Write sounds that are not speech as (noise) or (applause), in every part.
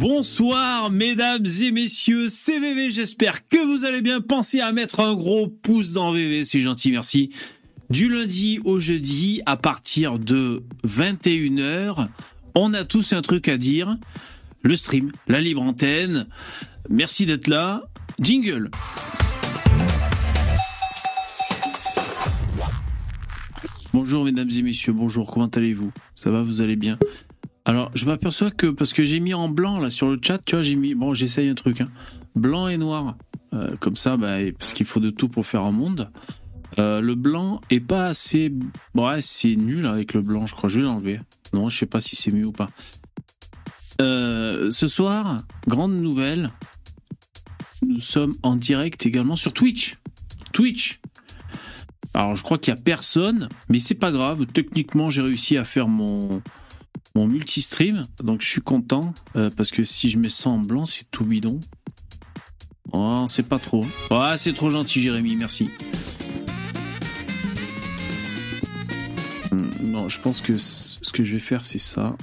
Bonsoir mesdames et messieurs, c'est VV, j'espère que vous allez bien. Pensez à mettre un gros pouce dans VV, c'est gentil, merci. Du lundi au jeudi, à partir de 21h, on a tous un truc à dire. Le stream, la libre antenne. Merci d'être là. Jingle. Bonjour mesdames et messieurs, bonjour, comment allez-vous? Ça va, vous allez bien? Alors, je m'aperçois que, parce que j'ai mis en blanc là sur le chat, tu vois, j'ai mis, bon j'essaye un truc, hein, blanc et noir, Euh, comme ça, bah, parce qu'il faut de tout pour faire un monde. Euh, le blanc est pas assez, ouais, c'est nul avec le blanc, je crois, je vais l'enlever. Non, je sais pas si c'est mieux ou pas. Euh, ce soir, grande nouvelle, nous sommes en direct également sur Twitch. Twitch. Alors je crois qu'il y a personne, mais c'est pas grave. Techniquement, j'ai réussi à faire mon mon multi-stream, donc je suis content euh, parce que si je mets ça en blanc, c'est tout bidon. Oh, c'est pas trop. Ouais, c'est trop gentil, Jérémy, merci. Hmm, Non, je pense que ce que je vais faire, c'est ça.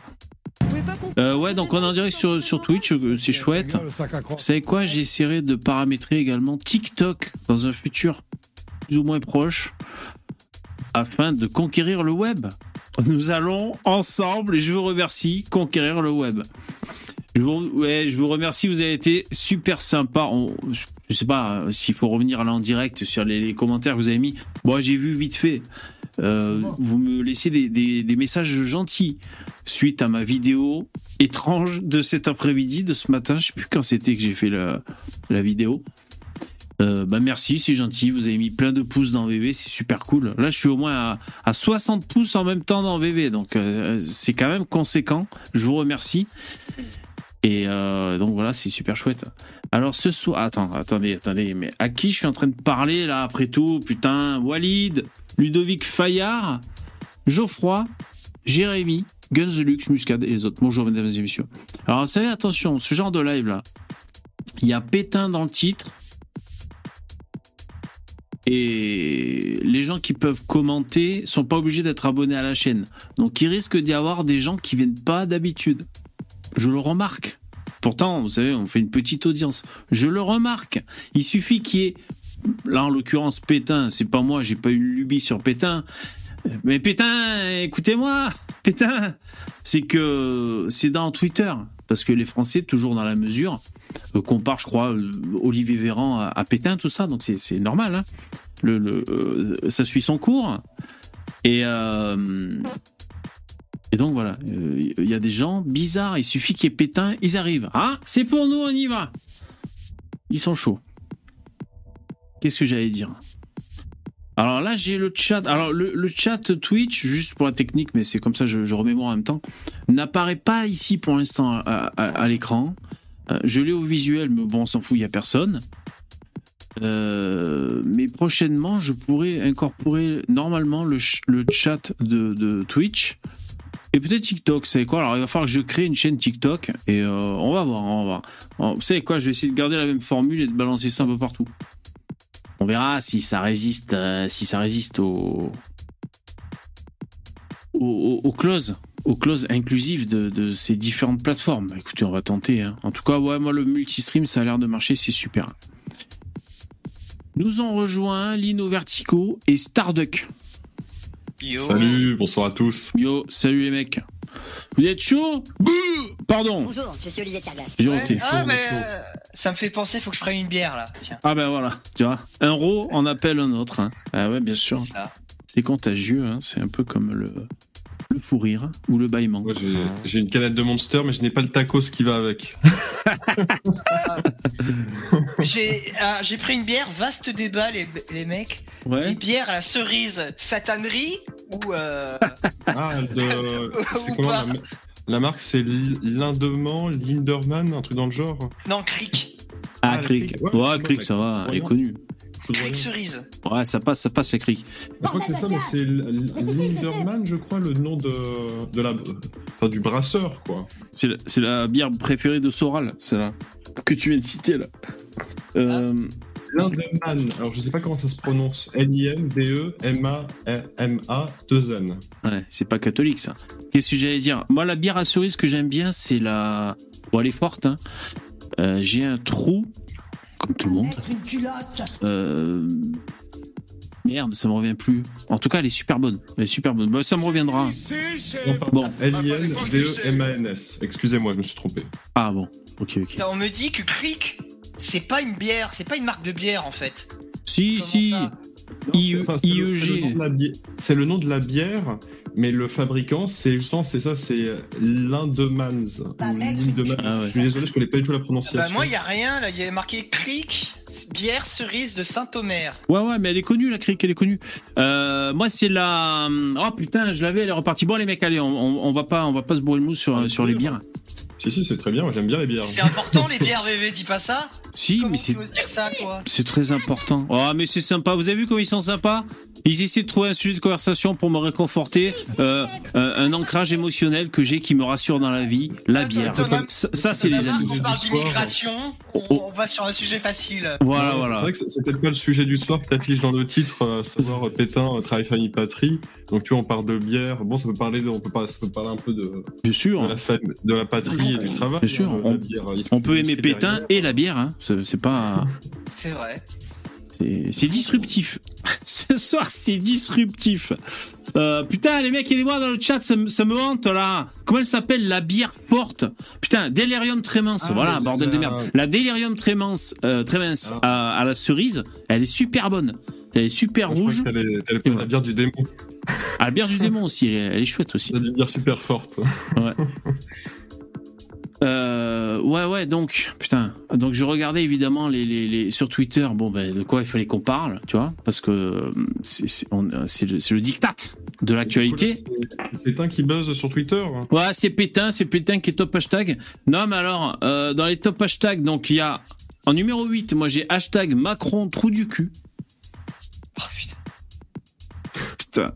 Euh, ouais, donc on est en direct sur, sur Twitch, euh, c'est chouette. Vous savez quoi? J'essaierai de paramétrer également TikTok dans un futur plus ou moins proche afin de conquérir le web. Nous allons ensemble, et je vous remercie, conquérir le web. Je vous, ouais, je vous remercie, vous avez été super sympa. On- je sais pas euh, s'il faut revenir là en direct sur les, les commentaires que vous avez mis. Bon, j'ai vu vite fait. Euh, vous me laissez des, des- des messages gentils suite à ma vidéo étrange de cet après-midi, de ce matin. Je sais plus quand c'était que j'ai fait la, la vidéo. Euh, bah merci, c'est gentil. Vous avez mis plein de pouces dans VV, c'est super cool. Là, je suis au moins à, à 60 pouces en même temps dans VV, donc euh, c'est quand même conséquent. Je vous remercie. Et euh, donc voilà, c'est super chouette. Alors ce soir, attends, attendez, attendez, mais à qui je suis en train de parler là après tout? Putain, Walid, Ludovic Fayard, Geoffroy, Jérémy, Guns the Lux, Muscade et les autres. Bonjour mesdames et messieurs. Alors vous savez, attention, ce genre de live là, il y a Pétain dans le titre. Et les gens qui peuvent commenter sont pas obligés d'être abonnés à la chaîne. Donc il risque d'y avoir des gens qui viennent pas d'habitude. Je le remarque. Pourtant, vous savez, on fait une petite audience. Je le remarque. Il suffit qu'il y ait, là en l'occurrence, Pétain, c'est pas moi, j'ai pas une lubie sur Pétain. Mais Pétain, écoutez-moi, Pétain, c'est que c'est dans Twitter. Parce que les Français, toujours dans la mesure, euh, comparent, je crois, euh, Olivier Véran à, Pétain, tout ça, donc c'est normal. hein. Euh, ça suit son cours. Et, euh, et donc voilà, il y a des gens bizarres, il suffit qu'il y ait Pétain, ils arrivent. Ah, c'est pour nous, on y va. Ils sont chauds. Qu'est-ce que j'allais dire? Alors là, j'ai le chat. Alors le, chat Twitch, juste pour la technique, mais c'est comme ça, je, je remémore en même temps, n'apparaît pas ici pour l'instant à, l'écran. Euh, Je l'ai au visuel, mais bon, on s'en fout, il n'y a personne. Euh, mais prochainement, je pourrais incorporer normalement le, ch- le chat de, Twitch et peut-être TikTok. Savez quoi? Alors, il va falloir que je crée une chaîne TikTok et euh, on va voir. On va voir. Vous savez quoi? Je vais essayer de garder la même formule et de balancer ça un peu partout. On verra si ça résiste, euh, si ça résiste au au, au, au clause, aux clauses inclusives de, de ces différentes plateformes. Écoutez, on va tenter. hein. En tout cas, ouais, moi le multistream, ça a l'air de marcher, c'est super. Nous ont rejoint Lino Vertico et Starduck. Yo. Salut, bonsoir à tous. Yo, salut les mecs. Vous êtes chaud? Pardon, Bonjour, je suis Olivier Carglass. j'ai Ouais. Ah, mais euh, ça me fait penser, faut que je prenne une bière là. Tiens. Ah ben voilà, tu vois. Un ro en appelle un autre. hein. Ah ouais, bien sûr. c'est contagieux, hein. c'est un peu comme le, le fou rire ou le bâillement. J'ai- une canette de Monster, mais je n'ai pas le tacos qui va avec. (laughs) J'ai ah, j'ai pris une bière, vaste débat les, les mecs. Une bière à la cerise satanerie ou euh, Ah, de- (laughs) c'est comment la, la marque C'est Li- Lindemand, Linderman, un truc dans le genre non cric. Ah, Ah. Ouais, Ouais, ça va, elle est connue. Foudroyant. Cric cerise. Ouais, ça passe, ça passe, la Cric. Je crois que c'est ça, mais c'est Linderman, je crois, le nom de, de la, enfin, du brasseur, quoi. C'est la, c'est la bière préférée de Soral, c'est là que tu viens de citer là. Euh, Lindemann. Alors, je sais pas comment ça se prononce. L-I-N-D-E-M-A-M-A 2-N. ouais, c'est pas catholique ça. Qu'est-ce que j'allais dire? Moi, la bière à cerise que j'aime bien, c'est la Bon, elle est forte. Hein. Euh, j'ai un trou, comme tout le monde. Euh, Merde, ça me revient plus. En tout cas, elle est super bonne. Elle est super bonne. Bah, ça me reviendra. Bon. L-I-N-D-E-M-A-N-S. Excusez-moi, je me suis trompé. Ah bon, ok, ok. On me dit que Crick, c'est pas une bière, c'est pas une marque de bière en fait. Si, si. IEG. C'est le nom de la bière, mais le fabricant, c'est justement, c'est ça, c'est Lindemans. Ah, je suis désolé, je connais pas du tout la prononciation. Bah, moi, il y a rien, là, il y a marqué Crick, bière cerise de Saint-Omer. Ouais, ouais, mais elle est connue, la Crick, elle est connue. Euh, moi, c'est la. Oh putain, je l'avais, elle est repartie. Bon, les mecs, allez, on, va pas, on va pas se bourrer le mou sur, sur les bières. Si, si, c'est très bien, j'aime bien les bières. C'est important les bières VV, dis pas ça Si, mais c'est. C'est très important. Oh, mais c'est sympa, vous avez vu comment ils sont sympas Ils essaient de trouver un sujet de conversation pour me réconforter, euh, euh, un ancrage émotionnel que j'ai qui me rassure dans la vie, la bière. Ça, c'est les amis. On parle d'immigration, on, on, va sur un sujet facile. Voilà, voilà. C'est vrai que c'est peut-être pas le sujet du soir qui affiche dans le titre, à savoir Pétain, travail famille patrie. Donc tu vois, on parle de bière. Bon, ça peut parler, de, on peut, pas, ça peut parler un peu de, Bien sûr. de, la, de la patrie et du travail. Bien sûr. On, on peut aimer Pétain et la bière. Hein. C'est pas. C'est vrai. C'est disruptif. (laughs) Ce soir, c'est disruptif. Euh, putain, les mecs, aidez-moi dans le chat, ça, me hante là. Comment elle s'appelle La bière forte. Putain, Delirium Tremens. Ah, voilà, bordel de merde. La Delirium Tremens, euh, Tremens ah. à, la cerise, elle est super bonne. Elle est super rouge. Elle est, la bière du démon. Ah, la bière du démon aussi, elle est, chouette aussi. Une bière super forte. Ouais. (laughs) Euh, ouais, ouais, donc, putain. Donc, je regardais évidemment les, les, les sur Twitter, bon, ben, de quoi il fallait qu'on parle, tu vois, parce que c'est le, le diktat de l'actualité. C'est Pétain qui buzz sur Twitter. Hein. Ouais, c'est Pétain, c'est Pétain qui est top hashtag. Non, mais alors, euh, dans les top hashtags, donc, il y a, en numéro 8, moi j'ai hashtag Macron trou du cul. Oh putain. Putain.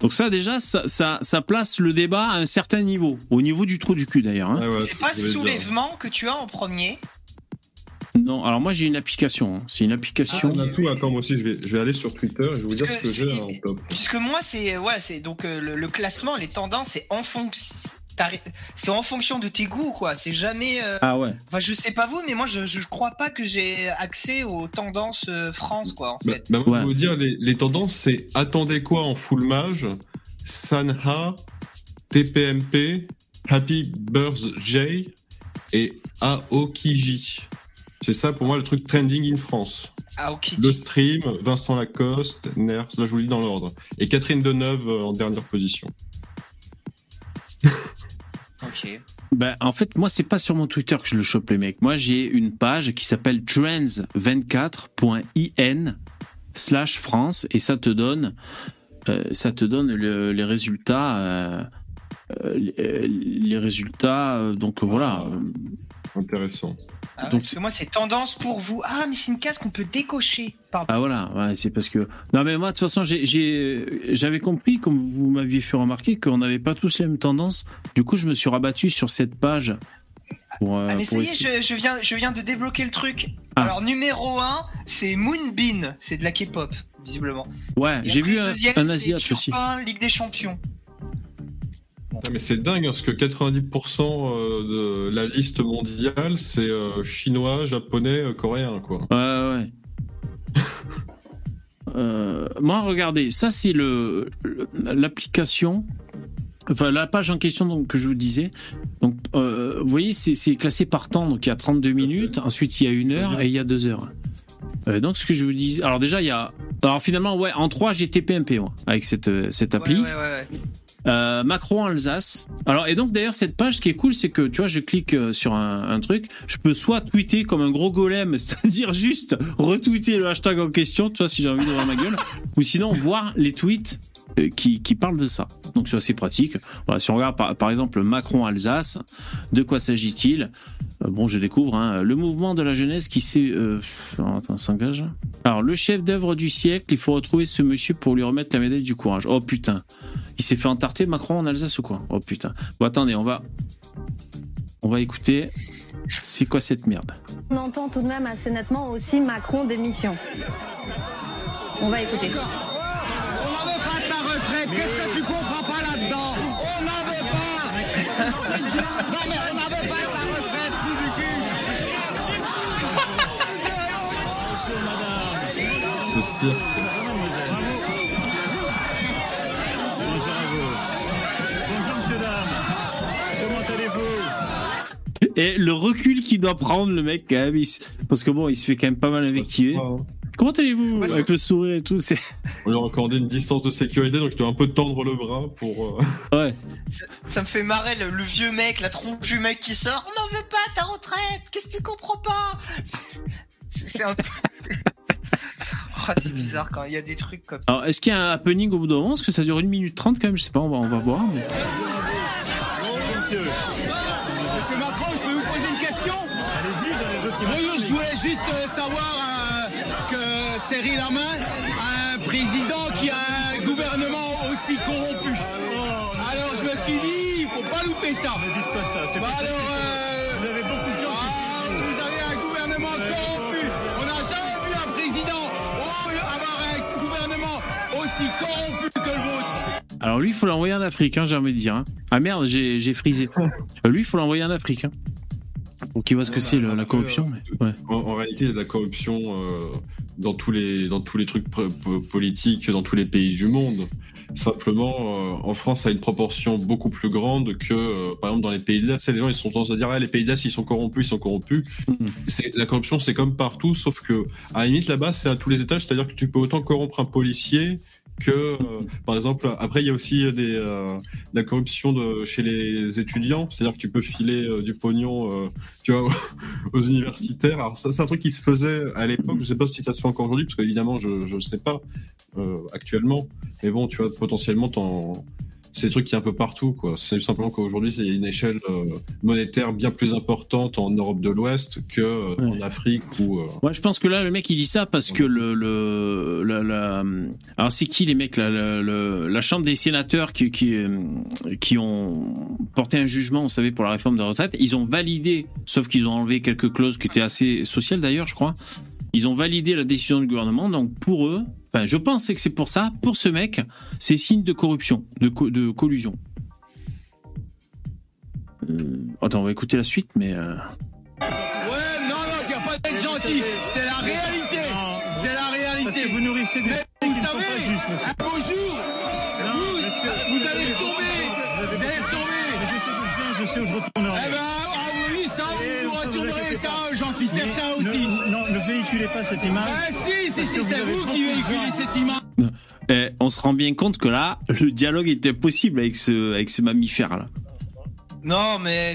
Donc ça déjà, ça, ça, place le débat à un certain niveau, au niveau du trou du cul d'ailleurs. Hein. Ah c'est pas soulèvement que tu as en premier? Non, alors moi j'ai une application. Hein. C'est une application. Ah, tout. Attends, moi aussi je vais, je vais aller sur Twitter et je vais vous dire ce que j'ai en top. Puisque moi c'est ouais, c'est donc euh, le, classement, les tendances, c'est en fonction c'est en fonction de tes goûts, quoi. C'est jamais. Euh, ah ouais. Enfin, je sais pas vous, mais moi, je, je crois pas que j'ai accès aux tendances euh, France, quoi, en bah, fait. Bah, moi, je vous dire, les, les tendances, c'est attendez quoi en full mage, Sanha, TPMP, Happy Birthday et Aokiji. C'est ça pour moi le truc trending in France. Aokiji. Le stream, Vincent Lacoste, Ners, là je vous lis dans l'ordre. Et Catherine Deneuve euh, en dernière position. (laughs) Ok. Ben, en fait, moi, c'est pas sur mon Twitter que je le chope, les mecs. Moi, j'ai une page qui s'appelle trends24.in slash France et ça te donne, euh, ça te donne les résultats, euh, euh, les, résultats. donc voilà. Intéressant. Ah Donc, parce que moi, c'est tendance pour vous. Ah, mais c'est une case qu'on peut décocher. Ah voilà, ouais, c'est parce que. Non, mais moi, de toute façon, j'avais compris, comme vous m'aviez fait remarquer, qu'on n'avait pas tous les mêmes tendances. Du coup, je me suis rabattu sur cette page. Pour, euh, ah, mais ça y est, je, viens, je viens de débloquer le truc. Ah. Alors, numéro 1, c'est Moonbeam. C'est de la K-pop, visiblement. Ouais, j'ai vu un, un Asiat aussi. Ligue des Champions. Ah, mais c'est dingue, hein, parce que 90% euh, de la liste mondiale, c'est euh, chinois, japonais, euh, coréen, quoi. Ouais, ouais. (laughs) moi, regardez, ça c'est le l'application, enfin la page en question donc, que je vous disais. Donc, vous voyez, c'est classé par temps. Donc, il y a 32 minutes, ensuite il y a une heure et il y a deux heures. donc, ce que je vous disais, alors déjà, il y a, alors finalement, ouais, en 3 j'ai TPMP moi, avec cette cette appli. Ouais, ouais, ouais. Euh, Macron Alsace. Alors et donc d'ailleurs cette page ce qui est cool c'est que tu vois je clique euh, sur un, truc, je peux soit tweeter comme un gros golem, (laughs) c'est-à-dire juste retweeter le hashtag en question, tu vois si j'ai envie d'ouvrir ma gueule, ou sinon voir les tweets qui, qui parlent de ça. Donc c'est assez pratique. Voilà, si on regarde par, exemple Macron Alsace, de quoi s'agit-il? Bon, je découvre hein, le mouvement de la jeunesse qui s'engage. Alors, le chef d'œuvre du siècle, il faut retrouver ce monsieur pour lui remettre la médaille du courage. Oh putain, il s'est fait entarter Macron en Alsace ou quoi? Oh putain. Bon, attendez, on va, on va écouter. C'est quoi cette merde? On entend tout de même assez nettement aussi Macron démission. On va écouter. N'en veut retraite. Qu'est-ce que tu comprends pas là-dedans? On n'en veut pas. mais on n'avait pas la retraite, plus du cul. Le cirque. Bonjour à vous. Bonjour, monsieur, dames. Comment allez-vous Et le recul qu'il doit prendre, le mec, quand même, il parce que bon, il se fait quand même pas mal invectiver. Comment allez-vous Ouais, Avec le sourire et tout, c'est. On lui a accordé une distance de sécurité, donc il doit un peu tendre le bras pour. euh, (laughs) Ouais. Ça me fait marrer le, le vieux mec, la tronche du mec qui sort. On n'en veut pas ta retraite. Qu'est-ce que tu comprends pas? C'est un peu. (laughs) Oh, c'est bizarre quand il y a des trucs comme ça. Alors, est-ce qu'il y a un happening au bout d'un moment? Parce que ça dure une minute trente quand même, je sais pas, on va, on va voir. mais- Monsieur Macron, je peux vous poser une question? Allez-y, j'en ai d'autres qui Oui, je voulais juste euh, savoir euh, que Cyril Lamain a un président qui a un gouvernement aussi corrompu. Alors je me suis dit, il faut pas louper ça. Ne dites pas ça, c'est Bah pas alors, euh, Vous avez beaucoup de gens qui... ah, vous avez un gouvernement corrompu. On n'a jamais vu un président oh, avoir un gouvernement aussi corrompu que le vôtre. Alors lui, il faut l'envoyer en Afrique, hein, j'ai envie de dire. hein. Ah merde, j'ai frisé. (laughs) Euh, lui, il faut l'envoyer en Afrique. Hein. Pour qu'il voit ce que c'est bah, la corruption. euh, mais- ouais. En, en réalité, il y a de la corruption euh, dans tous les dans tous les trucs politiques dans tous les pays du monde. Simplement, euh, en France, ça a une proportion beaucoup plus grande que, euh, par exemple, dans les pays de l'Est. Les gens, ils sont tendance à dire, ah, les pays de l'Est, ils sont corrompus, ils sont corrompus. C'est la corruption, c'est comme partout, sauf que à la limite là-bas, c'est à tous les étages. C'est-à-dire que tu peux autant corrompre un policier que, euh, par exemple, après, il y a aussi des, euh, la corruption de, chez les étudiants. C'est-à-dire que tu peux filer euh, du pognon, tu vois, aux universitaires. Alors ça, c'est un truc qui se faisait à l'époque. Je sais pas si ça se fait encore aujourd'hui, parce qu'évidemment, je je sais pas actuellement. Mais bon, tu vois, potentiellement, t'en- c'est des trucs qui est un peu partout, quoi. C'est simplement qu'aujourd'hui, c'est une échelle euh, monétaire bien plus importante en Europe de l'Ouest que euh, Ouais. en Afrique ou. euh, Ouais, je pense que là, le mec, il dit ça parce que le. le la, la- Alors, c'est qui les mecs là, La Chambre des sénateurs qui, qui, qui ont porté un jugement, vous savez, pour la réforme des retraites, ils ont validé, sauf qu'ils ont enlevé quelques clauses qui étaient assez sociales d'ailleurs, je crois. Ils ont validé la décision du gouvernement, donc pour eux, enfin, je pense que c'est pour ça, pour ce mec, c'est signe de corruption, de, co- de collusion. Euh, attends, on va écouter la suite, mais. euh, Ouais, non, non, il n'y a pas d'être gentil. C'est la réalité. C'est la Parce réalité. que vous nourrissez des Mais vous savez, pas justes, monsieur. un beau jour, c'est Non, vous, vous, allez retomber. vous allez retomber. Mais je sais d'où je viens, je sais où je retournerai. Eh ben, j'en suis certain ne- aussi. Non, ne véhiculez pas cette image. Ah si, si, si, vous c'est vous qui véhiculez cette image. Eh, on se rend bien compte que là, le dialogue est impossible avec ce, avec ce mammifère là. Non, mais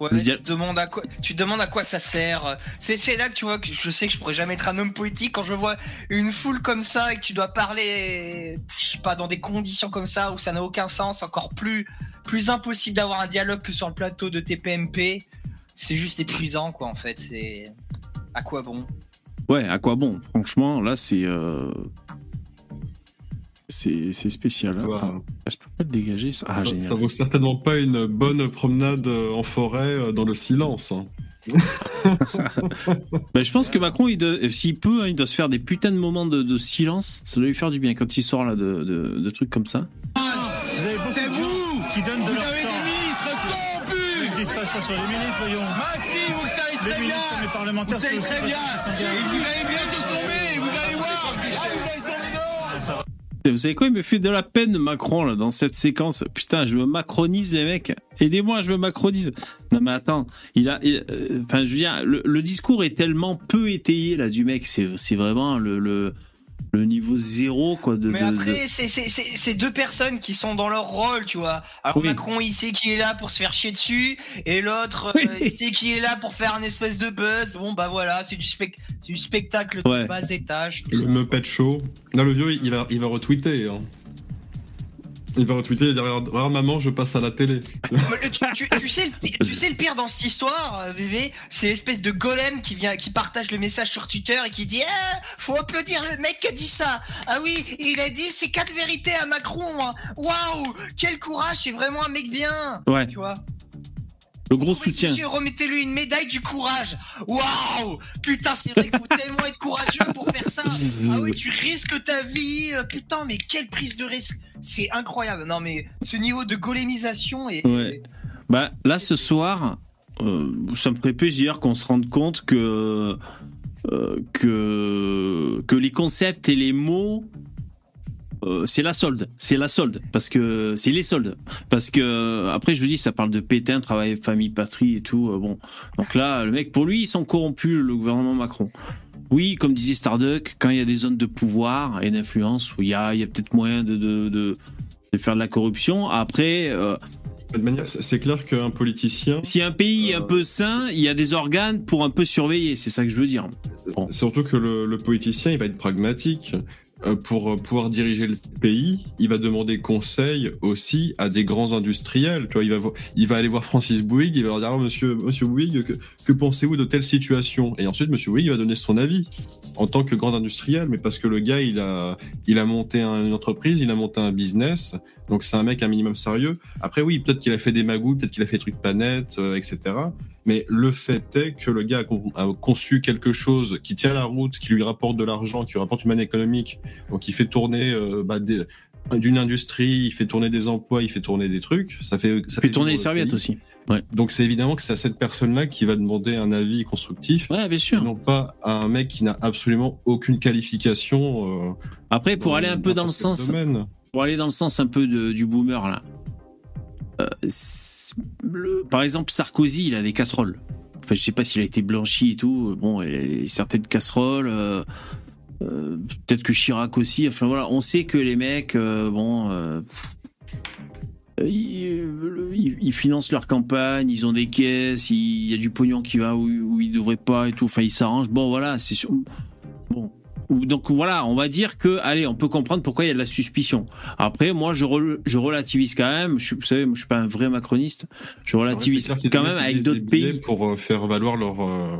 ouais, tu, demandes à quoi, tu demandes à quoi ça sert. C'est c'est là que tu vois que je sais que je pourrais jamais être un homme politique quand je vois une foule comme ça et que tu dois parler, je sais pas, dans des conditions comme ça où ça n'a aucun sens, encore plus, plus impossible d'avoir un dialogue que sur le plateau de TPMP. C'est juste épuisant, quoi, en fait. C'est à quoi bon? Ouais, à quoi bon? Franchement, là, c'est. euh, C'est c'est spécial. hein. Ah, je peux pas le dégager. Ça, Ah, ça, vaut certainement pas une bonne promenade euh, en forêt euh, dans le silence. hein. (laughs) Je pense que Macron, s'il peut, hein, il doit se faire des putains de moments de, de silence. Ça doit lui faire du bien quand il sort là de, de- de trucs comme ça. Vous ça sur les ministres, voyons. Ah si, vous le savez Les très bien ministres, les parlementaires, Vous savez très bien vous allez bientôt tomber, vous allez voir Ah, vous allez tomber dehors Vous savez quoi Il me fait de la peine, Macron, là, dans cette séquence. Putain, je me macronise, les mecs. Aidez-moi, je me macronise. Non, mais attends, il a. il- euh, Enfin, je veux dire, le, le discours est tellement peu étayé, là, du mec. C'est c'est vraiment le, le, le niveau zéro, quoi. De, Mais après, de- c'est- c'est c'est- c'est deux personnes qui sont dans leur rôle, tu vois. Alors Oui. Macron, il sait qu'il est là pour se faire chier dessus, et l'autre, Oui. euh, il sait qu'il est là pour faire un espèce de buzz. Bon, bah voilà, c'est du, spec- c'est du spectacle de Ouais. bas étage. Le Muppet Show. Là, le vieux, il va, il va retweeter. hein. Il va retweeter et dire Regarde, maman, je passe à la télé. Mais (laughs) tu, tu- tu sais le, pi- tu sais le pire dans cette histoire, euh, VV, c'est l'espèce de golem qui vient, qui partage le message sur Twitter et qui dit ah, faut applaudir le mec qui a dit ça. Ah oui, il a dit c'est quatre vérités à Macron. hein. Waouh, quel courage, c'est vraiment un mec bien. Ouais, Tu vois? Le gros soutien. monsieur, Remettez-lui une médaille du courage. Waouh Putain, c'est vrai qu'il faut tellement être courageux pour faire ça. (laughs) Ah oui, tu risques ta vie. euh, Putain, mais quelle prise de risque. C'est incroyable. Non, mais ce niveau de golemisation est. Ouais. Bah, là, ce soir, euh, ça me ferait plaisir qu'on se rende compte que, euh, que, que les concepts et les mots euh, c'est la solde, c'est la solde, parce que c'est les soldes, parce que après je vous dis ça parle de Pétain, travail, famille, patrie et tout. euh, bon, donc là le mec pour lui ils sont corrompus le gouvernement Macron. Oui, comme disait Starduck, quand il y a des zones de pouvoir et d'influence où il y a, y a peut-être moyen de, de, de, de faire de la corruption. Après, euh, De manière, c'est c'est clair qu'un politicien, si un pays est un peu sain, il y a des organes pour un peu surveiller. C'est ça que je veux dire. Bon. surtout que le, le politicien, il va être pragmatique. Euh, Pour euh, pouvoir diriger le pays, il va demander conseil aussi à des grands industriels. Tu vois, il va, il va aller voir Francis Bouygues, il va leur dire Alors, Monsieur, Monsieur Bouygues, que, que pensez-vous de telle situation? Et ensuite, Monsieur Bouygues va donner son avis en tant que grand industriel, mais parce que le gars, il a, il a monté un- une entreprise, il a monté un business, donc c'est un mec un minimum sérieux. Après, oui, peut-être qu'il a fait des magouilles, peut-être qu'il a fait des trucs pas nets, euh, etc. Mais le fait est que le gars a, con- a conçu quelque chose qui tient la route, qui lui rapporte de l'argent, qui lui rapporte une manne économique, donc il fait tourner euh, bah, d'une industrie, il fait tourner des emplois, il fait tourner des trucs. Ça fait, ça fait tourner les serviettes pays. aussi. Donc c'est évidemment que c'est à cette personne-là qui va demander un avis constructif, Ouais, bien sûr. non pas à un mec qui n'a absolument aucune qualification. euh, Après, pour aller un peu dans le sens, domaine. Pour aller dans le sens un peu du boomer là. Euh, par exemple, Sarkozy, il a des casseroles. Enfin, je sais pas s'il a été blanchi et tout. Bon, et certaines casseroles. euh, euh, Peut-être que Chirac aussi. Enfin voilà, on sait que les mecs, bon, ils, ils- ils financent leur campagne, ils ont des caisses, il y a du pognon qui va où, où il devrait pas et tout. Enfin, ils s'arrangent. Bon, voilà, c'est sûr. Bon, Donc voilà, on va dire que, allez, on peut comprendre pourquoi il y a de la suspicion. Après, moi, je, re- je relativise quand même. Je, vous savez, moi, je suis pas un vrai macroniste. Je relativise Ouais, quand même avec d'autres pays. pour euh, faire valoir leur. euh,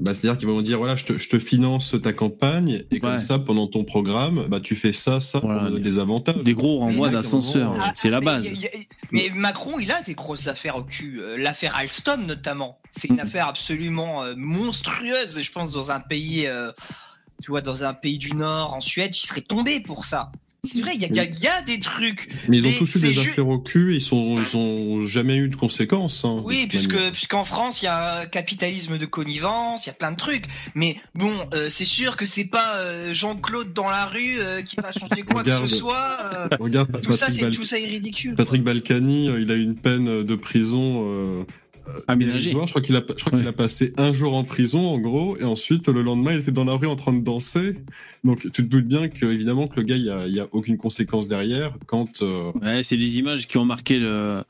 bah, C'est-à-dire qu'ils vont dire voilà, je te, je te finance ta campagne et comme ça, pendant ton programme, bah, tu fais ça, ça Voilà, pour des- des avantages. Des gros renvois Exactement. d'ascenseur. Ah, C'est la base. y a- y a- Mais Macron, il a des grosses affaires au cul. Euh, L'affaire Alstom, notamment. C'est une Mhm. affaire absolument monstrueuse, je pense, dans un pays, euh, tu vois, dans un pays du Nord, en Suède, il serait tombé pour ça. C'est vrai, il y, a- y des trucs. Mais ils ont tous eu des affaires au cul, ils sont, ils ont jamais eu de conséquences. hein, Oui, puisque puisqu'en France il y a un capitalisme de connivence, il y a plein de trucs. Mais bon, euh, c'est sûr que c'est pas euh, Jean-Claude dans la rue euh, qui va changer quoi que ce soit. Regarde, tout ça, Patrick, c'est Bal- tout ça est ridicule. Patrick Balkany, euh, il a eu une peine de prison. Euh, Aménagé. Je crois qu'il a, je crois qu'il Ouais. a passé un jour en prison, en gros, et ensuite, le lendemain, il était dans la rue en train de danser. Donc, tu te doutes bien que, évidemment, que le gars, il y a, y a aucune conséquence derrière quand. euh, Ouais, c'est des images qui ont marqué le-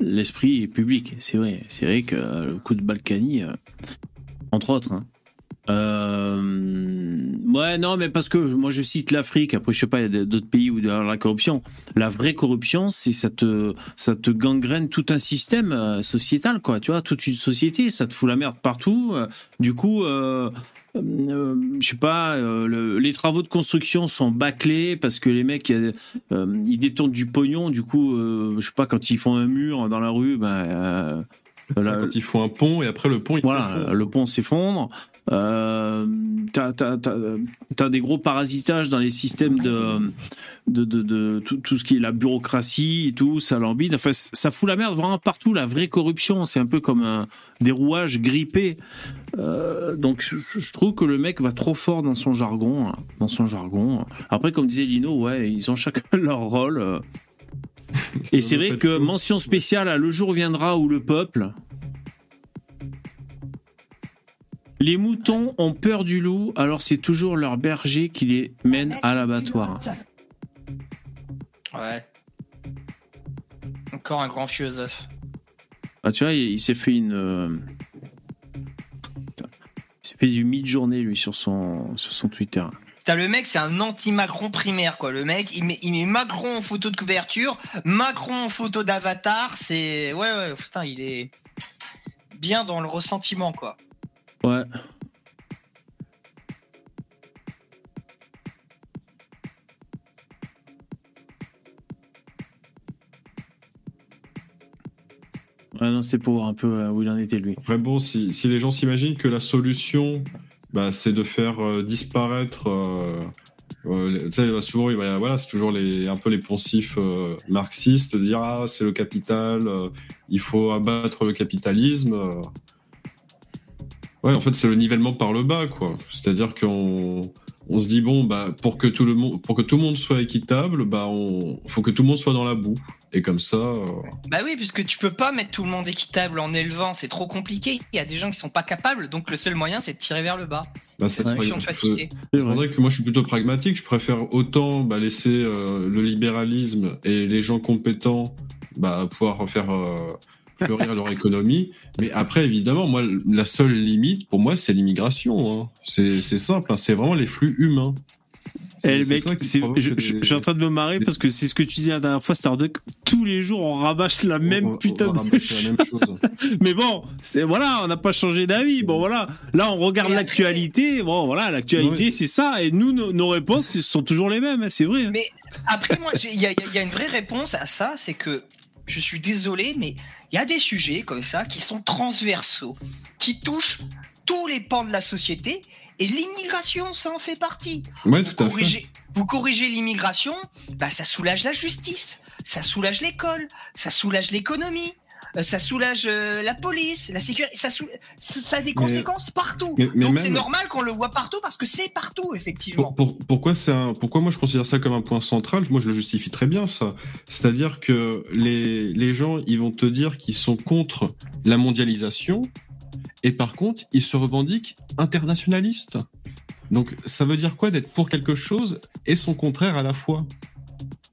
l'esprit public. C'est vrai. C'est vrai que euh, le coup de Balkany, euh, entre autres. hein. Euh, ouais, non, mais parce que moi je cite l'Afrique. Après, je sais pas, il y a d'autres pays où il y a la corruption. La vraie corruption, c'est ça te, ça te gangrène tout un système euh, sociétal, quoi. Tu vois, toute une société, ça te fout la merde partout. Euh, Du coup. Euh, euh, je sais pas, euh, le- les travaux de construction sont bâclés parce que les mecs, euh, ils détournent du pognon. Du coup, je sais pas, quand ils font un mur dans la rue, Là, quand ils font un pont, et après, le pont, il voilà, le pont s'effondre. Euh, t'as, des gros parasitages dans les systèmes de, de, de, de tout, tout ce qui est la bureaucratie et tout, ça lambide. Enfin, ça fout la merde vraiment partout. La vraie corruption, c'est un peu comme un, des rouages grippés. Euh, donc, je, je trouve que le mec va trop fort dans son jargon, hein, dans son jargon. Après, comme disait Lino, ouais, ils ont chacun (laughs) leur rôle. euh. Et c'est vrai que mention spéciale à Le jour viendra où le peuple. Les moutons ont peur du loup, alors c'est toujours leur berger qui les mène à l'abattoir. Ouais. Encore un grand philosophe. Ah, tu vois, il, il s'est fait une. euh, Il s'est fait du mid-journée, lui, sur son, sur son Twitter. T'as le mec, c'est un anti-Macron primaire, quoi. Le mec, il met, il met Macron en photo de couverture, Macron en photo d'avatar. C'est. Ouais, ouais, putain, il est bien dans le ressentiment, quoi. Ouais. Ouais, non, c'était pour voir un peu euh, où il en était, lui. Après, bon, si, si les gens s'imaginent que la solution, bah, c'est de faire euh, disparaître euh, Euh, sais, souvent, voilà, c'est toujours les, un peu les poncifs euh, marxistes de dire ah c'est le capital, il faut abattre le capitalisme. Ouais, en fait, c'est le nivellement par le bas, quoi. C'est-à-dire qu'on on se dit bon, bah pour que tout le monde, pour que tout le monde soit équitable, bah on faut que tout le monde soit dans la boue. Et comme ça, euh, Bah oui, puisque tu peux pas mettre tout le monde équitable en élevant, c'est trop compliqué. Il y a des gens qui sont pas capables, donc le seul moyen c'est de tirer vers le bas. bah, Ouais. ferait- Option de facilité. C'est C'est vrai que moi je suis plutôt pragmatique. Je préfère autant bah, laisser euh, le libéralisme et les gens compétents bah, pouvoir faire euh, fleurir leur économie. Mais après, évidemment, moi, la seule limite pour moi, c'est l'immigration. hein. C'est c'est simple. hein. C'est vraiment les flux humains. Eh, mec, je, des- je- je suis en train de me marrer parce que c'est ce que tu disais la dernière fois, Starduck. Tous les jours, on rabâche la On- même on- putain on de rabâcher la même chose. (laughs) Mais bon, c'est voilà, on n'a pas changé d'avis. Bon voilà, là on regarde l'actualité. Bon voilà, l'actualité Ouais. c'est ça. Et nous, nos, nos réponses sont toujours les mêmes. hein, c'est vrai. hein. Mais après, moi, y, il y a une vraie réponse à ça, c'est que je suis désolé, mais il y a des sujets comme ça qui sont transversaux, qui touchent tous les pans de la société, et l'immigration, ça en fait partie. Ouais, Vous tout à fait. corrigez, vous corrigez l'immigration, bah, ça soulage la justice, ça soulage l'école, ça soulage l'économie. Euh, Ça soulage euh, la police, la sécurité, ça, a des conséquences partout. mais- mais Donc même- c'est normal qu'on le voit partout parce que c'est partout, effectivement. Pour- pour- pourquoi, un- pourquoi moi je considère ça comme un point central? Moi je le justifie très bien ça. C'est-à-dire que les, les gens ils vont te dire qu'ils sont contre la mondialisation et par contre ils se revendiquent internationalistes. Donc ça veut dire quoi d'être pour quelque chose et son contraire à la fois?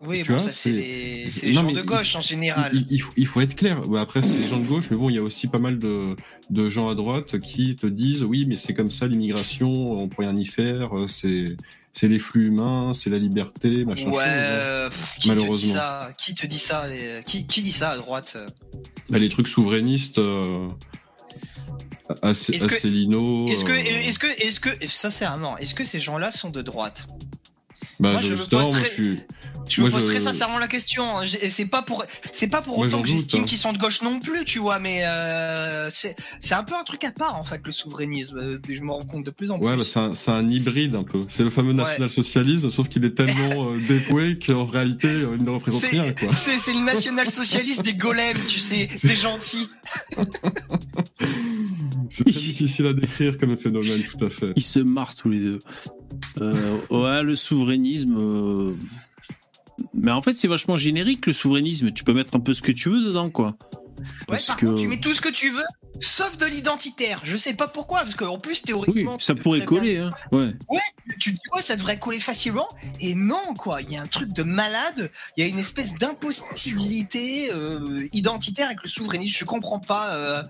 Oui, Tu bon, vois, c'est les, non, gens de gauche en général. il, il faut, il faut être clair. Après, c'est les gens de gauche, mais bon, il y a aussi pas mal de, de gens à droite qui te disent oui, mais c'est comme ça l'immigration, on peut rien y faire, euh, c'est c'est les flux humains, c'est la liberté, machin. Ouais, chose. euh, pff, qui te dit Malheureusement. ça Qui te dit ça les- qui, qui dit ça à droite Bah, les trucs souverainistes, euh, assez, Est-ce que- Est-ce que, euh, est-ce que, est-ce que, sincèrement, est-ce que ces gens-là sont de droite? Bah, moi, je, je me justement, pose moi, très- je suis. Je me pose je- très sincèrement la question. hein. C'est pas pour, c'est pas pour Moi, autant que j'estime hein. qu'ils sont de gauche non plus, tu vois. Mais euh, c'est, c'est un peu un truc à part en fait le souverainisme. Euh, Je me rends compte de plus en Ouais, plus. bah, c'est un, c'est un hybride un peu. C'est le fameux national-socialisme, sauf qu'il est tellement (laughs) euh, dévoué qu'en réalité, euh, il ne représente rien, c'est, quoi. c'est, c'est le national-socialiste des golems, tu sais, (laughs) des gentils. C'est très difficile à décrire comme phénomène, tout à fait. Ils se marrent tous les deux. Euh, ouais, le souverainisme. euh, Mais en fait, c'est vachement générique le souverainisme. Tu peux mettre un peu ce que tu veux dedans, quoi. Ouais, Parce par que- contre, tu mets tout ce que tu veux, sauf de l'identitaire. Je sais pas pourquoi, parce qu'en plus, Oui, théoriquement. tu ça peux pourrait très bien- coller, hein. Ouais. tu te dis, ouais, ça devrait coller facilement. Et non, quoi. Il y a un truc de malade. Il y a une espèce d'impossibilité euh, identitaire avec le souverainisme. Je comprends pas. euh,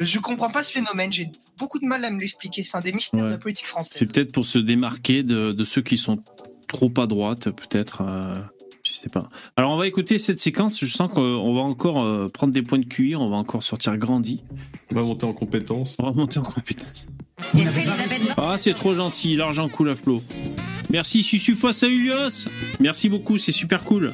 je comprends pas ce phénomène. J'ai beaucoup de mal à me l'expliquer. C'est un des mystères Ouais. de la politique française. C'est peut-être pour se démarquer de, de ceux qui sont trop à droite, peut-être. euh, je sais pas. Alors, on va écouter cette séquence. Je sens qu'on va encore euh, prendre des points de cuir. On va encore sortir grandi. On va monter en compétence. On va monter en compétence. Ah, c'est trop gentil. L'argent coule à flot. Merci, Susufos à Ulios. Merci beaucoup. C'est super cool.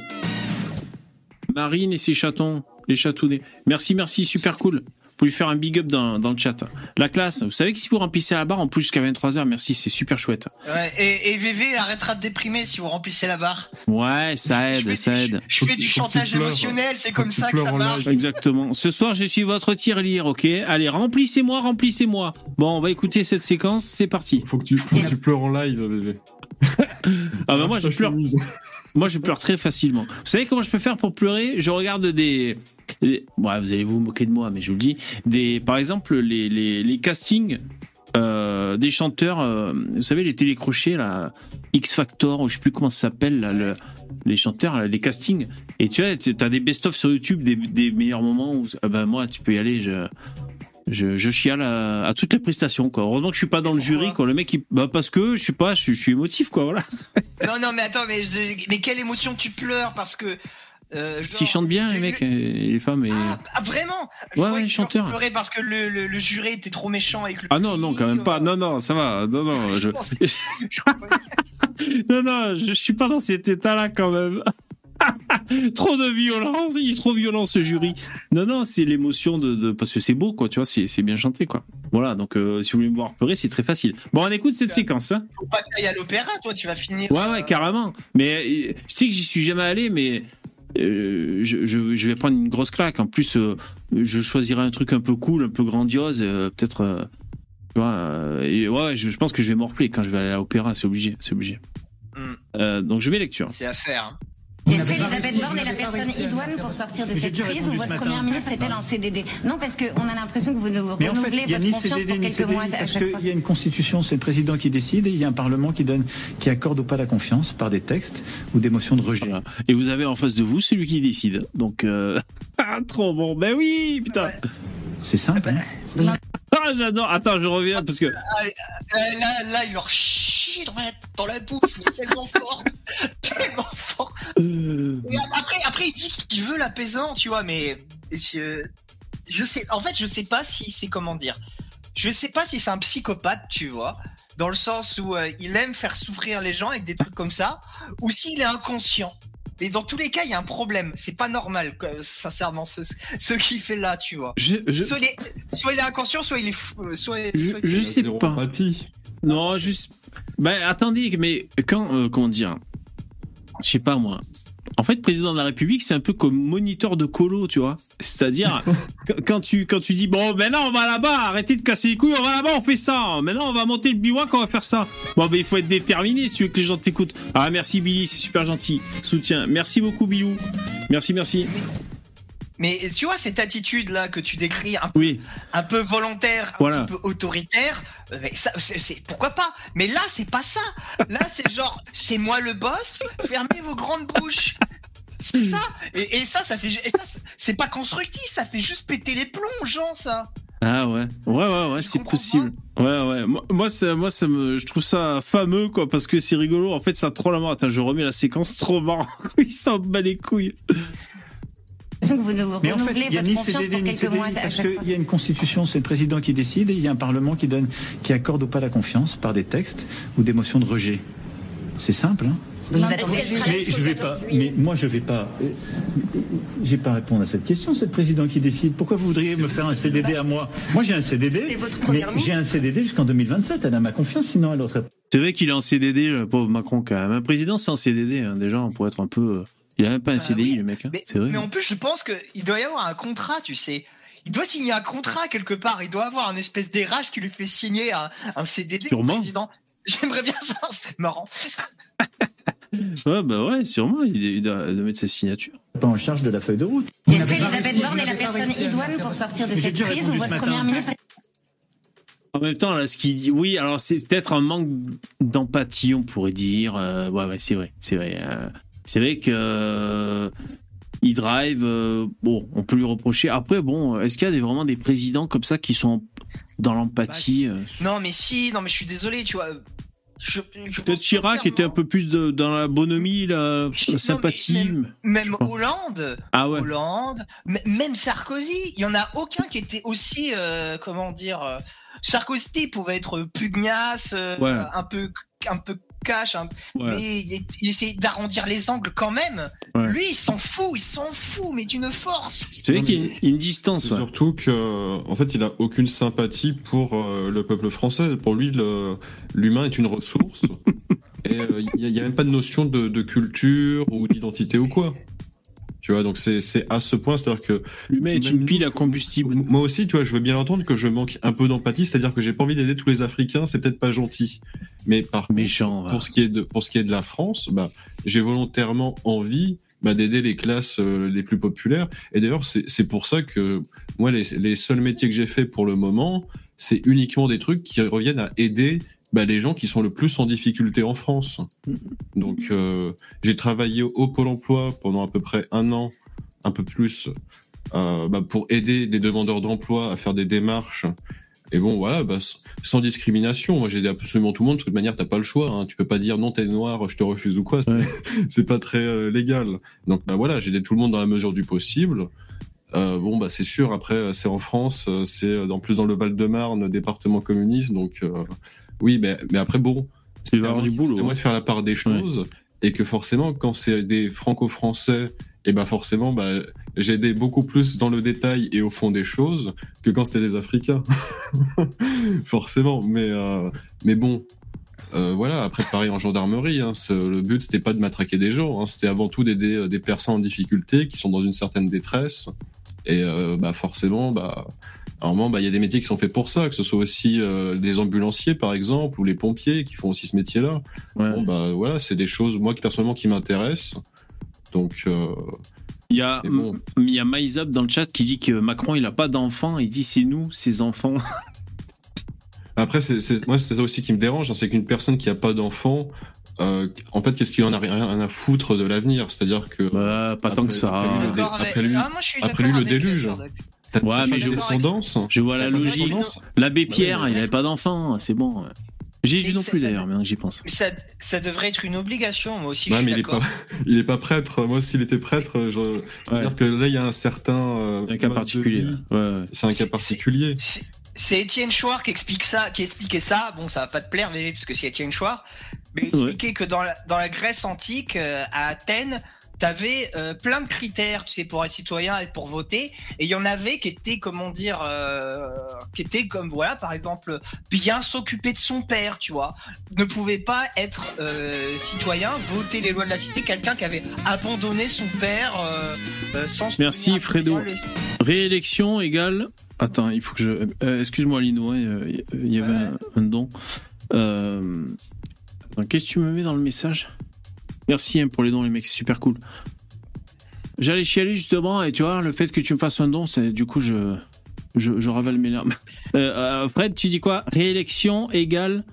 Marine et ses chatons. Les chatounets. Merci, merci. Super cool. Vous lui faire un big up dans, dans le chat. La classe, vous savez que si vous remplissez la barre, on pousse jusqu'à 23h. Merci, c'est super chouette. Ouais, et, et VV arrêtera de déprimer si vous remplissez la barre. Ouais, ça aide, ça aide. Je, fais du chantage émotionnel. C'est comme ça que ça marche. Exactement. Ce soir, je suis votre tirelire, ok Allez, remplissez-moi, remplissez-moi. Bon, on va écouter cette séquence, c'est parti. Faut que tu, faut que tu pleures en live, bébé. Ah bah moi, je pleure. Moi, je pleure très facilement. Vous savez comment je peux faire pour pleurer? Je regarde des. Ouais, vous allez vous moquer de moi, mais je vous le dis. Des, par exemple, les, les, les castings euh, des chanteurs. euh, vous savez, les télécrochés, là, X Factor, ou je sais plus comment ça s'appelle, les chanteurs, les castings. Et tu vois, tu as des best-of sur YouTube des, meilleurs moments où. Ah bah, moi, tu peux y aller. Je, je chiale à, à toutes les prestations, quoi. Heureusement que je suis pas dans le Pourquoi jury, quoi. Le mec, il, bah, parce que, je sais pas, je, je suis émotif, quoi, voilà. (laughs) Non, non, mais attends, mais, je- mais quelle émotion tu pleures parce que. Euh, S'ils genre, chantent bien, le- les mecs et les femmes. Et... Ah, ah, vraiment? Je Ouais, ouais, que tu chanteur. pleurais parce que le, le, le jury était trop méchant avec le. Ah non, non, quand même pas. public, Non, non, ça va. Non, non, (laughs) je- (laughs) non, non, je suis pas dans cet état-là quand même. (laughs) trop de violence, il est trop violent ce jury. Non, non, c'est l'émotion de, de- parce que c'est beau, quoi. Tu vois, c'est c'est bien chanté, quoi. Voilà, donc euh, si vous voulez me voir pleurer, c'est très facile. Bon, on écoute cette séquence. Hein. Faut pas à l'opéra, toi, tu vas finir. Ouais, ouais, euh, carrément. Mais euh, je sais que j'y suis jamais allé, mais euh, je, je- je vais prendre une grosse claque. En plus, je choisirai un truc un peu cool, un peu grandiose, peut-être. tu vois, et ouais, je, je pense que je vais m'orpler quand je vais aller à l'opéra, c'est obligé, c'est obligé. Hmm. Donc je mets lecture. C'est à faire. hein. Est-ce qu'Elisabeth Borne est la personne idoine pour sortir de cette crise ou votre première ministre est-elle en CDD Non, parce qu'on a l'impression que vous nous Mais en fait, renouvelez votre ni confiance CDD pour quelques CDI mois à parce chaque fois. qu'il y a une constitution, c'est le président qui décide et il y a un parlement qui donne, qui accorde ou pas la confiance par des textes ou des motions de rejet. Voilà. Et vous avez en face de vous celui qui décide. Donc, euh... (laughs) ah, trop bon. Ben oui, putain. C'est simple. hein. Ah, j'adore. Attends, je reviens parce que. Euh, là, là, il leur chie dans la, dans bouche, mais tellement fort. (laughs) tellement fort. Et après, après, il dit qu'il veut l'apaisant, tu vois, mais je, je sais, en fait, je sais pas si c'est comment dire. Je sais pas si c'est un psychopathe, tu vois, dans le sens où euh, il aime faire souffrir les gens avec des trucs comme ça, ou s'il est inconscient. Mais dans tous les cas, il y a un problème. C'est pas normal, quoi, sincèrement, ce, ce qu'il fait là, tu vois. Je, je, Soit il est, soit il est inconscient, soit il est fou, euh, soit, je, soit- je sais pas. empathie. Non, juste. Ben, attendez, mais quand. euh, comment dire Je sais pas, moi. En fait, président de la République, c'est un peu comme moniteur de colo, tu vois. C'est-à-dire, (laughs) quand- tu, quand tu dis, bon, maintenant on va là-bas, arrêtez de casser les couilles, on va là-bas, on fait ça. Maintenant on va monter le bivouac, on va faire ça. Bon, ben, il faut être déterminé si tu veux que les gens t'écoutent. Ah, merci Billy, c'est super gentil. Soutien. Merci beaucoup, Bilou. Merci, merci. Mais tu vois cette attitude là que tu décris un peu Oui. un peu volontaire, un Voilà. petit peu autoritaire, euh, mais ça, pourquoi pas? Mais là, c'est pas ça. Là, c'est genre, c'est moi le boss. Fermez vos grandes bouches. C'est ça. Et, et ça, ça fait, et ça, c'est pas constructif. Ça fait juste péter les plombs aux gens, ça. Ah ouais, ouais, ouais, ouais, c'est possible. Ouais, ouais. Moi, moi, ça, moi, ça me, je trouve ça fameux, quoi, parce que c'est rigolo. En fait, ça troll la mort. Attends, je remets la séquence trop marrant. (laughs) Il s'en bat les couilles. Que vous nous Mais en fait, renouvelez votre confiance CDD pour quelques mois parce qu'il y a une constitution, c'est le président qui décide et il y a un parlement qui donne, qui accorde ou pas la confiance par des textes ou des motions de rejet. C'est simple. Hein Non, mais je vais 14 pas. Mais moi, je vais pas. euh, J'ai pas à répondre à cette question. C'est le président qui décide. Pourquoi vous voudriez me faire un CDD à moi? Moi, j'ai un CDD. C'est votre mais j'ai un CDD jusqu'en 2027. Elle a ma confiance, sinon elle aurait. C'est vrai qu'il est en CDD, le pauvre Macron, quand même. Un président, c'est en CDD, hein, déjà, pour être un peu. Euh, Il a même pas un Bah CDI, oui. le mec. hein. Mais, C'est vrai. mais en plus, je pense qu'il doit y avoir un contrat, tu sais. Il doit signer un contrat quelque part. Il doit avoir un espèce d'érage qui lui fait signer un, un CDD. Sûrement. président. (laughs) J'aimerais bien ça, c'est marrant. (laughs) Ouais, bah ouais, sûrement. Il, il doit, il doit mettre sa signature. Pas en charge de la feuille de route. Est-ce qu'Elisabeth Borne est la personne idoine pour sortir de cette crise ou votre première ministre En même temps, là, ce qu'il dit, oui, alors c'est peut-être un manque d'empathie, on pourrait dire. Euh, ouais, ouais, c'est vrai, c'est vrai. Euh, c'est vrai que euh, il drive. euh, bon, on peut lui reprocher. Après, bon, est-ce qu'il y a des, vraiment des présidents comme ça qui sont dans l'empathie euh, Non, mais si, non, mais je suis désolé, tu vois. Peut-être Chirac était un peu plus de, dans la bonhomie, la, la sympathie. même. Hollande, Ah ouais. Hollande, même Sarkozy, il y en a aucun qui était aussi, euh, comment dire, euh, Sarkozy pouvait être pugnace, euh, Ouais. un peu, un peu Ouais. mais il, il essaie d'arrondir les angles quand même. Ouais. Lui, il s'en fout, il s'en fout, mais d'une force. C'est vrai qu'il y a une, une distance. Ouais. surtout que, en fait, il a aucune sympathie pour euh, le peuple français. Pour lui, l'humain est une ressource. (laughs) et euh, il n'y a, même pas de notion de, de culture ou d'identité ou quoi. Tu vois, donc c'est c'est à ce point, c'est-à-dire que L'humain est une pile à combustible. moi aussi, tu vois, je veux bien entendre que je manque un peu d'empathie, c'est-à-dire que j'ai pas envie d'aider tous les Africains, c'est peut-être pas gentil. Mais par contre, Méchant. pour ce qui est de pour ce qui est de la France, bah, j'ai volontairement envie bah, d'aider les classes euh, les plus populaires. Et d'ailleurs, c'est c'est pour ça que moi, les, les seuls métiers que j'ai fait pour le moment, c'est uniquement des trucs qui reviennent à aider bah, les gens qui sont le plus en difficulté en France. Donc, euh, j'ai travaillé au Pôle Emploi pendant à peu près un an, un peu plus, euh, bah, pour aider des demandeurs d'emploi à faire des démarches. Et bon, voilà, bah, sans discrimination. Moi, j'ai aidé absolument tout le monde. De toute manière, t'as pas le choix. Hein. Tu peux pas dire non, t'es noir, je te refuse ou quoi. C'est Ouais. (laughs) pas très euh, légal. Donc, bah voilà, j'ai aidé tout le monde dans la mesure du possible. Euh, bon, bah c'est sûr. Après, euh, c'est en France, euh, c'est en plus dans le Val-de-Marne, département communiste. Donc, euh, oui, mais, mais après, bon, y avoir du boulot, C'est moi hein. de faire la part des choses et que forcément, quand c'est des franco-français, et ben forcément, bah, j'aidais beaucoup plus dans le détail et au fond des choses que quand c'était des Africains. (laughs) Forcément, mais euh, mais bon, euh, voilà. Après, pareil en gendarmerie, hein, le but c'était pas de matraquer des gens, hein, c'était avant tout d'aider euh, des personnes en difficulté qui sont dans une certaine détresse. Et euh, bah forcément, bah moment, bah il y a des métiers qui sont faits pour ça, que ce soit aussi euh, des ambulanciers par exemple ou les pompiers qui font aussi ce métier-là. Ouais. Bon bah voilà, c'est des choses moi qui personnellement qui m'intéressent. Donc euh, Il y a, bon. il y a Maïzab dans le chat qui dit que Macron, il a pas d'enfants. Il dit c'est nous, ses enfants. (laughs) Après, c'est, moi, c'est ça aussi qui me dérange, hein, c'est qu'une personne qui a pas d'enfant, euh, en fait, qu'est-ce qu'il en a rien à foutre de l'avenir? C'est-à-dire que Bah, pas tant que ça. après, lui, Ah, moi, je suis après lui, le déluge. T'as Ouais, mais je- descendance. Je vois la logique. L'abbé Pierre, Ouais, il avait pas d'enfant. C'est bon. Jésus non plus d'ailleurs, maintenant que j'y pense. Ça, ça devrait être une obligation, moi aussi, Ouais, je suis mais il est pas, (laughs) il est pas prêtre. Moi, s'il était prêtre, je, c'est-à-dire que là, il y a un certain. euh, C'est un cas particulier. Ouais, ouais. C'est un cas particulier. C'est- C'est Étienne Chouard qui explique ça, qui expliquait ça. Bon, ça va pas te plaire, mais parce que c'est Étienne Chouard. Mais il Ouais. expliquait que dans la, dans la Grèce antique, euh, à Athènes, t'avais euh, plein de critères, tu sais, pour être citoyen et pour voter. Et il y en avait qui étaient, comment dire, euh, qui étaient comme, voilà, par exemple, bien s'occuper de son père, tu vois. Ne pouvait pas être euh, citoyen, voter les lois de la cité, quelqu'un qui avait abandonné son père euh, euh, sans Merci, Fredo. les- Réélection égale. Attends, il faut que je. Excuse-moi, Lino, hein, il y avait Ouais. un, un don. Attends, Qu'est-ce que tu me mets dans le message? Merci hein, pour les dons, les mecs, c'est super cool. J'allais chialer justement, et tu vois, le fait que tu me fasses un don, c'est du coup, je, je, je ravale mes larmes. (laughs) Euh, euh, Fred, tu dis quoi? Réélection égale.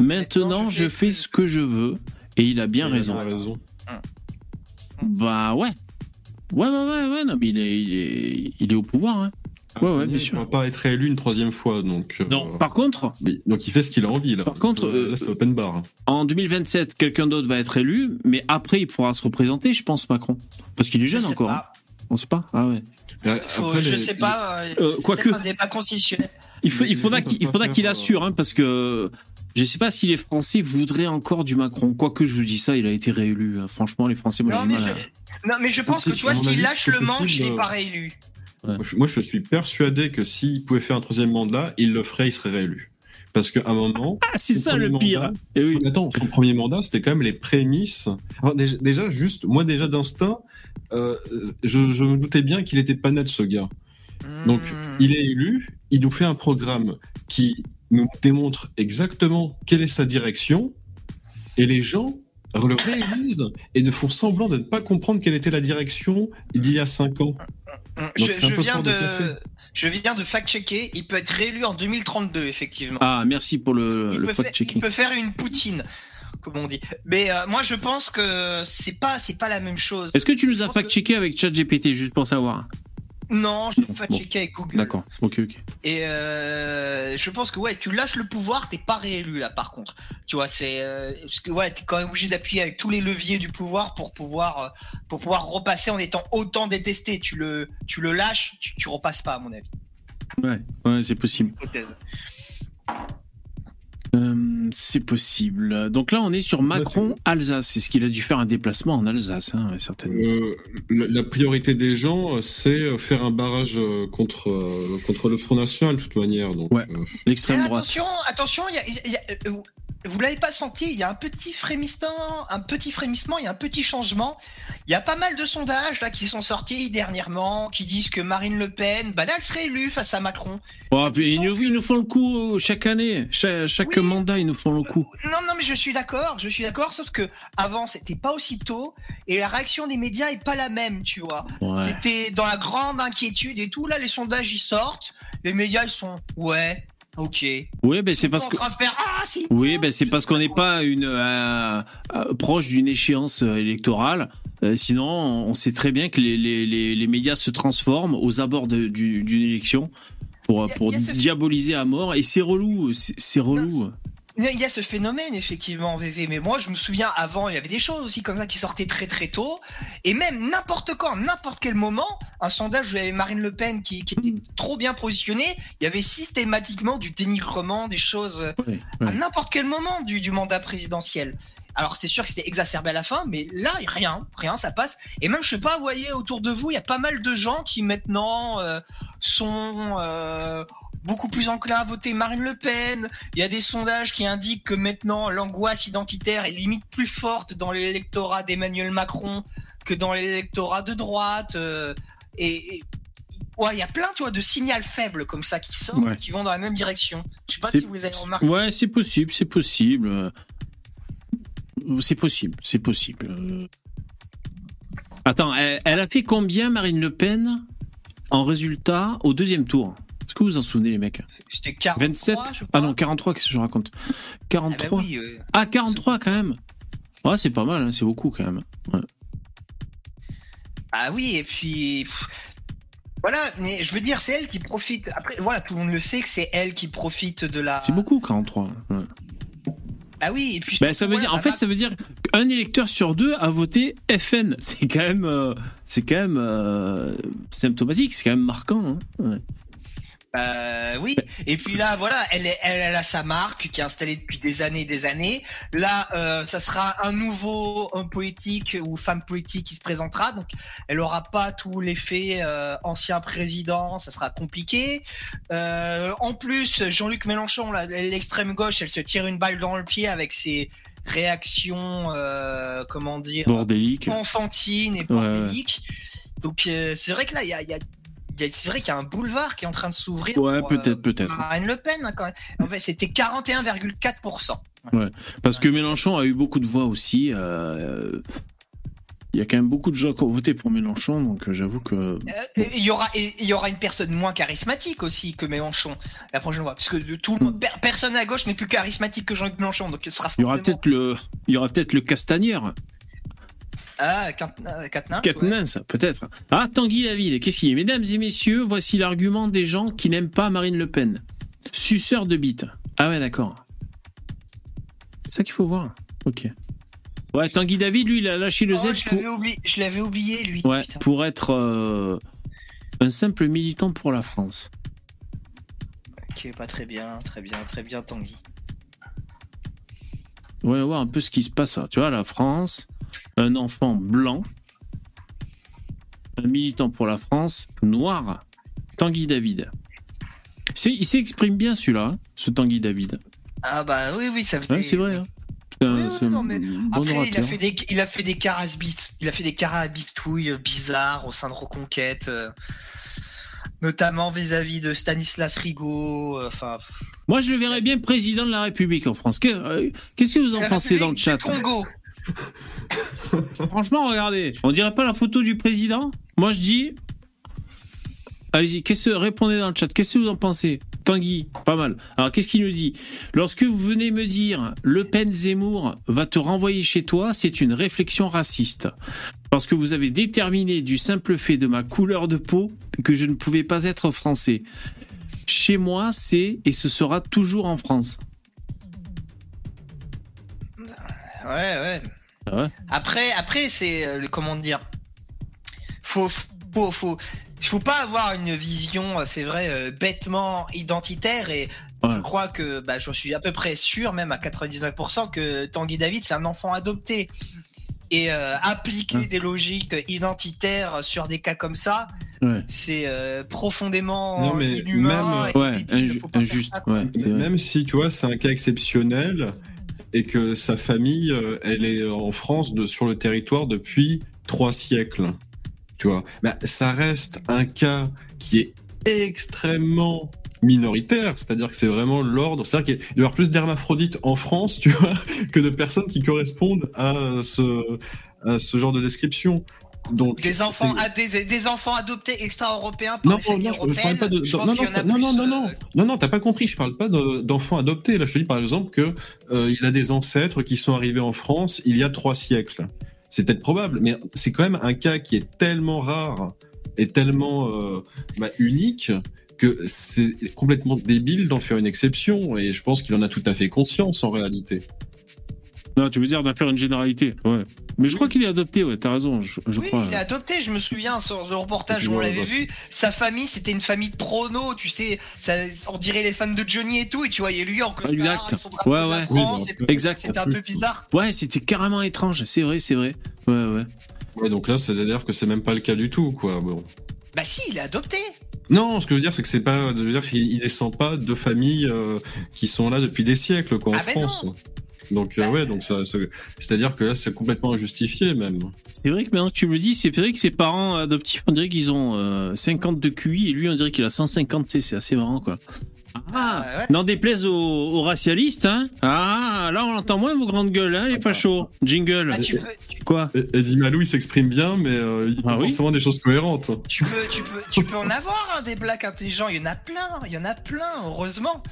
Maintenant, je fais ce que je veux. Et il a bien Il a raison. raison. Bah ouais. Ouais, ouais, ouais, ouais, non, mais il est, il est, il est au pouvoir. Hein. Ouais, ouais, bien il sûr. va pas être réélu une troisième fois, donc. euh, Non, par contre, oui. Donc il fait ce qu'il a envie là. Par contre, Euh, euh, là, c'est open bar. en 2027, quelqu'un d'autre va être élu, mais après, il pourra se représenter, je pense, Macron. Parce qu'il est Je jeune encore. hein. On sait pas Ah ouais. Et Faut- après, je les- sais pas. euh, Euh, c'est quoique- peut-être un débat constitutionnel. Il, faut- il faudra qu'il il faudra assure, hein, parce que je sais pas si les Français voudraient encore du Macron. Quoique je vous dis ça, il a été réélu. hein. Franchement, les Français, moi Non j'ai mais, mal. je... à- non, mais je C'est pense que tu vois, s'il lâche c'est le manche, il n'est euh, pas réélu. Moi, je- Moi, je suis persuadé que s'il pouvait faire un troisième mandat, il le ferait, il serait réélu. Parce qu'à un moment, Ah, c'est Son ça le premier pire. mandat. Eh oui. Mais Attends, son premier mandat, c'était quand même les prémices. Alors, déjà, déjà, juste, moi déjà d'instinct, euh, je, je me doutais bien qu'il était pas net ce gars. Donc, Hmm. il est élu, il nous fait un programme qui nous démontre exactement quelle est sa direction, et les gens le réalisent et ne font semblant de ne pas comprendre quelle était la direction d'il y a cinq ans. Donc je, viens de je viens de fact-checker. Il peut être réélu en 2032, effectivement. Ah, merci pour le, le faire, il fact-checking. peut faire une poutine, comme on dit. Mais euh, moi, je pense que c'est pas, c'est pas la même chose. Est-ce que tu nous as pense que- fact-checké avec ChatGPT, juste pour savoir? Non, je l'ai Bon. fact-checké avec Google. D'accord, ok, ok. Et euh, je pense que ouais, tu lâches le pouvoir, t'es pas réélu là par contre. Tu vois, c'est euh, parce que ouais, t'es quand même obligé d'appuyer avec tous les leviers du pouvoir pour pouvoir euh, pour pouvoir repasser en étant autant détesté. Tu le tu le lâches, tu, tu repasses pas à mon avis. Ouais, ouais, c'est possible. Hypothèse. Euh, c'est possible. Donc là, on est sur Macron-Alsace. C'est ce qu'il a dû faire un déplacement en Alsace, hein, certainement? Euh, la, la priorité des gens, euh, c'est faire un barrage contre, contre le Front National, de toute manière. Donc, Ouais. euh, L'extrême droite. attention, attention, il y a, y a- euh, vous- l'avez pas senti, il y a un petit frémissement, un petit frémissement, il y a un petit changement. Il y a pas mal de sondages là qui sont sortis dernièrement, qui disent que Marine Le Pen, bah là, elle serait élue face à Macron. Oh, puis ils, nous, ils nous font le coup euh, chaque année. Chaque, chaque Oui. mandat, ils nous font le coup. Non, non, mais je suis d'accord, je suis d'accord, sauf que avant c'était pas aussi tôt et la réaction des médias est pas la même, tu vois. Ouais. C'était dans la grande inquiétude et tout. Là, les sondages ils sortent, les médias ils sont ouais, ok. Oui, ben c'est parce que. faire ah Oui, ben c'est parce qu'on n'est pas une euh, euh, proche d'une échéance euh, électorale. Euh, sinon, on sait très bien que les, les, les, les médias se transforment aux abords du- d'une élection pour, a- pour diaboliser à mort. Et c'est relou, c'est relou. Il y a ce phénomène effectivement VV, mais moi je me souviens avant il y avait des choses aussi comme ça qui sortaient très très tôt et même n'importe quand, n'importe quel moment, un sondage où il y avait Marine Le Pen qui, était trop bien positionnée, il y avait systématiquement du dénigrement des choses à n'importe quel moment du, du mandat présidentiel. Alors c'est sûr que c'était exacerbé à la fin, mais là rien, rien, ça passe. Et même je sais pas, vous voyez autour de vous, il y a pas mal de gens qui maintenant euh, sont euh, beaucoup plus enclins à voter Marine Le Pen. Il y a des sondages qui indiquent que maintenant l'angoisse identitaire est limite plus forte dans l'électorat d'Emmanuel Macron que dans l'électorat de droite. Euh, et, ouais, il y a plein, tu vois, de signaux faibles comme ça qui sortent, qui vont dans la même direction. Je sais pas si vous avez remarqué. Ouais, c'est possible, c'est possible. C'est possible, c'est possible. Attends, elle, a fait combien, Marine Le Pen, en résultat au deuxième tour? Est-ce que vous vous en souvenez, les mecs C'était 43. 27 Ah non, 43, qu'est-ce que je raconte 43 Ah, bah ah 43 quand même Ouais, c'est pas mal, hein, c'est beaucoup quand même. Ah oui, et puis. voilà, mais je veux dire, c'est elle qui profite. Après, voilà, tout le monde le sait que c'est elle qui profite de la. C'est beaucoup, 43. Ah oui, et puis. Ben, ça veut dire, en fait, ça veut dire qu'un électeur sur deux a voté FN. C'est quand même, euh, c'est quand même euh, symptomatique, c'est quand même marquant. Hein. Euh, oui. Et puis là, voilà, elle, est, elle, a sa marque qui est installée depuis des années et des années. Là, euh, ça sera un nouveau homme politique ou femme politique qui se présentera. Donc, elle aura pas tout l'effet euh, ancien président. Ça sera compliqué. Euh, en plus, Jean-Luc Mélenchon, l'extrême gauche, elle se tire une balle dans le pied avec ses réactions, euh, comment dire, bordéliques, enfantines et bordéliques. Donc, c'est vrai que là, il y a, y a c'est vrai qu'il y a un boulevard qui est en train de s'ouvrir. Ouais, peut-être, euh, peut-être. Marine Le Pen, hein, quand même. En fait, c'était 41,4%. Ouais, parce que Mélenchon a eu beaucoup de voix aussi. Euh, il y a quand même beaucoup de gens qui ont voté pour Mélenchon, donc euh, j'avoue que. Il y aura, il y aura une personne moins charismatique aussi que Mélenchon la prochaine fois, parce que tout le monde, personne à gauche n'est plus charismatique que Jean-Luc Mélenchon, donc il sera. Il y aura peut-être le, il y aura peut-être le Castagneur. Ah, Katnins, ça, peut-être. Ah, Tanguy David, qu'est-ce qu'il y a? Mesdames et messieurs, voici l'argument des gens qui n'aiment pas Marine Le Pen. Suceur de bite. Ah ouais, d'accord. C'est ça qu'il faut voir. Ok. Ouais, Tanguy David, lui, il a lâché le oh, Z je pour... L'avais oublié, lui. Ouais, pour être euh, un simple militant pour la France. Ok, pas très bien, très bien, très bien, Tanguy. Ouais, voir un peu ce qui se passe. Tu vois, la France, un enfant blanc, un militant pour la France, noir, Tanguy David. Il s'exprime bien celui-là, hein, ce Tanguy David. Ah bah oui, oui, ça fait... c'est vrai. Hein. Après, il a fait des, il a fait des il a fait des carabistouilles bizarres au sein de Reconquête, euh, notamment vis-à-vis de Stanislas Rigaud. Euh. Moi, je le verrais bien président de la République en France. Euh, qu'est-ce que vous en pensez dans le chat? Congo. Franchement, regardez, on dirait pas la photo du président Moi, je dis. Allez-y, qu'est-ce que répondez dans le chat. Qu'est-ce que vous en pensez Tanguy, pas mal. Alors, qu'est-ce qu'il nous dit? Lorsque vous venez me dire Le Pen Zemmour va te renvoyer chez toi, c'est une réflexion raciste. Parce que vous avez déterminé du simple fait de ma couleur de peau que je ne pouvais pas être français. Chez moi, c'est et ce sera toujours en France. Ouais, ouais. Ah après, après c'est euh, comment dire faut, faut, faut, faut pas avoir une vision, euh, c'est vrai, euh, bêtement identitaire et je crois que bah, je suis à peu près sûr, même à 99%, que Tanguy David c'est un enfant adopté et appliquer des logiques identitaires sur des cas comme ça, c'est profondément inhumain. Même, injuste. même si tu vois, c'est un cas exceptionnel et que sa famille, euh, elle est en France sur le territoire depuis trois siècles. Tu vois, bah, ça reste un cas qui est extrêmement minoritaire, c'est-à-dire que c'est vraiment l'ordre, c'est-à-dire qu'il y avoir plus d'hermaphrodites en France, tu vois, (laughs) que de personnes qui correspondent à à ce genre de description. Donc, des enfants, des, enfants adoptés extra-européens par non, les familles non, européennes. Pas de, non, non, non, non, non, non, non, t'as pas compris. Je parle pas d'enfants adoptés. Là, je te dis par exemple que euh, il a des ancêtres qui sont arrivés en France il y a trois siècles. C'est peut-être probable, mais c'est quand même un cas qui est tellement rare et tellement euh, bah, unique que c'est complètement débile d'en faire une exception, et je pense qu'il en a tout à fait conscience en réalité. Non, tu veux dire d'en faire une généralité, ouais. Mais je crois qu'il est adopté, ouais, t'as raison, je, je oui, crois. il est adopté, je me souviens sur le reportage où on l'avait bah, vu. Sa famille, c'était une famille de pronos, tu sais. Ça, on dirait les fans de Johnny et tout, et tu voyais lui en costard, Exact. avec son drapeau Ouais, la ouais. France, Oui, et bah. Exact. C'était un peu bizarre. Ouais, c'était carrément étrange, c'est vrai, c'est vrai. Ouais, ouais. Ouais, donc là, c'est-à-dire que c'est même pas le cas du tout, quoi. Bon. Bah si, il est adopté. Non, ce que je veux dire, c'est que c'est pas, je veux dire, qu'il il descend pas de familles euh, qui sont là depuis des siècles, quoi, en Ah ben France. Donc euh, ouais, donc ça, ça- c'est-à-dire que là, c'est complètement injustifié même. C'est vrai que maintenant que tu me le dis, c'est vrai que ses parents adoptifs, on dirait qu'ils ont euh, 50 de QI et lui, on dirait qu'il a 150, tu sais, c'est assez marrant, quoi. Ah, ouais. n'en déplaise aux, aux racialistes, hein. Ah, là, on entend moins vos grandes gueules, hein, les fachos. Jingle. Bah, tu, peux, tu, Quoi? Et- Eddie Malou, il s'exprime bien, mais euh, il dit Ah pas oui? forcément des choses cohérentes. tu peux, tu peux, tu peux en avoir hein, des blacks intelligents. Il y en a plein, il y en a plein, heureusement.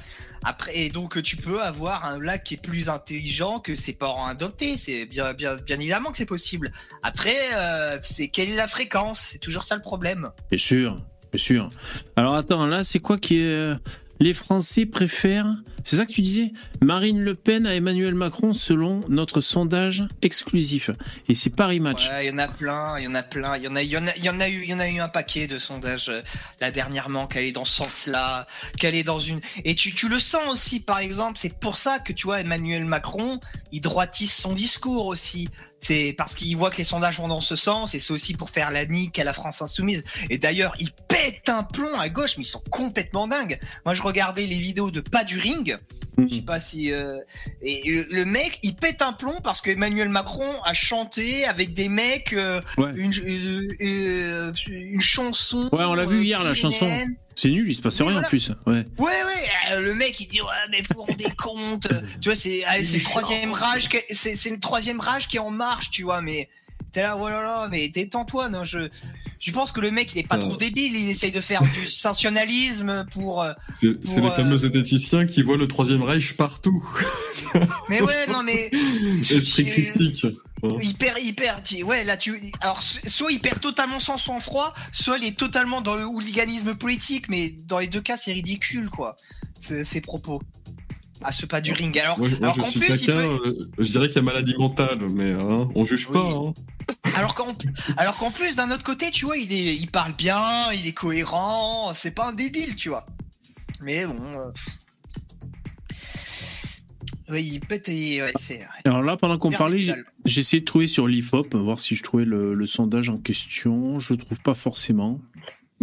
Après, et donc tu peux avoir un black qui est plus intelligent que ses parents adoptés. C'est bien, bien, bien évidemment que c'est possible. Après, euh, c'est quelle est la fréquence? C'est toujours ça le problème. Bien sûr, bien sûr. Alors attends, là, c'est quoi qui euh, Les Français préfèrent. C'est ça que tu disais Marine Le Pen à Emmanuel Macron selon notre sondage exclusif. Et c'est Paris Match. Il y en a plein, il y en a plein, il y en a, y y en a eu, il y en a eu un paquet de sondages euh, là dernièrement qu'elle est dans ce sens-là, qu'elle est dans une. Et tu, le sens aussi, par exemple, c'est pour ça que tu vois Emmanuel Macron, il droitisse son discours aussi. C'est parce qu'il voit que les sondages vont dans ce sens et c'est aussi pour faire la nique à la France insoumise. Et d'ailleurs, il pète un plomb à gauche, mais ils sont complètement dingues. Moi, je regardais les vidéos de Pas du Ring. Je sais pas si euh, et le, mec il pète un plomb parce que Emmanuel Macron a chanté avec des mecs euh, Ouais. une, euh, une chanson. Ouais, on l'a vu euh, hier, la chanson. C'est nul, il se passe rien en plus. Ouais. Ouais ouais, euh, le mec il dit ouais mais vous vous rendez compte, tu vois c'est allez, c'est le troisième rage, qui est- c'est c'est le troisième rage qui est en marche, tu vois mais t'es là oh là là mais détends-toi non je je pense que le mec il est pas trop débile, il essaye de faire du sensationnalisme pour euh, C'est les euh, fameux zététiciens qui voient le troisième Reich partout. (laughs) mais ouais non mais Esprit critique. hein. Perd. tu- Ouais, là, tu. Alors, so- soit il perd totalement son sang-froid, soit il est totalement dans le hooliganisme politique, mais dans les deux cas, c'est ridicule, quoi. ce- Ces propos. À ce pas du ring. Alors, Moi, je- moi, alors je qu'en suis plus, il quelqu'un, peut. euh, je dirais qu'il y a maladie mentale, mais hein, on juge Oui. pas. Hein. Alors qu'en, alors qu'en plus, d'un autre côté, tu vois, il est, il parle bien, il est cohérent, c'est pas un débile, tu vois. Mais bon. euh, Oui, il pète et. Ouais, c'est. Alors là, pendant qu'on parlait, j'ai essayé de trouver sur l'IFOP, voir si je trouvais le, le sondage en question. Je le trouve pas forcément.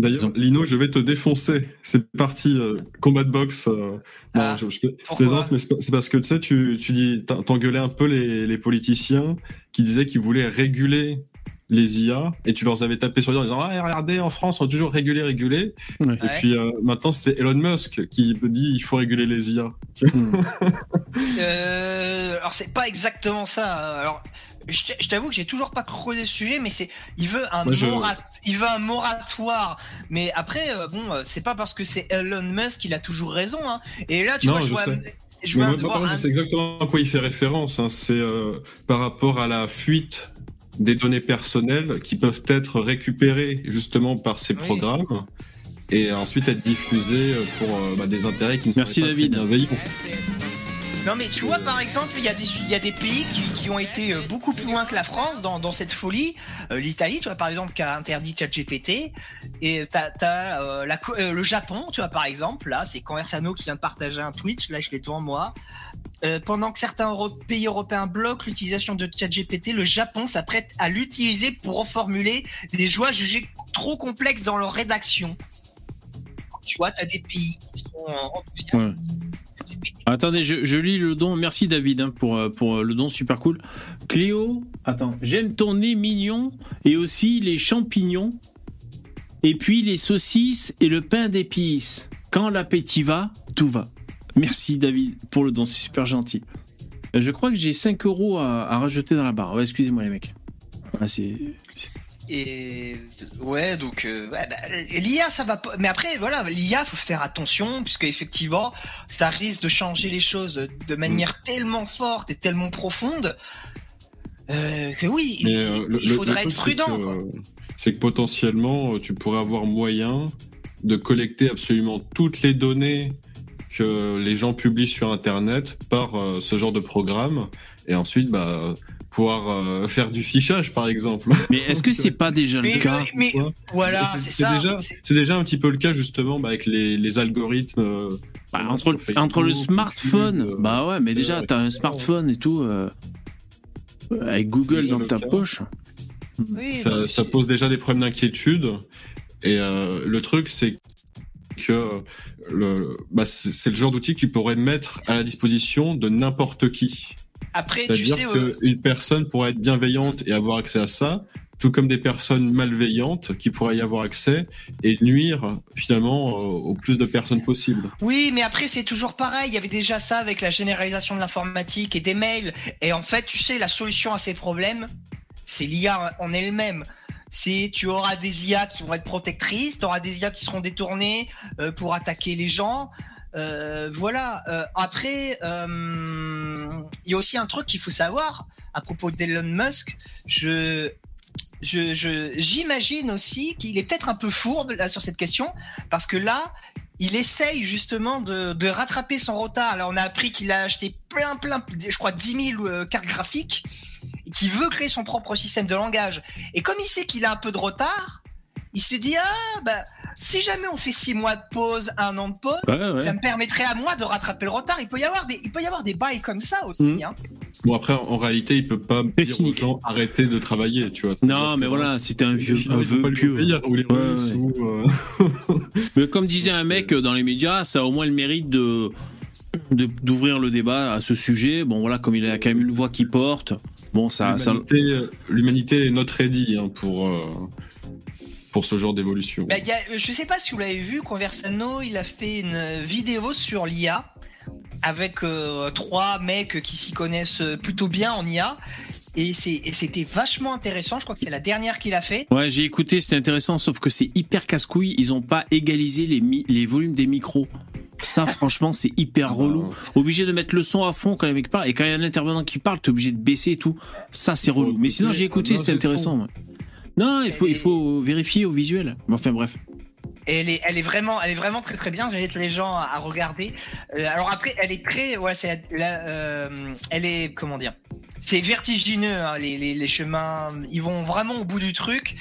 D'ailleurs, Donc- Lino, je vais te défoncer. C'est parti, euh, combat de boxe. euh, non, Ah, je, je pourquoi plaisante, mais c'est parce que tu sais, tu, tu dis, t'en- t'engueulais un peu les, les politiciens qui disaient qu'ils voulaient réguler les IA et tu leur avais tapé sur les en disant ah, regardez en France on a toujours régulé régulé Ouais. et puis euh, maintenant c'est Elon Musk qui dit il faut réguler les IA Euh, alors c'est pas exactement ça. Alors je t'avoue que j'ai toujours pas creusé le sujet, mais c'est il veut un Moi, je- morat- il veut un moratoire. Mais après euh, bon euh, c'est pas parce que c'est Elon Musk qu'il a toujours raison. Hein. Et là tu Non, vois je, je vois sais. je moi, par un- je sais exactement à quoi il fait référence. hein. C'est euh, par rapport à la fuite des données personnelles qui peuvent être récupérées justement par ces Oui. programmes et ensuite être diffusées pour euh, bah, des intérêts qui ne Merci, sont pas David. très bienveillants. Non mais tu vois par exemple il y a des y a des pays qui, qui ont été euh, beaucoup plus loin que la France dans, cette folie. Euh, L'Italie tu vois par exemple qui a interdit ChatGPT et t'as euh, le Japon tu vois par exemple là c'est Conversano qui vient de partager un tweet là je l'ai devant moi. Pendant que certains pays européens bloquent l'utilisation de ChatGPT, le Japon s'apprête à l'utiliser pour reformuler des joies jugées trop complexes dans leur rédaction. Tu vois, t'as des pays qui sont euh, enthousiastes. Attendez, je, lis le don. Merci David hein, pour, euh, euh, le don, super cool. Cléo, attends, j'aime ton nez mignon et aussi les champignons et puis les saucisses et le pain d'épices. Quand l'appétit va, tout va. Merci David pour le don, c'est super gentil. Je crois que j'ai 5 euros à, rajouter dans la barre. Excusez-moi les mecs. Ah, c'est- Et ouais, donc euh, ouais, bah, l'IA, ça va pas. Mais après, voilà, l'IA, faut faire attention puisque effectivement, ça risque de changer les choses de manière tellement forte et tellement profonde euh, que oui, Mais il, le, il le- faudrait le être truc, prudent. C'est que potentiellement, euh, tu pourrais avoir moyen de collecter absolument toutes les données que les gens publient sur Internet par euh, ce genre de programme et ensuite bah pouvoir euh, faire du fichage par exemple. Mais est-ce que c'est pas déjà Mais, le cas mais voilà, C'est- ça. déjà- c'est- déjà un petit peu le cas justement bah, avec les, les algorithmes. euh, Bah, entre, le smartphone, YouTube, euh, bah ouais, mais déjà t'as un smartphone et tout euh, avec Google dans ta cas. poche. oui, ça, ça pose déjà des problèmes d'inquiétude. Et euh, le truc, c'est que le, bah, c'est c'est le genre d'outil que tu pourrais mettre à la disposition de n'importe qui. Après, tu sais, euh, qu'une personne pourrait être bienveillante et avoir accès à ça, tout comme des personnes malveillantes qui pourraient y avoir accès et nuire finalement euh, au plus de personnes possible. Oui, mais après c'est toujours pareil. Il y avait déjà ça avec la généralisation de l'informatique et des mails. Et en fait, tu sais, la solution à ces problèmes, c'est l'IA en elle-même. C'est tu auras des IA qui vont être protectrices, tu auras des IA qui seront détournées euh, pour attaquer les gens. Euh, voilà. Euh, après, euh, il y a aussi un truc qu'il faut savoir à propos d'Elon Musk. Je je, j'imagine aussi qu'il est peut-être un peu fourbe sur cette question parce que là, il essaye justement de, rattraper son retard. Là, on a appris qu'il a acheté plein, plein, je crois 10 000 euh, cartes graphiques et qu'il veut créer son propre système de langage. Et comme il sait qu'il a un peu de retard, il se dit ah bah si jamais on fait six mois de pause, un an de pause, Ouais, ouais. ça me permettrait à moi de rattraper le retard. Il peut y avoir des, il peut y avoir des bails comme ça aussi. Mhm. Hein. Bon après, en réalité, il peut pas dire aux cynique. gens arrêtez de travailler, tu vois. Non, mais voilà, c'était un vieux, un vœu pieux. Ouais, euh, (laughs) Mais comme disait un mec dans les médias, ça a au moins le mérite de d'ouvrir le débat à ce sujet. Bon voilà, comme il a quand même une voix qui porte. Bon ça, ça L'humanité, euh, est not ready hein, pour, euh, pour ce genre d'évolution. Bah, je sais pas si vous l'avez vu, Conversano, il a fait une vidéo sur l'IA avec euh, trois mecs qui s'y connaissent plutôt bien en IA. Et c'était vachement intéressant. Je crois que c'est la dernière qu'il a fait. Ouais, j'ai écouté, c'était intéressant, sauf que c'est hyper casse-couille. Ils ont pas égalisé les, volumes des micros. Ça, franchement, c'est hyper relou. Obligé de mettre le son à fond quand les mecs parlent. Et quand il y a un intervenant qui parle, t'es obligé de baisser et tout. Ça, c'est relou. Mais sinon, j'ai écouté, le intéressant. Non, il faut, il faut vérifier au visuel. Enfin, bref. Et elle est, elle est vraiment, elle est vraiment très très bien. J'invite les gens à, regarder. Euh, alors après, elle est très, ouais, c'est, euh, elle est, comment dire, c'est vertigineux. hein, les, les, les chemins, ils vont vraiment au bout du truc.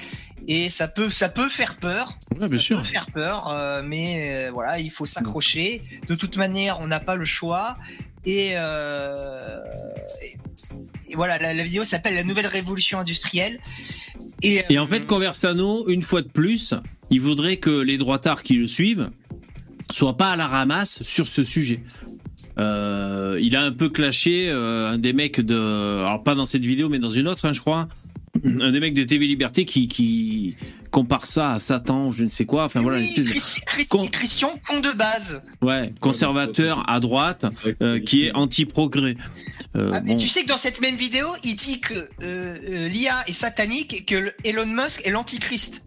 Et ça peut, ça peut faire peur. Ouais, bien ça sûr. peut faire peur, euh, mais euh, voilà, il faut s'accrocher. De toute manière, on n'a pas le choix. Et, euh, et, voilà, la, vidéo s'appelle La nouvelle révolution industrielle. Et, en fait, Conversano, une fois de plus, il voudrait que les droitards qui le suivent soient pas à la ramasse sur ce sujet. Euh, il a un peu clashé euh, un des mecs de, alors pas dans cette vidéo, mais dans une autre, hein, je crois, un des mecs de TV Liberté qui, qui compare ça à Satan, je ne sais quoi. Enfin voilà, une espèce de Christi- Christi- con- Christian, con de base. ouais, conservateur à droite euh, qui est anti-progrès. Euh, Ah, mais bon. tu sais que dans cette même vidéo, il dit que euh, l'IA est satanique et que Elon Musk est l'antichrist.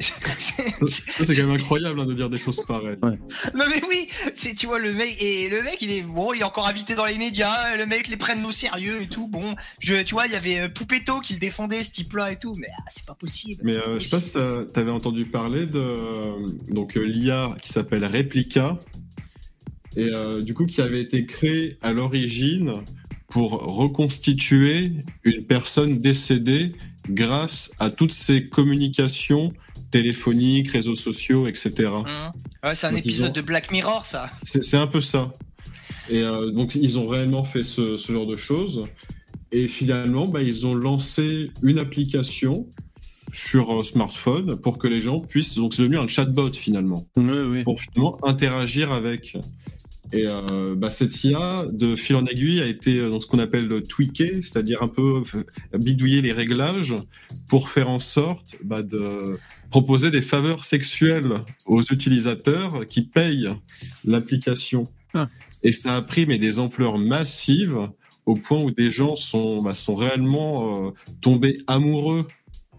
C'est- quand même incroyable hein, de dire des choses pareilles. non mais oui, tu vois le mec et le mec il est bon, il est encore invité dans les médias, le mec les prenne au sérieux et tout. Bon, je tu vois, il y avait euh, Poupetto qui le défendait ce type-là et tout, mais ah, c'est pas possible. Mais euh, je sais pas si t'avais entendu parler de euh, donc euh, l'IA qui s'appelle Replica et euh, du coup qui avait été créé à l'origine pour reconstituer une personne décédée grâce à toutes ces communications téléphoniques, réseaux sociaux, etc. Hum. Ouais, c'est un Donc, épisode ont- de Black Mirror ça. C'est c'est un peu ça. Et euh, donc ils ont réellement fait ce, ce genre de choses. Et finalement, bah, ils ont lancé une application sur euh, smartphone pour que les gens puissent. Donc c'est devenu un chatbot finalement Ouais, ouais. pour finalement interagir avec. Et euh, bah, cette IA de fil en aiguille a été dans ce qu'on appelle le tweaker, c'est-à-dire un peu bidouiller les réglages pour faire en sorte bah, de proposer des faveurs sexuelles aux utilisateurs qui payent l'application. Ah. Et ça a pris mais des ampleurs massives au point où des gens sont, bah, sont réellement euh, tombés amoureux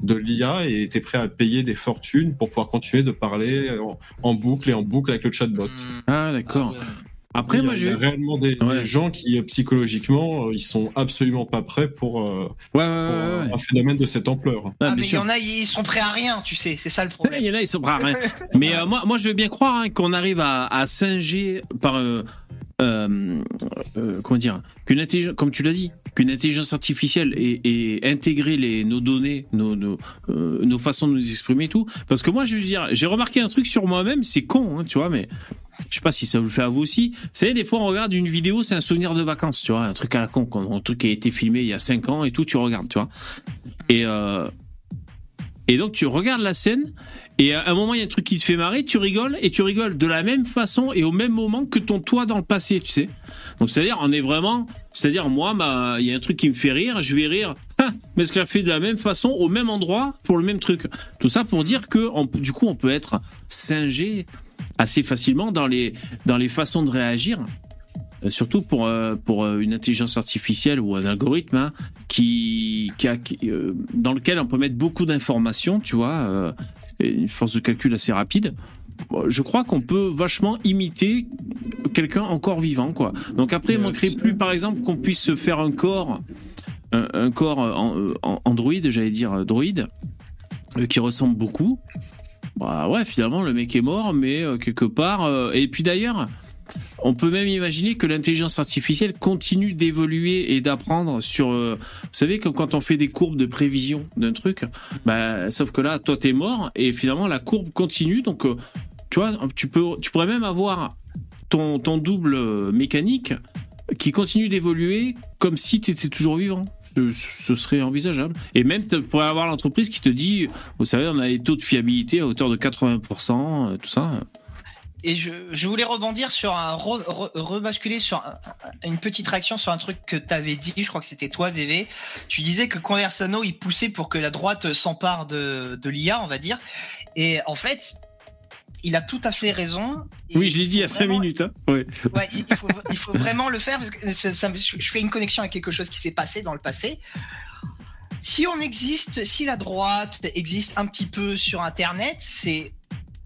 de l'IA et étaient prêts à payer des fortunes pour pouvoir continuer de parler en, en boucle et en boucle avec le chatbot. Ah d'accord. Ah ouais. Après, il y a, moi, je il y a vais. réellement des, Ouais. des gens qui, euh, psychologiquement, euh, ils sont absolument pas prêts pour, euh, Ouais, ouais, pour, ouais, ouais. un phénomène de cette ampleur. Ah, Ah, mais il y en a, ils sont prêts à rien, tu sais, c'est ça le problème. Il y en a, ils sont prêts à rien. Mais euh, moi, moi, je veux bien croire hein, qu'on arrive à, à singer par. euh, euh, euh, comment dire qu'une intelligence, comme tu l'as dit, qu'une intelligence artificielle et, et intégrer les, nos données, nos, nos, euh, nos façons de nous exprimer et tout. Parce que moi, je veux dire, j'ai remarqué un truc sur moi-même, c'est con, hein, tu vois, mais je sais pas si ça vous le fait à vous aussi. Vous savez, des fois, on regarde une vidéo, c'est un souvenir de vacances, tu vois, un truc à la con, un truc qui a été filmé il y a 5 ans et tout, tu regardes, tu vois. Et, euh, et donc, tu regardes la scène, et à un moment, il y a un truc qui te fait marrer, tu rigoles, et tu rigoles de la même façon et au même moment que ton toi dans le passé, tu sais. Donc, c'est-à-dire, on est vraiment, c'est-à-dire, moi, bah, il y a un truc qui me fait rire, je vais rire, ah, mais ce qu'elle fait de la même façon, au même endroit, pour le même truc. Tout ça pour dire que, du coup, on peut être singé assez facilement dans les, dans les façons de réagir. Euh, Surtout pour, euh, pour euh, une intelligence artificielle ou un algorithme hein, qui, qui, a, qui, euh, dans lequel on peut mettre beaucoup d'informations, tu vois, euh, une force de calcul assez rapide. Je crois qu'on peut vachement imiter quelqu'un encore vivant, quoi. Donc après, il manquerait plus, par exemple, qu'on puisse se faire un corps, un, un corps en, en- Android, j'allais dire droïde, qui ressemble beaucoup. Bah ouais, finalement, le mec est mort, mais euh, quelque part. euh, et puis d'ailleurs, on peut même imaginer que l'intelligence artificielle continue d'évoluer et d'apprendre sur. euh, vous savez, comme quand on fait des courbes de prévision d'un truc, bah, sauf que là, toi, t'es mort et finalement, la courbe continue. Donc, tu vois, tu, peux, tu pourrais même avoir ton, ton double mécanique qui continue d'évoluer comme si tu étais toujours vivant. Ce, serait envisageable. Et même, tu pourrais avoir l'entreprise qui te dit, vous savez, on a des taux de fiabilité à hauteur de 80%, euh, tout ça. Et je, je voulais rebondir sur un. re- re- rebasculer sur un- un- une petite réaction sur un truc que tu avais dit, je crois que c'était toi, VV. Tu disais que Conversano, il poussait pour que la droite s'empare de, de l'IA, on va dire. Et en fait, il a tout à fait raison. Oui, je l'ai dit il y a faut 5 vraiment- minutes. Hein. Ouais. Ouais, il il faut, il faut vraiment le faire parce que ça- ça me- je fais une connexion avec quelque chose qui s'est passé dans le passé. Si on existe, si la droite existe un petit peu sur Internet, c'est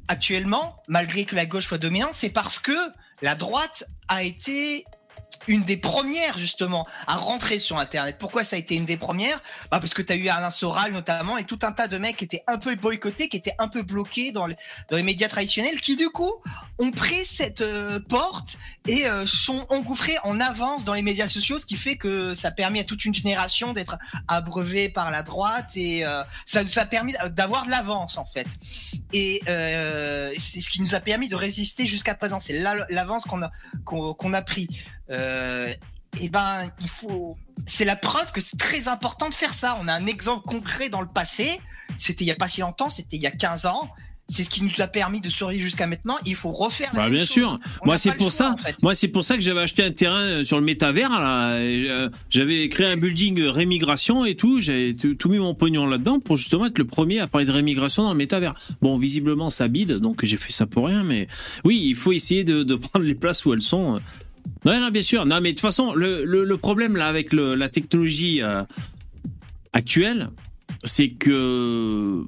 actuellement, malgré que la gauche soit dominante, c'est parce que la droite a été une des premières justement à rentrer sur Internet. Pourquoi ça a été une des premières? Bah Parce que tu as eu Alain Soral notamment et tout un tas de mecs qui étaient un peu boycottés, qui étaient un peu bloqués dans, le- dans les médias traditionnels, qui du coup ont pris cette euh, porte et euh, sont engouffrés en avance dans les médias sociaux, ce qui fait que ça a permis à toute une génération d'être abreuvée par la droite et euh, ça nous a permis d'avoir de l'avance en fait. Et c'est ce qui nous a permis de résister jusqu'à présent. C'est la- l'avance qu'on a qu'on a pris. Euh, et ben, il faut. C'est la preuve que c'est très important de faire ça. On a un exemple concret dans le passé. C'était il y a pas si longtemps. C'était il y a 15 ans. C'est ce qui nous a permis de survivre jusqu'à maintenant. Il faut refaire. la Bah, bien chose. sûr. On Moi, c'est pour choix, ça. en fait. Moi, c'est pour ça que j'avais acheté un terrain euh, sur le métavers. Euh, j'avais créé un building rémigration et tout. J'avais tout tout mis mon pognon là-dedans pour justement être le premier à parler de rémigration dans le métavers. Bon, visiblement, ça bide, donc j'ai fait ça pour rien. Mais oui, il faut essayer de, de (laughs) prendre les places où elles sont. Non, non, bien sûr. Non, mais de toute façon, le, le, le problème là avec le, la technologie euh, actuelle, c'est que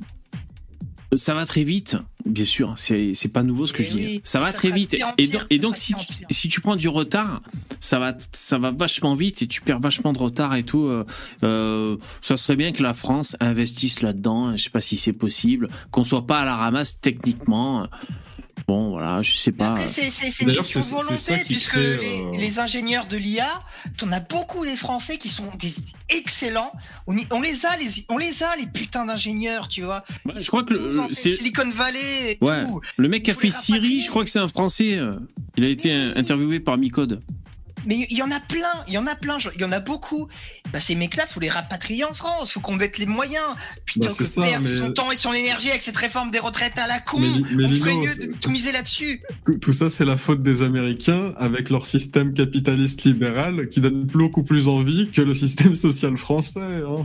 ça va très vite, bien sûr. C'est pas nouveau ce que Eh je dis. oui, ça va ça très vite. pire Et donc, et tu, si tu prends du retard, ça va ça va vachement vite et tu perds vachement de retard et tout. euh, euh, ça serait bien que la France investisse là-dedans. Je sais pas si c'est possible, qu'on soit pas à la ramasse techniquement. Bon, voilà, je sais pas. C'est une question de volonté, puisque crée, les, euh, les ingénieurs de l'IA, on a beaucoup des Français qui sont des excellents. On, y- on les a, les, on les a, les putains d'ingénieurs, tu vois. Je crois que le- Silicon Valley et Ouais. tout. Le mec qui a fait Siri, je crois que c'est un Français. euh, Il a été Oui. interviewé par Micode. Mais il y en a plein, il y en a plein, il y en a beaucoup. Bah, ces mecs-là, faut les rapatrier en France, faut qu'on mette les moyens. Plutôt Bah, que ça, perdre mais- son temps et son énergie avec cette réforme des retraites à la con. Mais mais on ferait mieux de tout miser là-dessus. Tout- Tout ça, c'est la faute des Américains avec leur système capitaliste libéral qui donne beaucoup plus envie que le système social français. hein.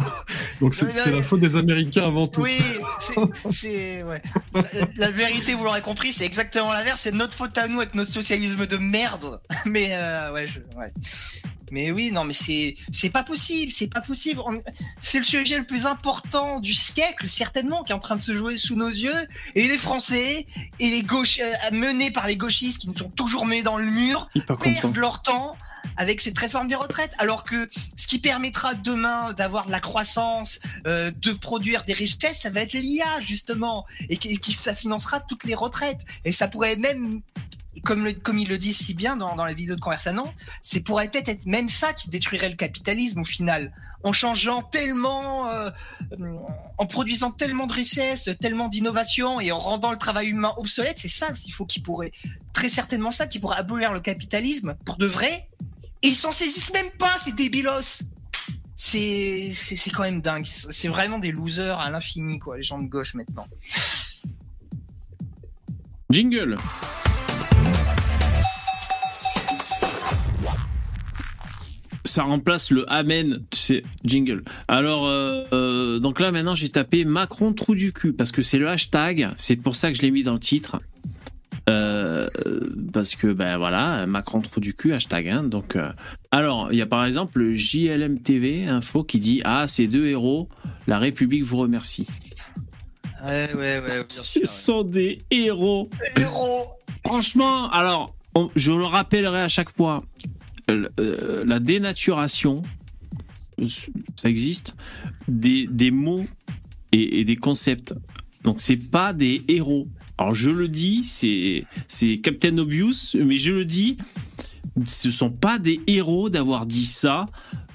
Donc c'est la faute des Américains avant tout. Oui, c'est- c'est. Ouais. La, la vérité, vous l'aurez compris, c'est exactement l'inverse. C'est notre faute à nous avec notre socialisme de merde. (laughs) Mais euh, ouais, je, ouais. Mais oui, non, mais c'est c'est pas possible, c'est pas possible. On- C'est le sujet le plus important du siècle, certainement, qui est en train de se jouer sous nos yeux. Et les Français et les gauches euh, menés par les gauchistes qui nous ont toujours menés dans le mur pas content. perdent leur temps avec cette réforme des retraites, alors que ce qui permettra demain d'avoir de la croissance, euh, de produire des richesses, ça va être l'IA justement, et qui- ça financera toutes les retraites. Et ça pourrait même, comme, le, comme ils le disent si bien dans, la vidéo de conversation, c'est pourrait peut-être être même ça qui détruirait le capitalisme au final, en changeant tellement, euh, en produisant tellement de richesses, tellement d'innovation et en rendant le travail humain obsolète. C'est ça qu'il faut qui pourrait très certainement ça qui pourrait abolir le capitalisme pour de vrai. Et ils s'en saisissent même pas, ces débilos. C'est c'est quand même dingue. C'est vraiment des losers à l'infini, quoi, les gens de gauche maintenant. Jingle. Ça remplace le Amen, tu sais, jingle. Alors, euh, euh, donc là maintenant j'ai tapé Macron trou du cul parce que c'est le hashtag, c'est pour ça que je l'ai mis dans le titre. Euh, parce que ben voilà, Macron trou du cul hashtag. Hein, donc, alors il y a par exemple le JLM TV info qui dit ah ces deux héros, la République vous remercie. Ouais, ouais, ouais. sûr, Ce sont des héros. Héros. Franchement, alors, on- je le rappellerai à chaque fois, la dénaturation, euh, ça existe, des, des mots et, et des concepts. Donc, c'est pas des héros. Alors, je le dis, c'est c'est Captain Obvious, mais je le dis, ce sont pas des héros d'avoir dit ça.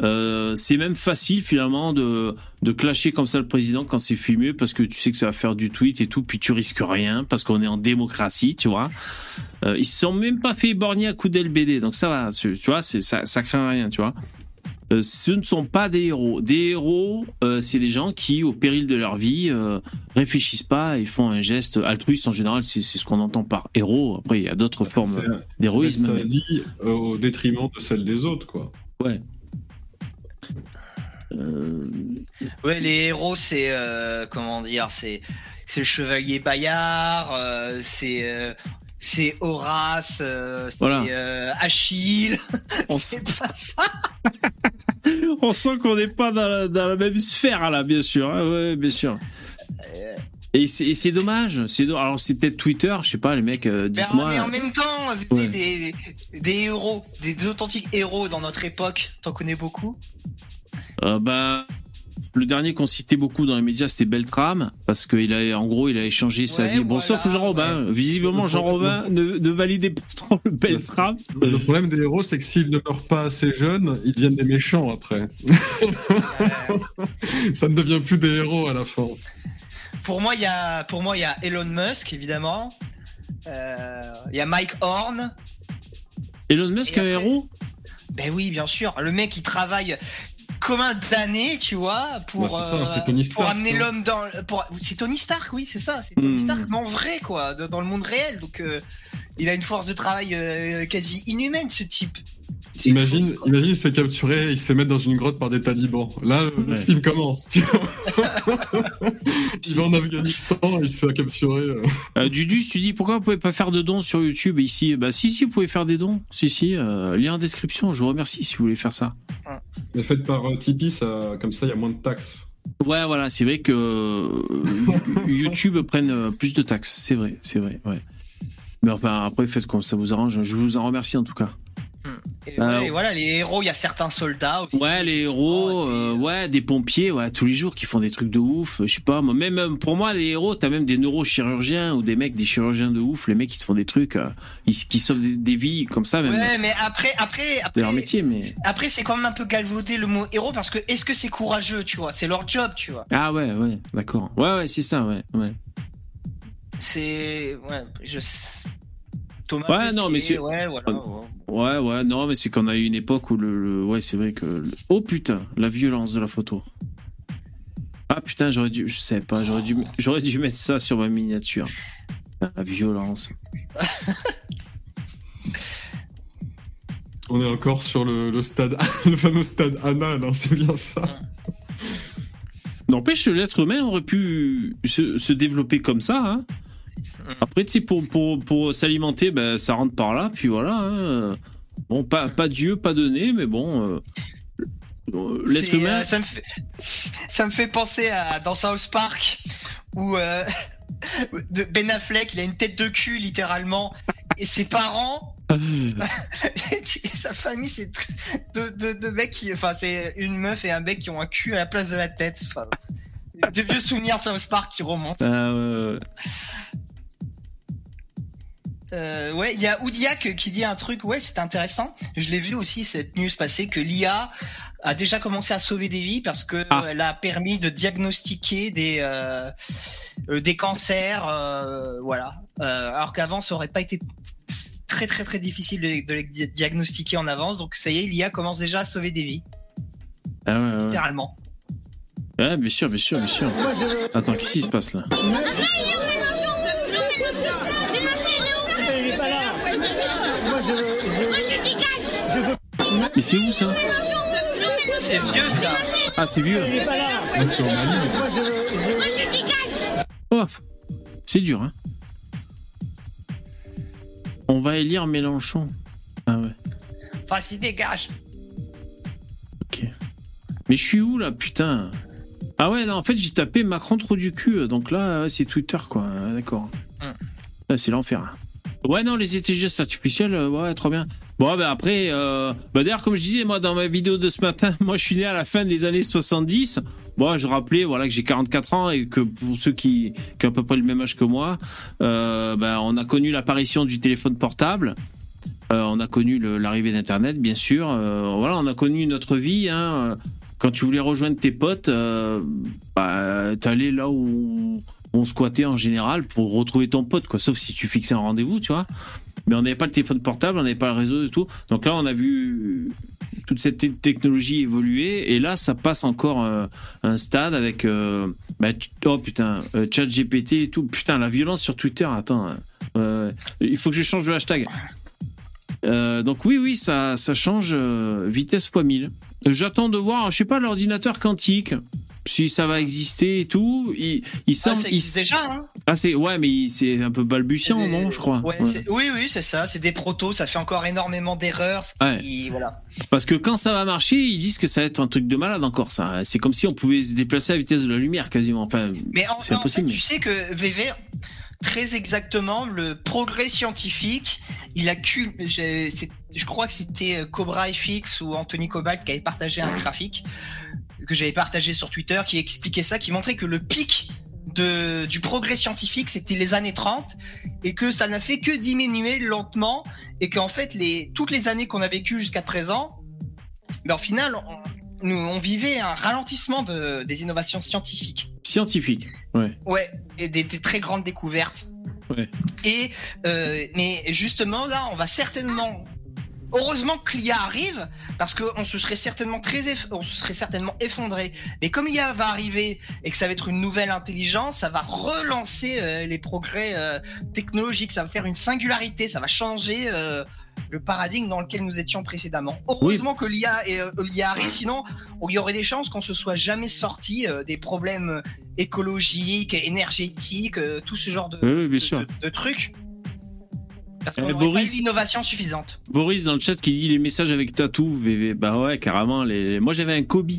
Euh, c'est même facile finalement de, de clasher comme ça le président quand c'est filmé parce que tu sais que ça va faire du tweet et tout, puis tu risques rien parce qu'on est en démocratie, tu vois. Euh, ils se sont même pas fait borgner à coup d'LBD, donc ça va, tu vois, ça, ça craint rien, tu vois. Euh, ce ne sont pas des héros. Des héros, euh, c'est les gens qui, au péril de leur vie, euh, réfléchissent pas et font un geste altruiste. En général, c'est, c'est ce qu'on entend par héros. Après, il y a d'autres formes C'est d'héroïsme. sa mais- vie euh, au détriment de celle des autres, quoi. Ouais. Euh, Ouais, les héros, c'est euh, comment dire, c'est c'est le chevalier Bayard, euh, c'est euh, c'est Horace, euh, c'est Voilà. euh, Achille. (laughs) on, c'est pas ça. (laughs) on sent qu'on n'est pas dans la, dans la même sphère là, bien sûr. hein, ouais, bien sûr. Et c'est, et c'est dommage. C'est do- Alors c'est peut-être Twitter, je sais pas, les mecs, euh, Mais, en- dites-moi. mais en même temps, Ouais. des, des héros, des authentiques héros dans notre époque, t'en connais beaucoup? Euh, bah, le dernier qu'on citait beaucoup dans les médias, c'était Beltram, parce qu'il a, en gros, il a échangé sa Ouais, vie. Bon, voilà, sauf Jean Robin. Visiblement, Jean Robin ne, ne validait pas trop le Beltram. Le problème des héros, c'est que s'ils ne meurent pas assez jeunes, ils deviennent des méchants après. (laughs) Ça ne devient plus des héros à la fin. Pour moi, il y a, pour moi, il y a Elon Musk évidemment. Euh, Il y a Mike Horn. Elon Musk, Et un après- héros? Ben oui, bien sûr. Le mec, il travaille comme un damné, tu vois, pour, Bah, ça, euh, pour amener hein. l'homme dans. Pour... C'est Tony Stark, oui, c'est ça. C'est Tony Hmm. Stark, mais en vrai, quoi, dans le monde réel. Donc, euh, il a une force de travail euh, quasi inhumaine, ce type. Imagine, chose, imagine, il se fait capturer, il se fait mettre dans une grotte par des talibans. Là, le, film commence. tu vois. (laughs) il va en Afghanistan, il se fait capturer. euh. euh, Dudus, tu dis pourquoi vous pouvez pas faire de dons sur YouTube ici? Bah si, si, vous pouvez faire des dons. Si, si. euh, lien en description. Je vous remercie si vous voulez faire ça. Mais faites par euh, Tipeee, ça, comme ça, il y a moins de taxes. Ouais, voilà, c'est vrai que euh, (laughs) YouTube prenne euh, plus de taxes. C'est vrai, c'est vrai, ouais. Mais enfin, après, faites comme ça vous arrange. Je vous en remercie en tout cas. Et, ouais, et voilà, les héros, il y a certains soldats aussi. Ouais, les héros, euh, ouais, des pompiers, ouais, tous les jours qui font des trucs de ouf. Je sais pas, moi, même euh, pour moi, les héros, t'as même des neurochirurgiens ou des mecs, des chirurgiens de ouf, les mecs qui te font des trucs, euh, ils- qui sauvent des, des vies comme ça, même. Ouais, mais après, après, C'est après, leur métier, mais. après, c'est quand même un peu galvaudé le mot héros parce que est-ce que c'est courageux, tu vois? C'est leur job, tu vois? Ah ouais, ouais, d'accord. Ouais, ouais, c'est ça, ouais, ouais. C'est. Ouais, je. Thomas. Ouais, non, mais c'est- Ouais, voilà. ouais. Ouais, ouais, non, mais c'est qu'on a eu une époque où le, le- ouais, c'est vrai que, le- oh putain, la violence de la photo. Ah putain, j'aurais dû, je sais pas, j'aurais dû, j'aurais dû mettre ça sur ma miniature. Putain, La violence. On est encore sur le, le stade, (laughs) le fameux stade anal, hein, c'est bien ça. N'empêche, l'être humain aurait pu se, se développer comme ça. Hein. Après, tu sais, pour, pour, pour s'alimenter, ben, ça rentre par là, puis voilà. hein. Bon, pas, pas Dieu, pas donné, mais bon. euh, euh, L'être humain. euh, ça, me fait, ça me fait penser à dans South Park où euh, (laughs) Ben Affleck il a une tête de cul littéralement et ses parents (laughs) et sa famille c'est deux, deux, deux mecs qui enfin c'est une meuf et un mec qui ont un cul à la place de la tête enfin (laughs) de vieux souvenirs de South Park qui remontent ouais, ouais. Euh, ouais, il y a Oudiak qui dit un truc, ouais, c'est intéressant. Je l'ai vu aussi cette news passer que l'IA a déjà commencé à sauver des vies parce que Ah. elle a permis de diagnostiquer des euh, euh, des cancers, euh, voilà. Euh, alors qu'avant, ça aurait pas été très très très difficile de, de les di- diagnostiquer en avance. Donc ça y est, l'IA commence déjà à sauver des vies, Ah, ouais. littéralement. Ouais, bien sûr, bien sûr, bien sûr. Attends, qu'est-ce qui se passe là. Mais c'est où ça C'est vieux ça. Ah, c'est vieux. Ah, Oh, c'est dur, hein. On va élire Mélenchon. Ah ouais, Enfin, s'il dégage. ok. Mais je suis où là, putain? Ah ouais, non, en fait, j'ai tapé Macron trop du cul. Donc là, ouais, c'est Twitter, quoi. Ah, D'accord. Hum. Là, c'est l'enfer. Ouais, non, les intelligences artificielles, euh, ouais, trop bien. Bon, bah après, euh, bah d'ailleurs, comme je disais, moi, dans ma vidéo de ce matin, (laughs) moi, je suis né à la fin des années 70. Bon, je rappelais, voilà, que j'ai 44 ans et que pour ceux qui, qui ont à peu près le même âge que moi, euh, bah, on a connu l'apparition du téléphone portable. Euh, on a connu l'arrivée d'Internet, bien sûr. Euh, voilà, on a connu notre vie. Hein. Quand tu voulais rejoindre tes potes, euh, bah, t'allais là où on squattait en général pour retrouver ton pote, quoi. Sauf si tu fixais un rendez-vous, tu vois. Mais on n'avait pas le téléphone portable, on n'avait pas le réseau et tout. Donc là, on a vu toute cette te- technologie évoluer. Et là, ça passe encore euh, un stade avec. euh, bah, oh putain, chat GPT et tout. Putain, la violence sur Twitter, attends. euh, il faut que je change de hashtag. Euh, donc oui, oui, ça, ça change euh, vitesse fois 1000. Euh, J'attends de voir, je sais pas, l'ordinateur quantique, si ça va exister et tout. Il, il Ah, semble, il- existe déjà, hein. ah c'est ouais, mais c'est un peu balbutiant, des- non, je crois. Ouais, Ouais. c'est- Oui, oui, c'est ça. C'est des protos. Ça fait encore énormément d'erreurs. Ouais. Voilà. Parce que quand ça va marcher, ils disent que ça va être un truc de malade encore. Ça, c'est comme si on pouvait se déplacer à la vitesse de la lumière quasiment. Enfin, Mais en, en fait, tu sais que VV, très exactement, le progrès scientifique, il a cul. Je crois que c'était euh, Cobra FX ou Anthony Cobalt qui avait partagé un graphique que j'avais partagé sur Twitter qui expliquait ça, qui montrait que le pic du progrès scientifique, c'était les années 30 et que ça n'a fait que diminuer lentement et qu'en fait, toutes les années qu'on a vécues jusqu'à présent, ben, au final, on, nous, on vivait un ralentissement de, des innovations scientifiques. Scientifique. Ouais. Ouais, et des, des très grandes découvertes. Ouais. Et euh, mais justement là, on va certainement. Heureusement que l'IA arrive parce qu'on se serait certainement très eff- on se serait certainement effondré. Mais comme l'IA va arriver et que ça va être une nouvelle intelligence, ça va relancer euh, les progrès euh, technologiques, ça va faire une singularité, ça va changer euh, le paradigme dans lequel nous étions précédemment. Heureusement que l'IA est, euh, l'IA arrive, sinon il y aurait des chances qu'on se soit jamais sorti euh, des problèmes écologiques, énergétiques, euh, tout ce genre de, Oui, oui, de- de- de trucs. Parce qu'on n'aurait pas eu Boris- l'innovation suffisante. Boris dans le chat qui dit les messages avec tatou. Bah ouais, carrément. Les... Moi j'avais un Kobe.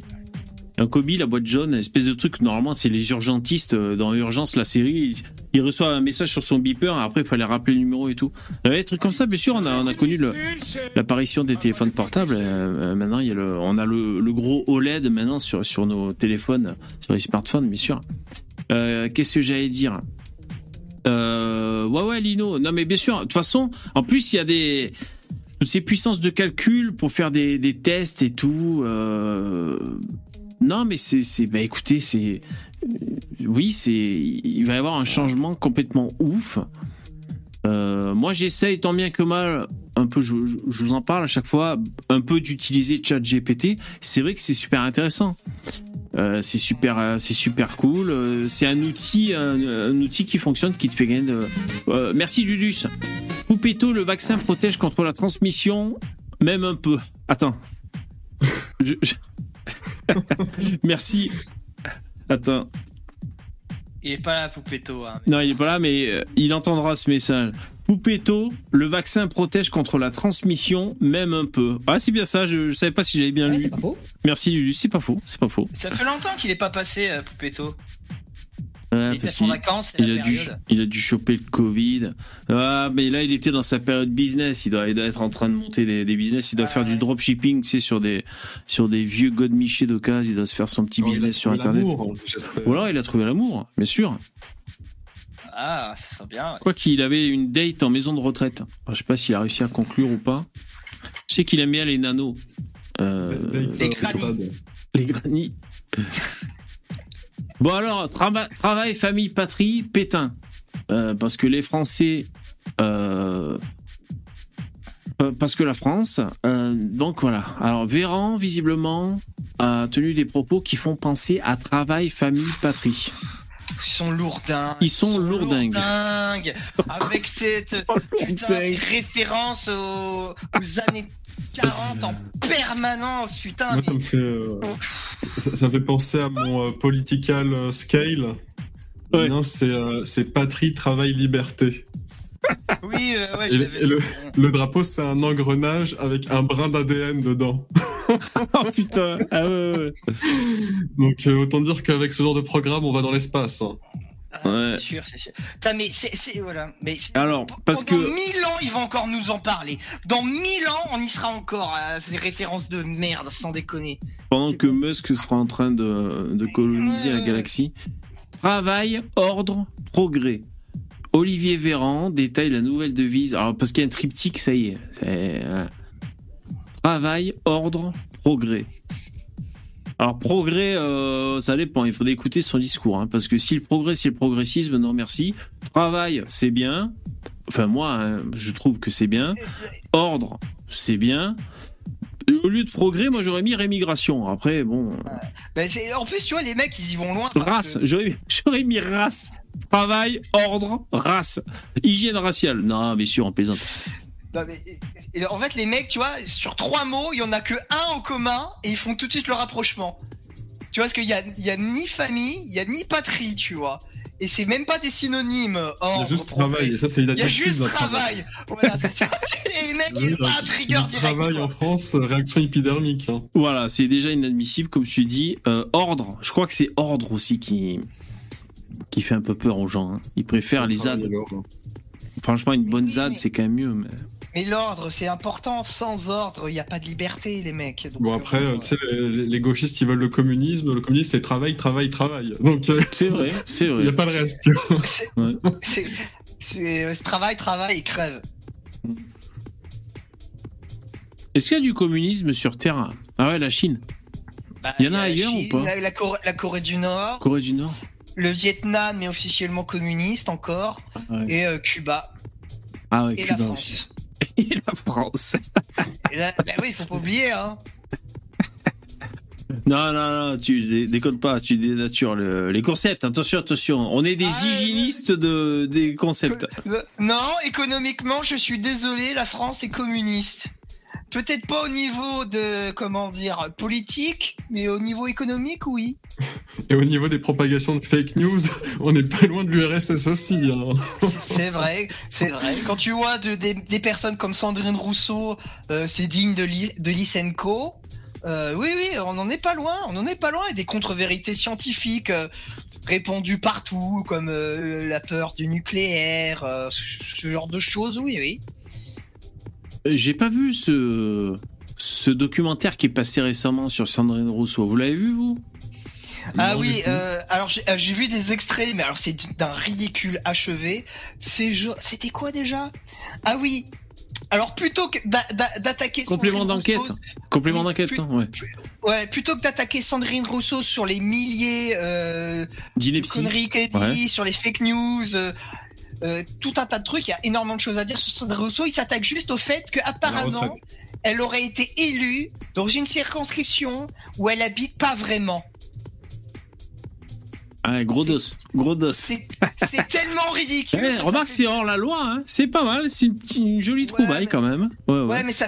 Un Kobe, la boîte jaune, espèce de truc. Normalement, c'est les urgentistes euh, dans Urgence, la série. Il, reçoit un message sur son beeper. Après, il fallait rappeler le numéro et tout. Des trucs comme ça, bien sûr. On a, on a connu l'apparition des téléphones portables. Euh, euh, maintenant, il y a le, on a le, gros OLED maintenant sur, nos téléphones, sur les smartphones, bien sûr. Euh, Qu'est-ce que j'allais dire? Euh, ouais, ouais, Lino. Non, mais bien sûr. De toute façon, en plus, il y a des toutes ces puissances de calcul pour faire des, tests et tout. euh, Non, mais c'est, c'est, bah écoutez, c'est, oui, c'est, il va y avoir un changement complètement ouf. Euh, moi, j'essaye tant bien que mal, un peu, je, je- je vous en parle à chaque fois, un peu d'utiliser ChatGPT. C'est vrai que c'est super intéressant. Euh, c'est super, euh, c'est super cool. C'est un outil, un, un outil qui fonctionne, qui te fait gagner. De... Euh, merci Dudus. Poupetto, le vaccin protège contre la transmission, même un peu. Attends. (laughs) Je- je- (laughs) merci. Attends. Il est pas là, Poupetto. Hein. Non, il est pas là, mais euh, il entendra ce message. Poupetto, le vaccin protège contre la transmission, même un peu. Ah, c'est bien ça, je, je savais pas si j'avais bien Ouais, lu. c'est pas faux. Merci Lulu, c'est pas faux, c'est pas faux. Ça fait longtemps qu'il est pas passé, euh, Poupetto. Ouais, Il parce était en qu'il vacances, il la a, dû, il a dû choper le Covid. Ah, mais là, il était dans sa période business. Il doit, il doit être en train de monter des, des business. Il doit Ah faire du dropshipping, tu sais, sur des, sur des vieux godemichés d'occasion. Il doit se faire son petit il business sur Internet. Ou alors, il a trouvé l'amour, bien sûr. Ah, ça serait bien. ouais. Quoi qu'il avait une date en maison de retraite. Alors, je sais pas s'il a réussi à conclure ou pas. Je sais qu'il aime bien les nanos. Euh, Les granny. les granny. Bon alors, trava- travail, famille, patrie, Pétain. Euh, parce que les Français... euh, parce que la France... euh, donc voilà. Alors Véran, visiblement, a tenu des propos qui font penser à travail, famille, patrie. Ils sont lourdingues. Ils sont lourdingues. lourdingues. Avec cette putain, ces références aux, aux années 40 en permanence, putain. Moi, ça me fait, euh, ça, ça me fait penser à mon euh, political euh, scale. Le Ouais. c'est euh, c'est patrie, travail, liberté. (laughs) Oui, euh, ouais, Et, je le- et le, drapeau, c'est un engrenage avec un brin d'ADN dedans. (laughs) Oh putain ah ouais, ouais. Donc, euh, autant dire qu'avec ce genre de programme, on va dans l'espace. hein. Ouais. C'est sûr, c'est sûr. Mais c'est, voilà. Mais Alors, parce que... mille ans, ils vont encore nous en parler. Dans mille ans, on y sera encore à ces références de merde, sans déconner. pendant que Musk sera en train de, de coloniser la galaxie. Travail, ordre, progrès. Olivier Véran détaille la nouvelle devise. Alors, parce qu'il y a un triptyque, ça y est. Travail, ordre, progrès. Alors, progrès, euh, ça dépend. Il faut écouter son discours. hein, parce que si le progrès, c'est le progressisme, non merci. Travail, c'est bien. Enfin, moi, hein, je trouve que c'est bien. Ordre, c'est bien. Au lieu de progrès, moi, j'aurais mis rémigration. Après, bon. Ben, en plus, tu vois, les mecs, ils y vont loin. Race, que- j'aurais j'aurais mis race. Travail, ordre, race. Hygiène raciale. Non, bien sûr, on plaisante. Non, mais, et- et en fait, les mecs, tu vois, sur trois mots, il y en a que un en commun et ils font tout de suite le rapprochement. Tu vois, parce qu'il y a, il y a ni famille, il y a ni patrie, tu vois. Et c'est même pas des synonymes. Il y a juste travail, et ça, c'est Il y a juste un travail. Voilà, c'est ça. (laughs) les mecs, Oui, ils ont un trigger direct. travail quoi. en France, euh, réaction épidermique. hein. Voilà, c'est déjà inadmissible, comme tu dis. Euh, ordre, je crois que c'est ordre aussi qui, qui fait un peu peur aux gens. hein. Ils préfèrent les ZAD. hein. Franchement, une bonne Mais- ZAD, mais- c'est quand même mieux. Mais... Mais l'ordre, c'est important. Sans ordre, il n'y a pas de liberté, les mecs. Donc, Bon, après, euh, tu sais, les, les gauchistes, ils veulent le communisme. Le communisme, c'est travail, travail, travail. Donc, euh, C'est vrai, c'est (laughs) il n'y vrai. a pas le reste. (laughs) C'est Ouais. travail, travail et crève. Est-ce qu'il y a du communisme sur Terre Ah ouais, la Chine. Bah, Il y en a la ailleurs ou pas? la, la Corée, la Corée du Nord, Corée du Nord le Vietnam est officiellement communiste encore, Ouais. et euh, Cuba Ah ouais, et Cuba la aussi. (laughs) Et la France. Et là, bah oui, il faut pas oublier, hein. Non, non, non, tu dé- déconnes pas, tu dénatures le- les concepts. Attention, attention. On est des Ah, hygiénistes de, des concepts. Euh, Non, économiquement, je suis désolé, la France est communiste. Peut-être pas au niveau de, comment dire, politique, mais au niveau économique, oui. Et au niveau des propagations de fake news, (laughs) on n'est pas loin de l'URSS aussi. hein. C'est- vrai, c'est vrai. Quand tu vois de- des, des personnes comme Sandrine Rousseau, euh, c'est digne de, Li- de Lysenko. Euh, oui, oui, on n'en est pas loin, on n'en est pas loin. Et des contre-vérités scientifiques euh, répandues partout, comme la peur du nucléaire, ce genre de choses, oui, oui. Euh, J'ai pas vu ce, ce documentaire qui est passé récemment sur Sandrine Rousseau. Vous l'avez vu, vous? Ah Non, oui, euh, alors j'ai euh, j'ai vu des extraits, mais alors c'est d'un ridicule achevé. C'était quoi déjà? Ah oui. Alors plutôt que d'a- d'a- d'attaquer Complément Sandrine d'enquête. Rousseau- Complément d'enquête, Ouais. Ouais, plutôt que d'attaquer Sandrine Rousseau sur les milliers euh, de D'ineptie. conneries qu'elle dit, Ouais. sur les fake news, euh, euh, tout un tas de trucs, il y a énormément de choses à dire sur Sandrine Rousseau. Il s'attaque juste au fait qu'apparemment, elle aurait été élue dans une circonscription où elle habite pas vraiment. Ah, gros dos. Gros dos. C'est tellement ridicule. Eh, remarque, fait c'est hors la loi. Hein. C'est pas mal. C'est une, jolie Ouais, trouvaille mais- quand même. Ouais, ouais. Ouais, mais ça,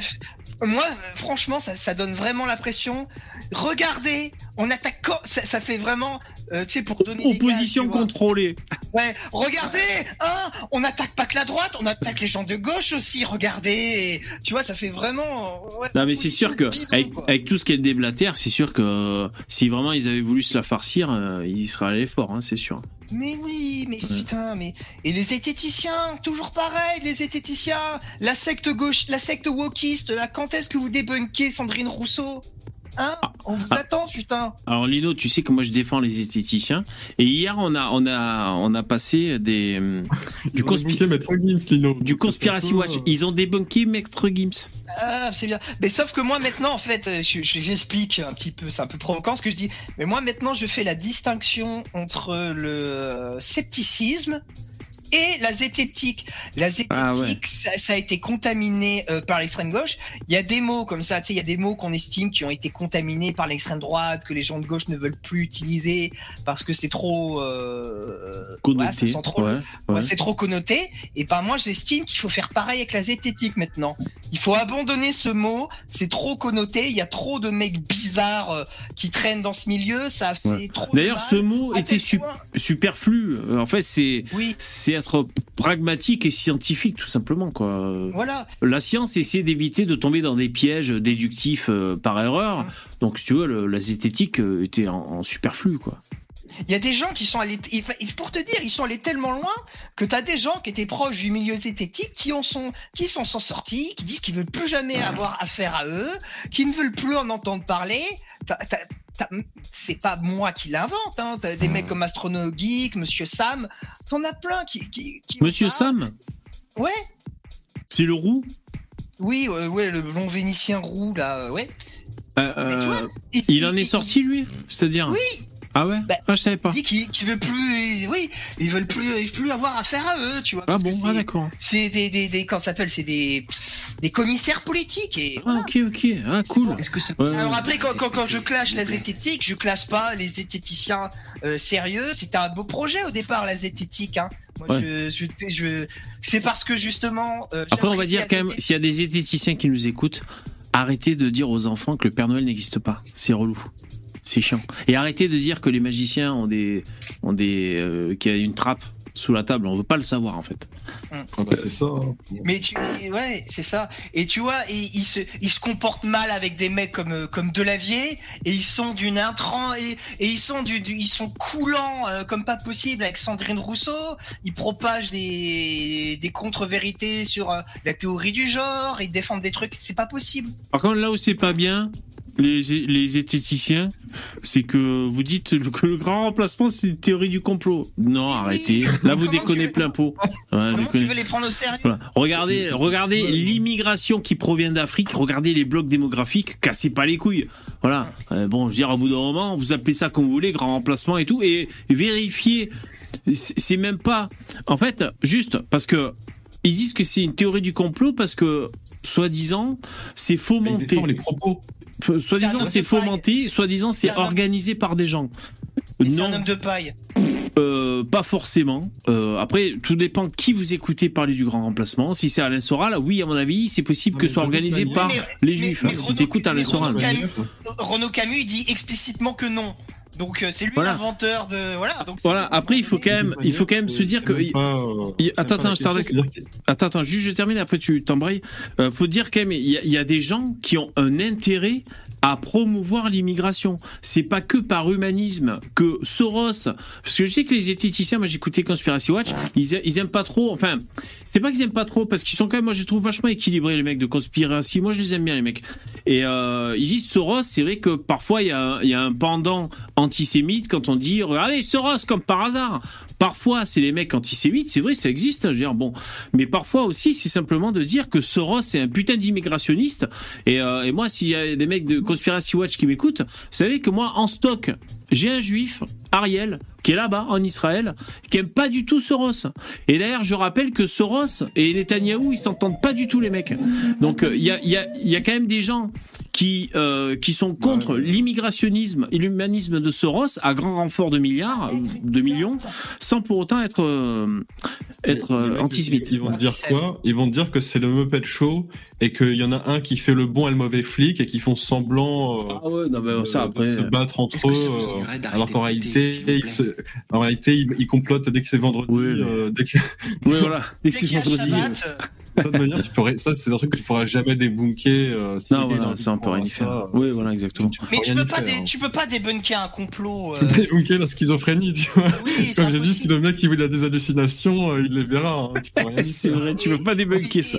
moi, franchement, ça, ça donne vraiment l'impression. Regardez, on attaque. quand- Ça, ça fait vraiment, euh, tu sais, pour donner. Opposition gages, contrôlée. (laughs) Ouais, regardez, hein, on n'attaque pas que la droite, on attaque les gens de gauche aussi. Regardez, Et, tu vois, ça fait vraiment. ouais, Non mais c'est sûr que bidon, avec, quoi. avec tout ce qui est déblatère, c'est sûr que euh, si vraiment ils avaient voulu se la farcir, euh, ils seraient allés fort, hein, c'est sûr. Mais oui, mais putain, mais et les zététiciens, toujours pareil, les zététiciens, la secte gauche, la secte wokiste, là, quand est-ce que vous débunkez Sandrine Rousseau? Hein On vous Ah. attend, putain. Alors Lino, tu sais que moi je défends les esthéticiens et hier on a on a on a passé des (laughs) du, conspi- débunké Maître Gims, Lino. du conspiracy watch. euh, Ils ont débunké Maître Gims. Ah, c'est bien. Mais sauf que moi maintenant, en fait, euh, je- je- j'explique un petit peu, c'est un peu provoquant ce que je dis. Mais moi maintenant, je fais la distinction entre le scepticisme et la zététique. La zététique, Ah ouais. ça, ça a été contaminé euh, par l'extrême gauche. Il y a des mots comme ça, tu sais, il y a des mots qu'on estime qui ont été contaminés par l'extrême droite, que les gens de gauche ne veulent plus utiliser parce que c'est trop euh, Connoté. sent trop ouais, Ouais, ouais. c'est trop connoté. Et ben moi, j'estime qu'il faut faire pareil avec la zététique maintenant. Il faut abandonner ce mot. C'est trop connoté. Il y a trop de mecs bizarres euh, qui traînent dans ce milieu. Ça a fait trop. D'ailleurs, ce mot À était su- superflu. En fait, c'est Oui, c'est être pragmatique et scientifique tout simplement quoi. voilà. La science essaie d'éviter de tomber dans des pièges déductifs euh, par erreur. Donc, si tu veux, le- la zététique euh, était en, en superflu, quoi. Il y a des gens qui sont allés. Pour te dire, ils sont allés tellement loin que t'as des gens qui étaient proches du milieu zététique qui en sont, qui s'en sont sortis, qui disent qu'ils veulent plus jamais avoir affaire à eux, qui ne veulent plus en entendre parler. T'as- t'as- t'as- C'est pas moi qui l'invente, hein. T'as des mecs comme Astrono Geek, Monsieur Sam. T'en as plein qui. qui, Monsieur. Sam, Ouais. c'est le roux Oui, euh, ouais, le long vénitien roux là, ouais. Euh, Mais tu vois, euh, Il en est sorti, lui C'est-à-dire Oui. Ah ouais Bah, Ah, je savais Il pas. dit qu'il qu'il veut plus, oui, ils veulent plus, ils veulent plus avoir affaire à eux, tu vois. Ah bon Ah c'est- d'accord. C'est des, des, des, comment ça s'appelle, c'est des, des commissaires politiques et. Ah ok, ok. Ah cool. Est-ce que ça Ouais, Alors après, quand, quand, quand je clash la zététique, je classe pas les zététiciens euh, sérieux. C'était un beau projet au départ, la zététique. Hein. Moi, je, je, je- c'est parce que justement. euh, Après, on va dire quand même, s'il y a des zététiciens qui nous écoutent, arrêtez de dire aux enfants que le Père Noël n'existe pas. C'est relou. C'est chiant. Et arrêtez de dire que les magiciens ont des, ont des, euh, qu'il y a une trappe sous la table. On veut pas le savoir en fait. Ah bah, c'est ça. hein. Mais tu, ouais, c'est ça. Et tu vois, ils, ils se, ils se comportent mal avec des mecs comme, euh, comme Delavier, et ils sont d'une intrant, et, et ils sont du, du- ils sont coulants euh, comme pas possible avec Sandrine Rousseau. Ils propagent des, des contre-vérités sur euh, la théorie du genre, ils défendent des trucs, c'est pas possible. Par contre, là où c'est pas bien, les, les zététiciens, c'est que vous dites que le grand remplacement, c'est une théorie du complot. Non, arrêtez. (laughs) Là, vous déconnez veux- plein pot. Ouais, Comment déconnez. tu veux les prendre au sérieux Voilà. Regardez, regardez l'immigration qui provient d'Afrique. Regardez les blocs démographiques. Cassez pas les couilles. Voilà. Euh, bon, je veux dire, au bout d'un moment, vous appelez ça comme vous voulez, grand remplacement et tout, et vérifiez. C'est même pas. En fait, juste parce que ils disent que c'est une théorie du complot parce que soi-disant, c'est fomenté. les propos. Soi-disant, C'est fomenté. Soi-disant, c'est organisé par des gens. C'est Non. un homme de paille. Euh, pas forcément. Euh, après, tout dépend qui vous écoutez parler du grand remplacement. Si c'est Alain Soral, oui, à mon avis, c'est possible Non, que ce soit organisé par Mais- les mais- juifs. mais hein. Si t'écoutes Alain Soral. Renaud Camus- Renaud Camus, il dit explicitement que non. Donc euh, c'est lui Voilà. l'inventeur de, voilà. Donc Voilà. Après, il faut quand même, il faut quand même se dire que. Pas, euh, il- attends, attends, je t'arrête. question, Attends, attends, juste je termine, après tu t'embrayes. Euh, faut dire quand même, il y, a- il y a des gens qui ont un intérêt à promouvoir l'immigration. C'est pas que par humanisme que Soros, parce que je sais que les zététiciens, moi j'écoutais Conspiracy Watch, ils, ils aiment pas trop, enfin, c'est pas qu'ils aiment pas trop, parce qu'ils sont quand même, moi je les trouve vachement équilibrés les mecs de Conspiracy, moi je les aime bien les mecs. Et euh, ils disent Soros, c'est vrai que parfois il y, a un- pendant antisémite quand on dit regardez Soros comme par hasard. Parfois c'est les mecs antisémites, c'est vrai ça existe, hein, je veux dire bon, mais parfois aussi c'est simplement de dire que Soros c'est un putain d'immigrationniste. Et, euh, et moi s'il y a des mecs de Conspiracy Watch qui m'écoutent, vous savez que moi en stock j'ai un juif, Ariel, qui est là-bas en Israël, qui aime pas du tout Soros. Et d'ailleurs, je rappelle que Soros et Netanyahou, ils s'entendent pas du tout les mecs. Donc il y a, y, a, y a quand même des gens qui euh, qui sont contre l'immigrationnisme et l'humanisme de Soros à grand renfort de milliards, de millions, sans pour autant être euh, être euh, antisémite. Ils vont te dire quoi? Ils vont te dire que c'est le Muppet Show et qu'il y en a un qui fait le bon et le mauvais flic et qui font semblant ah ouais, non, mais ça, après... de se battre entre eux, alors qu'en réalité, ils se... en réalité, ils, complotent dès que c'est vendredi. Oui, dès que... (laughs) oui voilà, dès que c'est vendredi ça, de manière, tu pourrais, ça, c'est un truc que tu pourras jamais débunker. Euh, non, voilà, ça, on peut rien faire. oui, voilà, exactement. mais tu peux, pas tu peux pas débunker un complot. Euh... Tu peux pas débunker la schizophrénie, tu vois. Oui, Comme j'ai dit, si le mec qui veut des hallucinations, euh, il les verra. Hein, (laughs) c'est vrai, tu peux pas débunker ça.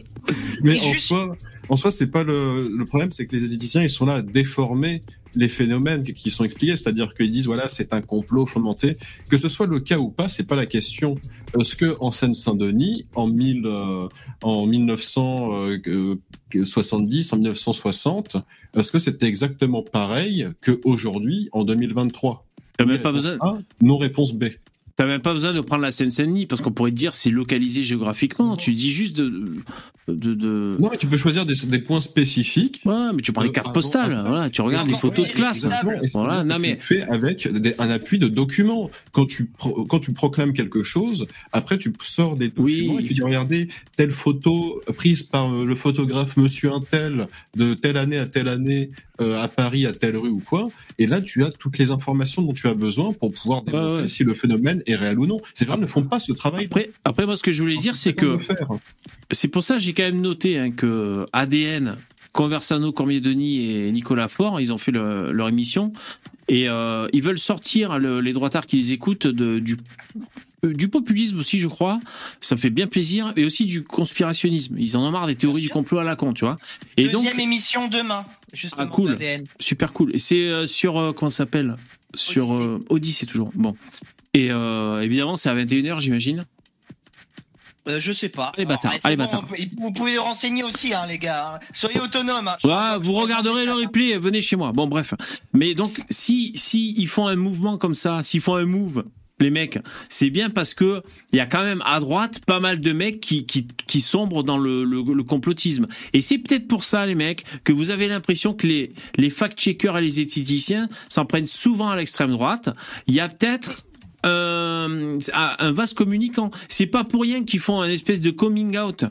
Mais, en soi, en soi, c'est pas le, le problème, c'est que les éditiciens, ils sont là à déformer les phénomènes qui sont expliqués, c'est-à-dire qu'ils disent voilà c'est un complot fondamenté. Que ce soit le cas ou pas, c'est pas la question. Est-ce que en Seine-Saint-Denis, en, euh, en 1970, en 1960, est-ce que c'était exactement pareil qu'aujourd'hui en 2023 même pas besoin. non réponse B. T'as même pas besoin de prendre la Seine-Saint-Denis parce qu'on pourrait dire c'est localisé géographiquement. Tu dis juste de, de, de... Non, mais tu peux choisir des, des, points spécifiques. Ouais, mais tu prends les cartes postales. voilà, tu regardes les photos de classe. Voilà, non mais tu fais avec un appui de documents. Quand tu quand tu proclames quelque chose, après tu sors des documents et tu dis regardez telle photo prise par euh, le photographe Monsieur Intel de telle année à telle année euh, à Paris, à telle rue ou quoi. Et là, tu as toutes les informations dont tu as besoin pour pouvoir démontrer si le phénomène est réel ou non. Ces gens ne font pas ce travail. Après, après moi, ce que je voulais dire, c'est que c'est pour ça que j'ai quand même noté hein, que ADN, Conversano, Cormier-Denis et Nicolas Faure, ils ont fait leur émission et euh, ils veulent sortir les droitards qui les écoutent de, du euh, du populisme aussi, je crois. Ça me fait bien plaisir. Et aussi du conspirationnisme. Ils en ont marre des théories du complot à la con, tu vois. Et Deuxième émission demain. Justement, ah, cool. Super cool. Et c'est euh, sur, euh, comment ça s'appelle? Sur Odyssey. toujours. Bon. Et évidemment, c'est à 21h, j'imagine. Je sais pas. Allez, bâtard. Allez, bâtard. Vous pouvez renseigner aussi, hein, les gars. Soyez autonomes. Hein. vous regarderez le replay, venez chez moi. Bon, bref. Mais donc, si, si ils font un mouvement comme ça, s'ils font un move les mecs, c'est bien parce que il y a quand même à droite pas mal de mecs qui, qui, qui sombrent dans le, le, complotisme. Et c'est peut-être pour ça, les mecs, que vous avez l'impression que les, les fact-checkers et les éthiciciens s'en prennent souvent à l'extrême droite. Il y a peut-être euh, un vaste communicant. C'est pas pour rien qu'ils font un espèce de coming out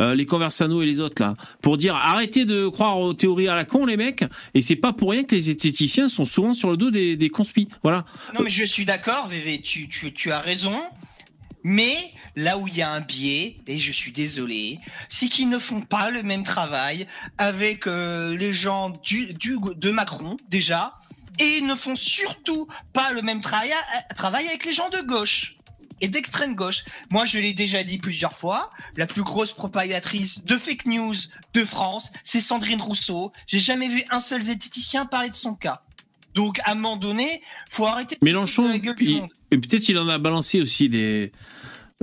euh, les Conversano et les autres là, pour dire arrêtez de croire aux théories à la con les mecs. Et c'est pas pour rien que les esthéticiens sont souvent sur le dos des, des. Voilà. Non mais je suis d'accord, VV, tu, tu, tu as raison. Mais là où il y a un biais, et je suis désolé, c'est qu'ils ne font pas le même travail avec euh, les gens du, du, de Macron déjà, et ils ne font surtout pas le même travail, travail avec les gens de gauche et d'extrême gauche. Moi, je l'ai déjà dit plusieurs fois, la plus grosse propagatrice de fake news de France, c'est Sandrine Rousseau. J'ai jamais vu un seul zététicien parler de son cas. Donc, à un moment donné, faut arrêter. Mélenchon, et peut-être il en a balancé aussi des,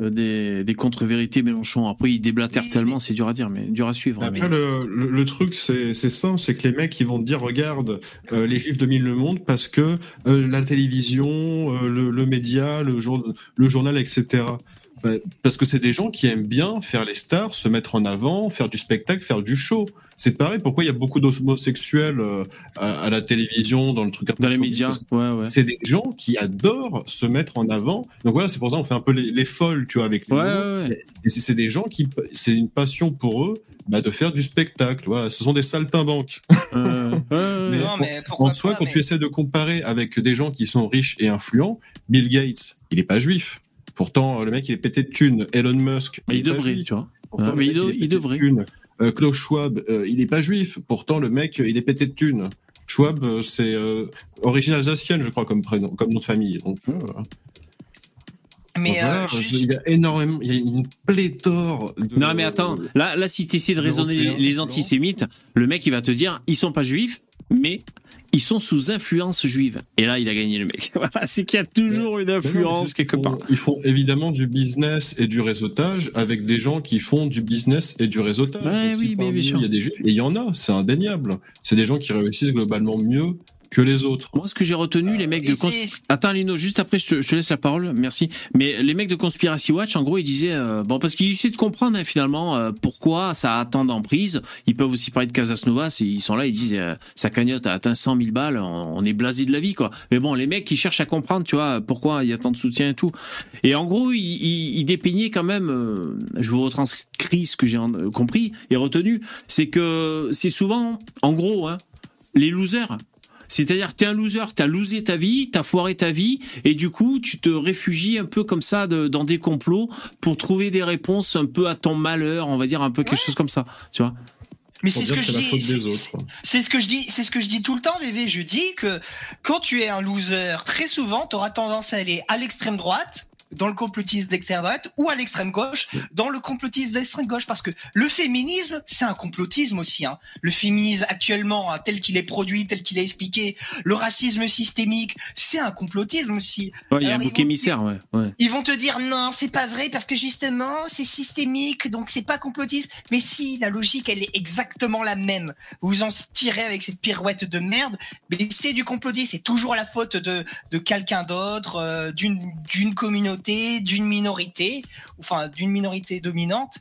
des, des contre-vérités Mélenchon. Après, il déblatère tellement, c'est dur à dire, mais dur à suivre. Après, le, le, truc, c'est ça, c'est que les mecs, ils vont te dire, regarde, euh, les Juifs dominent le monde parce que euh, la télévision, le, le, média, le, jour, le journal, etc. Bah, parce que c'est des gens qui aiment bien faire les stars, se mettre en avant, faire du spectacle, faire du show. C'est pareil. Pourquoi il y a beaucoup d'homosexuels euh, à, la télévision, dans le truc dans les médias ouais, ouais. C'est des gens qui adorent se mettre en avant. Donc voilà, c'est pour ça qu'on fait un peu les, folles, tu vois, avec les ouais, Et c'est des gens qui, c'est une passion pour eux bah, de faire du spectacle. Voilà, ce sont des saltimbanques. Euh, (laughs) mais, non, mais en soi, quand tu essaies de comparer avec des gens qui sont riches et influents, Bill Gates, il est pas juif. Pourtant, le mec, il est pété de thunes. Elon Musk. il, devrait, tu vois. mais il, devrait. Euh, Klaus Schwab, euh, il n'est pas juif. Pourtant, le mec, il est pété de thunes. Schwab, euh, c'est origine alsacienne, je crois, comme prénom, comme nom de famille. Donc, mais il y a énormément, il y a une pléthore. De, non, mais attends, là, là, si tu essaies de raisonner les, les antisémites, le mec, il va te dire, ils sont pas juifs, mais ils sont sous influence juive. Et là, il a gagné le mec. (laughs) c'est qu'il y a toujours une influence quelque part. Ils font évidemment du business et du réseautage avec des gens qui font du business et du réseautage. oui, mais bien sûr. Il y a des juifs, et il y en a, c'est indéniable. C'est des gens qui réussissent globalement mieux que les autres. Moi, ce que j'ai retenu, les mecs de cons... Attends, Lino, juste après, je te, laisse la parole, merci. Mais les mecs de Conspiracy Watch, en gros, ils disaient, euh, bon, parce qu'ils essaient de comprendre hein, finalement euh, pourquoi ça a tant d'emprise. Ils peuvent aussi parler de Casasnova, ils sont là, ils disent, euh, sa cagnotte a atteint 100 000 balles, on, est blasé de la vie, quoi. Mais bon, les mecs, ils cherchent à comprendre, tu vois, pourquoi il y a tant de soutien et tout. Et en gros, ils, ils, dépeignaient quand même, je vous retranscris ce que j'ai compris et retenu, c'est que c'est souvent, en gros, hein, les losers c'est-à-dire, t'es un loser, t'as losé ta vie, t'as foiré ta vie, et du coup, tu te réfugies un peu comme ça dans des complots pour trouver des réponses un peu à ton malheur, on va dire un peu quelque chose comme ça, tu vois. Mais c'est ce que je dis. C'est ce que je dis. C'est ce que je dis tout le temps, VV. Je dis que quand tu es un loser, très souvent, tu auras tendance à aller à l'extrême droite dans le complotisme d'extrême droite ou à l'extrême gauche dans le complotisme d'extrême gauche. Parce que le féminisme c'est un complotisme aussi hein. le féminisme actuellement hein, tel qu'il est produit tel qu'il est expliqué le racisme systémique c'est un complotisme aussi. Il y a un bouc émissaire ouais, ouais, ils vont te dire non c'est pas vrai parce que justement c'est systémique donc c'est pas complotiste mais si la logique elle est exactement la même. Vous en tirez avec cette pirouette de merde mais c'est du complotisme. C'est toujours la faute de de quelqu'un d'autre euh, d'une d'une communauté d'une minorité, enfin d'une minorité dominante.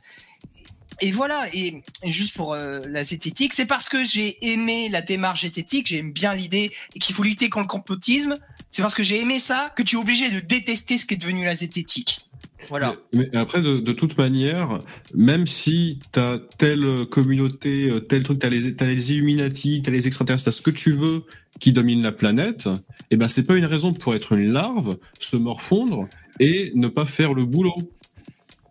Et voilà, et juste pour euh, la zététique, c'est parce que j'ai aimé la démarche zététique, j'aime bien l'idée qu'il faut lutter contre le complotisme, c'est parce que j'ai aimé ça que tu es obligé de détester ce qui est devenu la zététique. Voilà. Mais, après, de, toute manière, même si tu as telle communauté, euh, tel truc, tu as, les Illuminati, tu as les extraterrestres, tu ce que tu veux qui domine la planète, et eh ben c'est pas une raison pour être une larve, se morfondre et ne pas faire le boulot.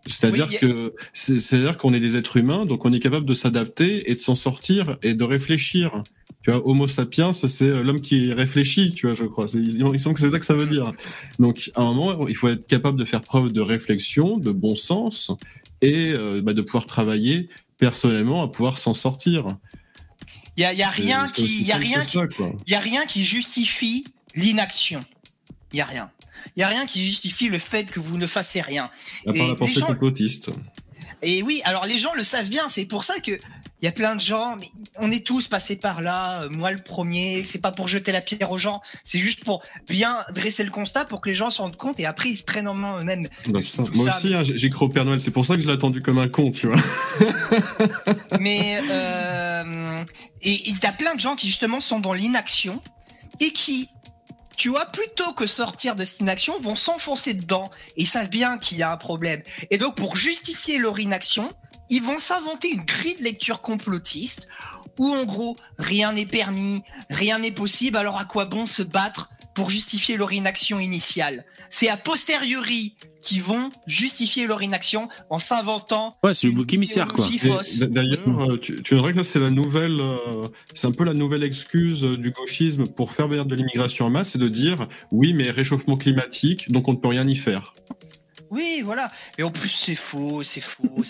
C'est-à-dire que c'est-à-dire qu'on est des êtres humains, donc on est capable de s'adapter et de s'en sortir et de réfléchir. Tu vois, Homo sapiens, c'est l'homme qui réfléchit, tu vois, je crois. Ils sont que c'est ça que ça veut dire. Donc, à un moment, il faut être capable de faire preuve de réflexion, de bon sens et euh, bah, de pouvoir travailler personnellement à pouvoir s'en sortir. Il y a, y a rien qui, y a rien, il y a rien qui justifie l'inaction. Il y a rien. Il y a rien qui justifie le fait que vous ne fassiez rien. À part la pensée complotiste. Et oui, alors les gens le savent bien. C'est pour ça que il y a plein de gens. Mais on est tous passés par là. Euh, moi le premier. C'est pas pour jeter la pierre aux gens. C'est juste pour bien dresser le constat pour que les gens se rendent compte et après ils se prennent en main eux-mêmes. Bah, moi aussi, hein, j'ai cru au Père Noël. C'est pour ça que je l'ai attendu comme un con, tu vois. (laughs) mais euh, et il y a plein de gens qui justement sont dans l'inaction et qui tu vois, plutôt que sortir de cette inaction, vont s'enfoncer dedans et ils savent bien qu'il y a un problème. Et donc, pour justifier leur inaction, ils vont s'inventer une grille de lecture complotiste où, en gros, rien n'est permis, rien n'est possible, alors à quoi bon se battre pour justifier leur inaction initiale? C'est a posteriori qu'ils vont justifier leur inaction en s'inventant. Ouais, c'est le bouc émissaire, quoi. D'ailleurs, euh, tu, tu que c'est la nouvelle, euh, c'est un peu la nouvelle excuse euh, du gauchisme pour faire venir de l'immigration en masse, c'est de dire oui, mais réchauffement climatique, donc on ne peut rien y faire. Oui, voilà. Et en plus, c'est faux, c'est faux,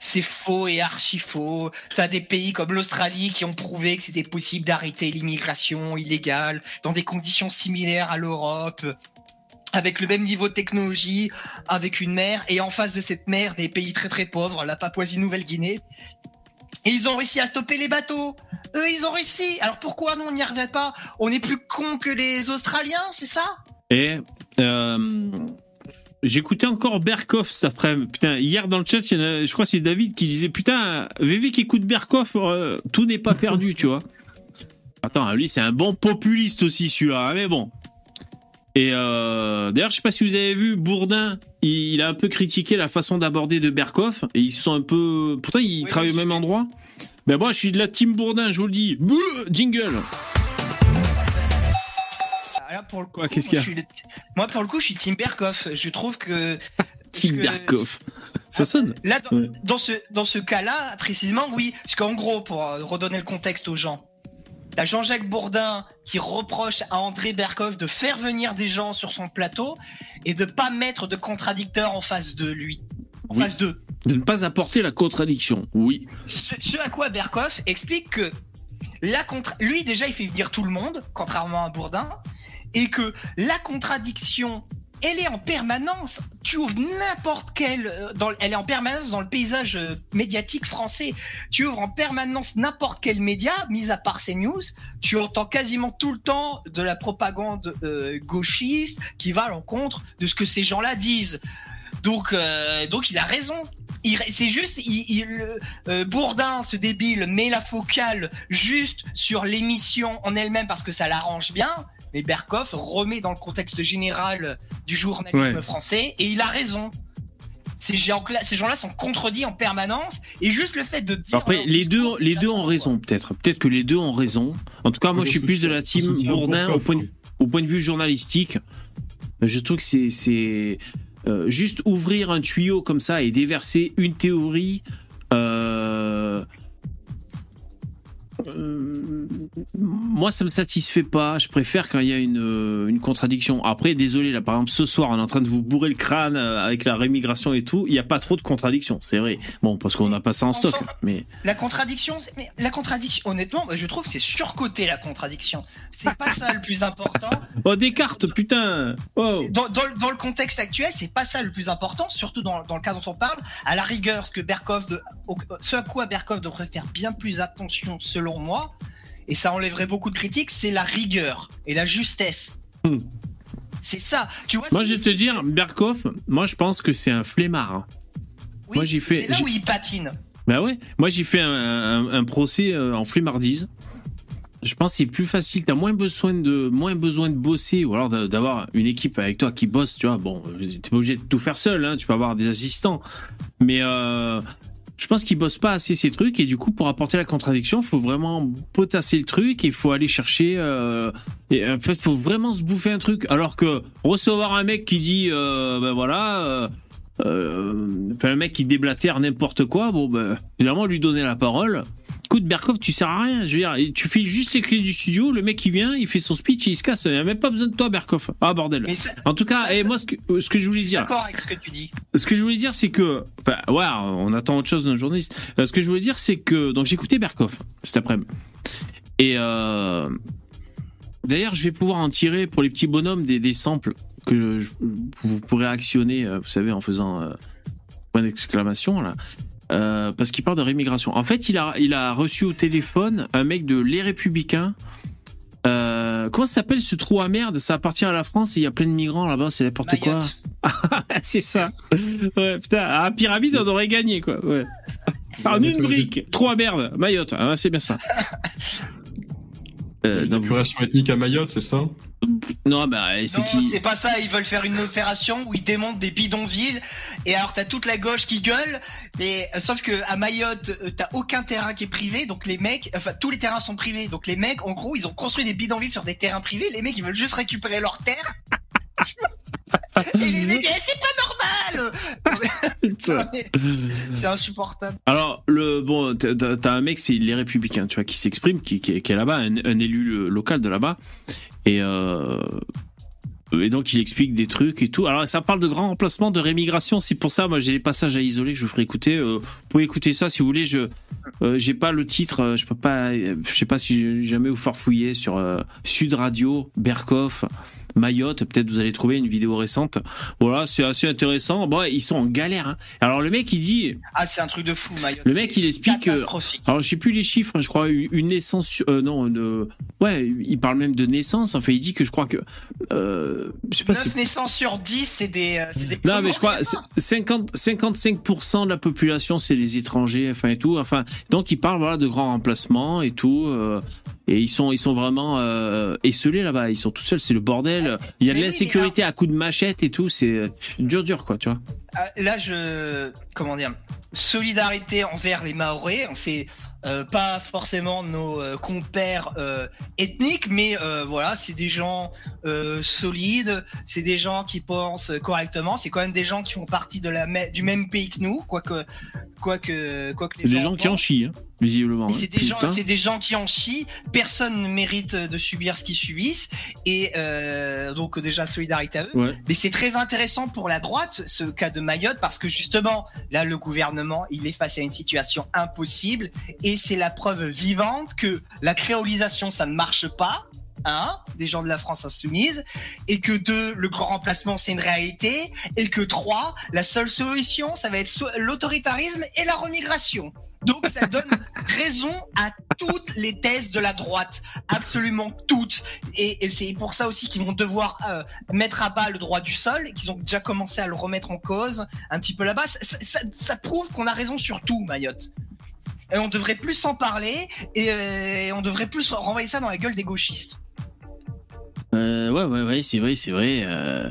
c'est faux et archi faux. T'as des pays comme l'Australie qui ont prouvé que c'était possible d'arrêter l'immigration illégale dans des conditions similaires à l'Europe avec le même niveau de technologie, avec une mer, et en face de cette mer, des pays très très pauvres, la Papouasie-Nouvelle-Guinée. Et ils ont réussi à stopper les bateaux. Eux, ils ont réussi. Alors pourquoi nous, on n'y arrivait pas? On est plus cons que les Australiens, c'est ça? Et euh, J'écoutais encore Berkoff cet après-midi. Putain, hier dans le chat, je crois que c'est David qui disait Putain, VV qui écoute Berkoff, euh, tout n'est pas perdu, tu vois. Attends, lui, c'est un bon populiste aussi, celui-là. Hein, mais bon. Et euh, d'ailleurs, je sais pas si vous avez vu, Bourdin, il, a un peu critiqué la façon d'aborder de Berkoff. Et ils sont un peu. Pourtant, ils travaillent au même endroit. Mais moi, je suis de la team Bourdin, je vous le dis. jingle pour le coup, qu'est-ce qu'il y a Moi, pour le coup, je suis Tim Berkoff. Je trouve que. (laughs) Tim Berkoff. Ça sonne. Là, dans, ce, dans ce cas-là, précisément, oui. Parce qu'en gros, pour euh, redonner le contexte aux gens, t'as Jean-Jacques Bourdin qui reproche à André Berkoff de faire venir des gens sur son plateau et de pas mettre de contradicteurs en face de lui. En face d'eux. De ne pas apporter la contradiction, oui. Ce, à quoi Berkoff explique que la contre... lui déjà il fait venir tout le monde, contrairement à Bourdin, et que la contradiction elle est en permanence. Tu ouvres n'importe quel, euh, dans, elle est en permanence dans le paysage euh, médiatique français. Tu ouvres en permanence n'importe quel média, mis à part CNews. Tu entends quasiment tout le temps de la propagande euh, gauchiste qui va à l'encontre de ce que ces gens-là disent. Donc, donc il a raison. C'est juste, il, Bourdin, ce débile, met la focale juste sur l'émission en elle-même parce que ça l'arrange bien mais Berkoff remet dans le contexte général du journalisme français et il a raison. Ces gens-là sont contredits en permanence et juste le fait de dire. Après, les deux, les deux ont raison peut-être. Peut-être que les deux ont raison. En tout cas, moi, je suis plus de la team Bourdin au point, de, au point de vue journalistique. Je trouve que c'est euh, juste ouvrir un tuyau comme ça et déverser une théorie. Moi, ça me satisfait pas. Je préfère quand il y a une, euh, une, contradiction. Après, désolé, là, par exemple, ce soir, on est en train de vous bourrer le crâne euh, avec la rémigration et tout. Il n'y a pas trop de contradictions, c'est vrai. Bon, parce qu'on n'a pas ça en stock. Mais la contradiction, mais la contradiction, honnêtement, je trouve que c'est surcoté la contradiction. C'est pas ça le plus important. (laughs) Oh, Descartes, putain. Dans, dans, le contexte actuel, c'est pas ça le plus important, surtout dans, dans, le cas dont on parle. À la rigueur, ce que Berkov, de, ce à quoi Berkov devrait faire bien plus attention, selon moi, et ça enlèverait beaucoup de critiques, c'est la rigueur et la justesse. Hmm. C'est ça. Tu vois, moi, je vais te dire, Berkov, moi, je pense que c'est un flemmard. Moi, j'ai fait. C'est là où il patine. Bah ouais. Moi, j'ai fait un, procès euh, en flemmardise. Je pense que c'est plus facile. T'as moins besoin de moins besoin de bosser ou alors d'avoir une équipe avec toi qui bosse. Tu vois, bon, t'es pas obligé de tout faire seul. Hein, tu peux avoir des assistants, mais euh, je pense qu'ils bossent pas assez ces trucs et du coup pour apporter la contradiction, faut vraiment potasser le truc et il faut aller chercher. Euh, et en fait, faut vraiment se bouffer un truc. Alors que recevoir un mec qui dit, euh, ben voilà. Euh, enfin, un mec qui déblatère n'importe quoi, bon, ben, finalement, lui donner la parole, Écoute, Berkov, tu sers à rien. Je veux dire, tu files juste les clés du studio, le mec il vient, il fait son speech et il se casse. Il n'y a même pas besoin de toi, Berkov. Ah, bordel. en tout cas, et moi, ce que, ce que je voulais dire. D'accord avec ce que tu dis. Ce que je voulais dire, c'est que. Enfin, ouais, on attend autre chose d'un journaliste. Euh, ce que je voulais dire, c'est que. Donc, j'écoutais Berkov cet après-midi. Et. Euh, d'ailleurs, je vais pouvoir en tirer pour les petits bonhommes des, des samples que vous pourrez actionner, euh, vous savez, en faisant point d'exclamation là. Euh, parce qu'il parle de rémigration. En fait, il a, il a reçu au téléphone un mec de Les Républicains. Euh, comment ça s'appelle ce trou à merde? Ça appartient à la France et il y a plein de migrants là-bas, c'est n'importe quoi. (laughs) c'est ça. Ouais, putain, à Pyramide, on aurait gagné quoi. Ouais. En une brique, trou à merde, Mayotte, ah, c'est bien ça. (laughs) Euh, ethnique à Mayotte, c'est ça? Non, bah, c'est qui? C'est pas ça. Ils veulent faire une opération où ils démontent des bidonvilles. Et alors, t'as toute la gauche qui gueule. Mais euh, sauf que à Mayotte, euh, t'as aucun terrain qui est privé. Donc les mecs, enfin, tous les terrains sont privés. Donc les mecs, en gros, ils ont construit des bidonvilles sur des terrains privés. Les mecs, ils veulent juste récupérer leurs terres. Et les mecs, eh, c'est pas normal. (laughs) c'est insupportable. Alors le bon, t'as un mec, c'est les Républicains, tu vois, qui s'exprime, qui, qui, est là-bas, un, élu local de là-bas, et euh, et donc il explique des trucs et tout. Alors ça parle de grands remplacements, de rémigration. C'est pour ça, moi j'ai des passages à isoler que je vous ferai écouter. Euh, vous pouvez écouter ça si vous voulez. Je euh, j'ai pas le titre, je peux pas, je sais pas si jamais vous farfouillé sur Sud Radio, Berkoff. Mayotte, peut-être vous allez trouver une vidéo récente. Voilà, c'est assez intéressant. Bon, ils sont en galère. Hein. Alors le mec il dit. Ah, c'est un truc de fou, Mayotte. Le mec il explique. alors je sais plus les chiffres. Je crois une naissance. Euh, non, ouais, il parle même de naissance. Enfin, il dit que je crois que. Euh, je sais pas 9 naissances sur 10, c'est des, euh, des. Non, mais je crois 50, 55% de la population c'est des étrangers. Enfin et tout. Enfin, donc il parle voilà de grands remplacements et tout. Euh, et ils sont ils sont vraiment euh, esselés là-bas. Ils sont tout seuls. C'est le bordel. Il y a de l'insécurité à coups de machette et tout. C'est dur dur quoi tu vois. Euh, là je comment dire solidarité envers les Maoris. C'est euh, pas forcément nos euh, compères euh, ethniques, mais voilà, c'est des gens solides, c'est des gens qui pensent correctement, c'est quand même des gens qui font partie de la du même pays que nous, quoique quoique quoique les des gens, qui en chient. Hein, visiblement. Hein. C'est des gens, c'est des gens qui en chient. Personne ne mérite de subir ce qu'ils subissent, et donc déjà solidarité à eux. Mais c'est très intéressant pour la droite ce cas de Mayotte parce que justement là le gouvernement il est face à une situation impossible et c'est la preuve vivante que la créolisation, ça ne marche pas. un, des gens de la France insoumise, et que deux, le grand remplacement c'est une réalité, et que trois, la seule solution, ça va être l'autoritarisme et la remigration. Donc ça donne raison à toutes les thèses de la droite, absolument toutes. Et, et c'est pour ça aussi qu'ils vont devoir euh, mettre à bas le droit du sol, et qu'ils ont déjà commencé à le remettre en cause un petit peu là-bas. Ça, prouve qu'on a raison sur tout, Mayotte. Et on devrait plus s'en parler et, euh, on devrait plus renvoyer ça dans la gueule des gauchistes. Euh, ouais, ouais, ouais, c'est vrai, c'est vrai. euh,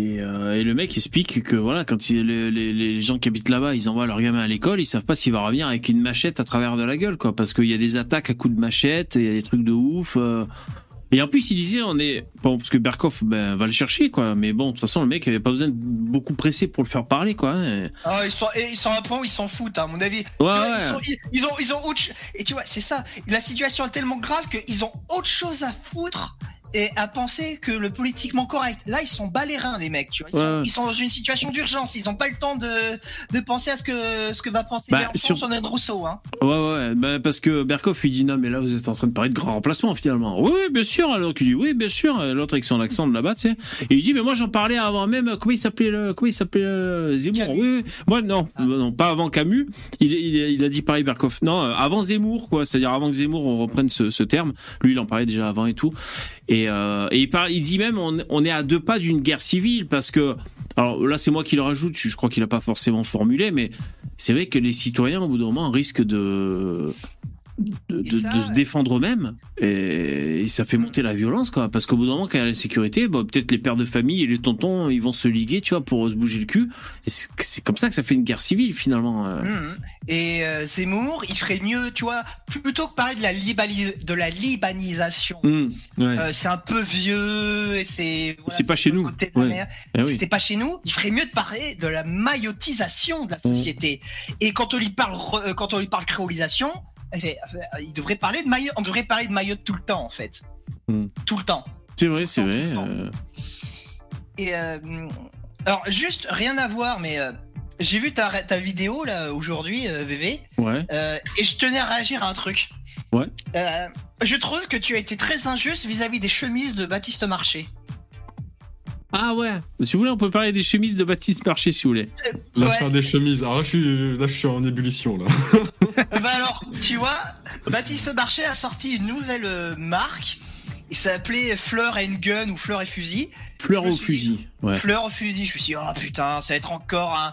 et, euh, et le mec explique que voilà, quand il- les, les- les gens qui habitent là-bas, ils envoient leur gamin à l'école, ils savent pas s'il va revenir avec une machette à travers de la gueule, quoi, parce qu'il y a des attaques à coups de machette, il y a des trucs de ouf. euh. Et en plus, il disait, on est bon parce que Berkoff ben, va le chercher, quoi. Mais bon, de toute façon, le mec avait pas besoin de beaucoup presser pour le faire parler, quoi. hein. Ah, ils sont, et ils sont à un point où ils s'en foutent, hein, à mon avis. Ouais. Ils, sont- ils- ils ont, ils ont autre Et tu vois, c'est ça. La situation est tellement grave qu'ils ont autre chose à foutre et à penser que le politiquement correct. Là, ils sont bas les mecs. Tu vois, ils, Ouais, sont, ouais. ils sont dans une situation d'urgence. Ils ont pas le temps de, de penser à ce que, ce que va penser Bah, sur- sur Ned Rousseau. Hein. Ouais, ouais, bah, parce que Berkoff lui dit non, mais là vous êtes en train de parler de grand remplacement finalement. Oui, oui, bien sûr. Alors qu'il dit oui, bien sûr. L'autre avec son accent de là-bas, tu sais. Et il dit mais moi j'en parlais avant même. Comment il s'appelait le, comment il s'appelait euh, Zemmour? Camus. Oui, oui. Moi non, non, pas avant Camus. Il, il, il a dit pareil Berkoff. Non, euh, avant Zemmour quoi. C'est-à-dire avant que Zemmour on reprenne ce, ce terme. Lui il en parlait déjà avant et tout. Et, euh, et il parle, il dit même on, est à deux pas d'une guerre civile parce que alors là c'est moi qui le rajoute. Je crois qu'il a pas forcément formulé, mais c'est vrai que les citoyens, au bout d'un moment, risquent de, de, Et de- ça, de se défendre eux-mêmes. Et, et ça fait monter la violence, quoi. Parce qu'au bout d'un moment, quand il y a la sécurité, bah, peut-être les pères de famille et les tontons, ils vont se liguer, tu vois, pour se bouger le cul. Et c'est comme ça que ça fait une guerre civile, finalement. euh. Mhm. Et euh, Zemmour, il ferait mieux, tu vois, plutôt que parler de la, de la libanisation. Ouais. Euh, c'est un peu vieux et c'est voilà, C'est pas chez nous. Ouais. Eh oui. C'était pas chez nous. Il ferait mieux de parler de la maillotisation de la société. Et quand on lui parle, euh, quand on lui parle créolisation, il devrait parler de maillot. On devrait parler de maillotte tout le temps en fait. Mm. Tout le temps. C'est vrai, c'est vrai. euh. Et euh, alors juste rien à voir, mais euh, j'ai vu ta, ta vidéo là aujourd'hui, VV. Ouais. Et je tenais à réagir à un truc. Ouais. Je trouve que tu as été très injuste vis-à-vis des chemises de Baptiste Marché. Ah ouais. Si vous voulez, on peut parler des chemises de Baptiste Marché, si vous voulez. L'affaire Ouais. des chemises. Alors là, je suis, là, je suis en ébullition, là. (laughs) Bah alors, tu vois, Baptiste Marché a sorti une nouvelle euh, marque. Il s'appelait Fleur and Gun ou Fleur et Fusil. Fleur Je au fusil. Ouais. Fleur au fusil, je me suis dit, oh putain, ça va être encore un,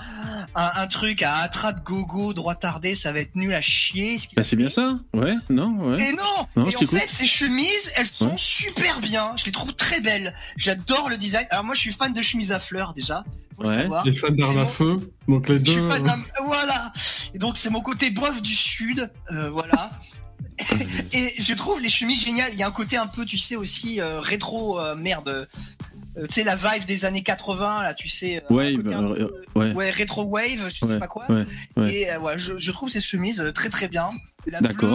un, un truc à attrape gogo, droit tardé, ça va être nul à chier. ce Bah, c'est bien ça Ouais Non Ouais. Et non, Non, Et je en fait, ces chemises, elles sont Ouais. super bien. Je les trouve très belles. J'adore le design. Alors moi, je suis fan de chemises à fleurs déjà. Faut le Ouais. savoir. Les fans d'armes à mon- feu. Donc les Je deux. suis fan euh, d'un- Voilà. Et donc c'est mon côté bof du sud. euh, voilà. (laughs) Et je trouve les chemises géniales. Il y a un côté un peu, tu sais aussi euh, rétro euh, merde. Euh, tu sais la vibe des années 80 là, tu sais. euh, peu, euh, ouais. ouais, rétro wave, je sais Ouais, pas quoi. ouais. Et ouais, je, je trouve ces chemises euh, très très bien. La bleue,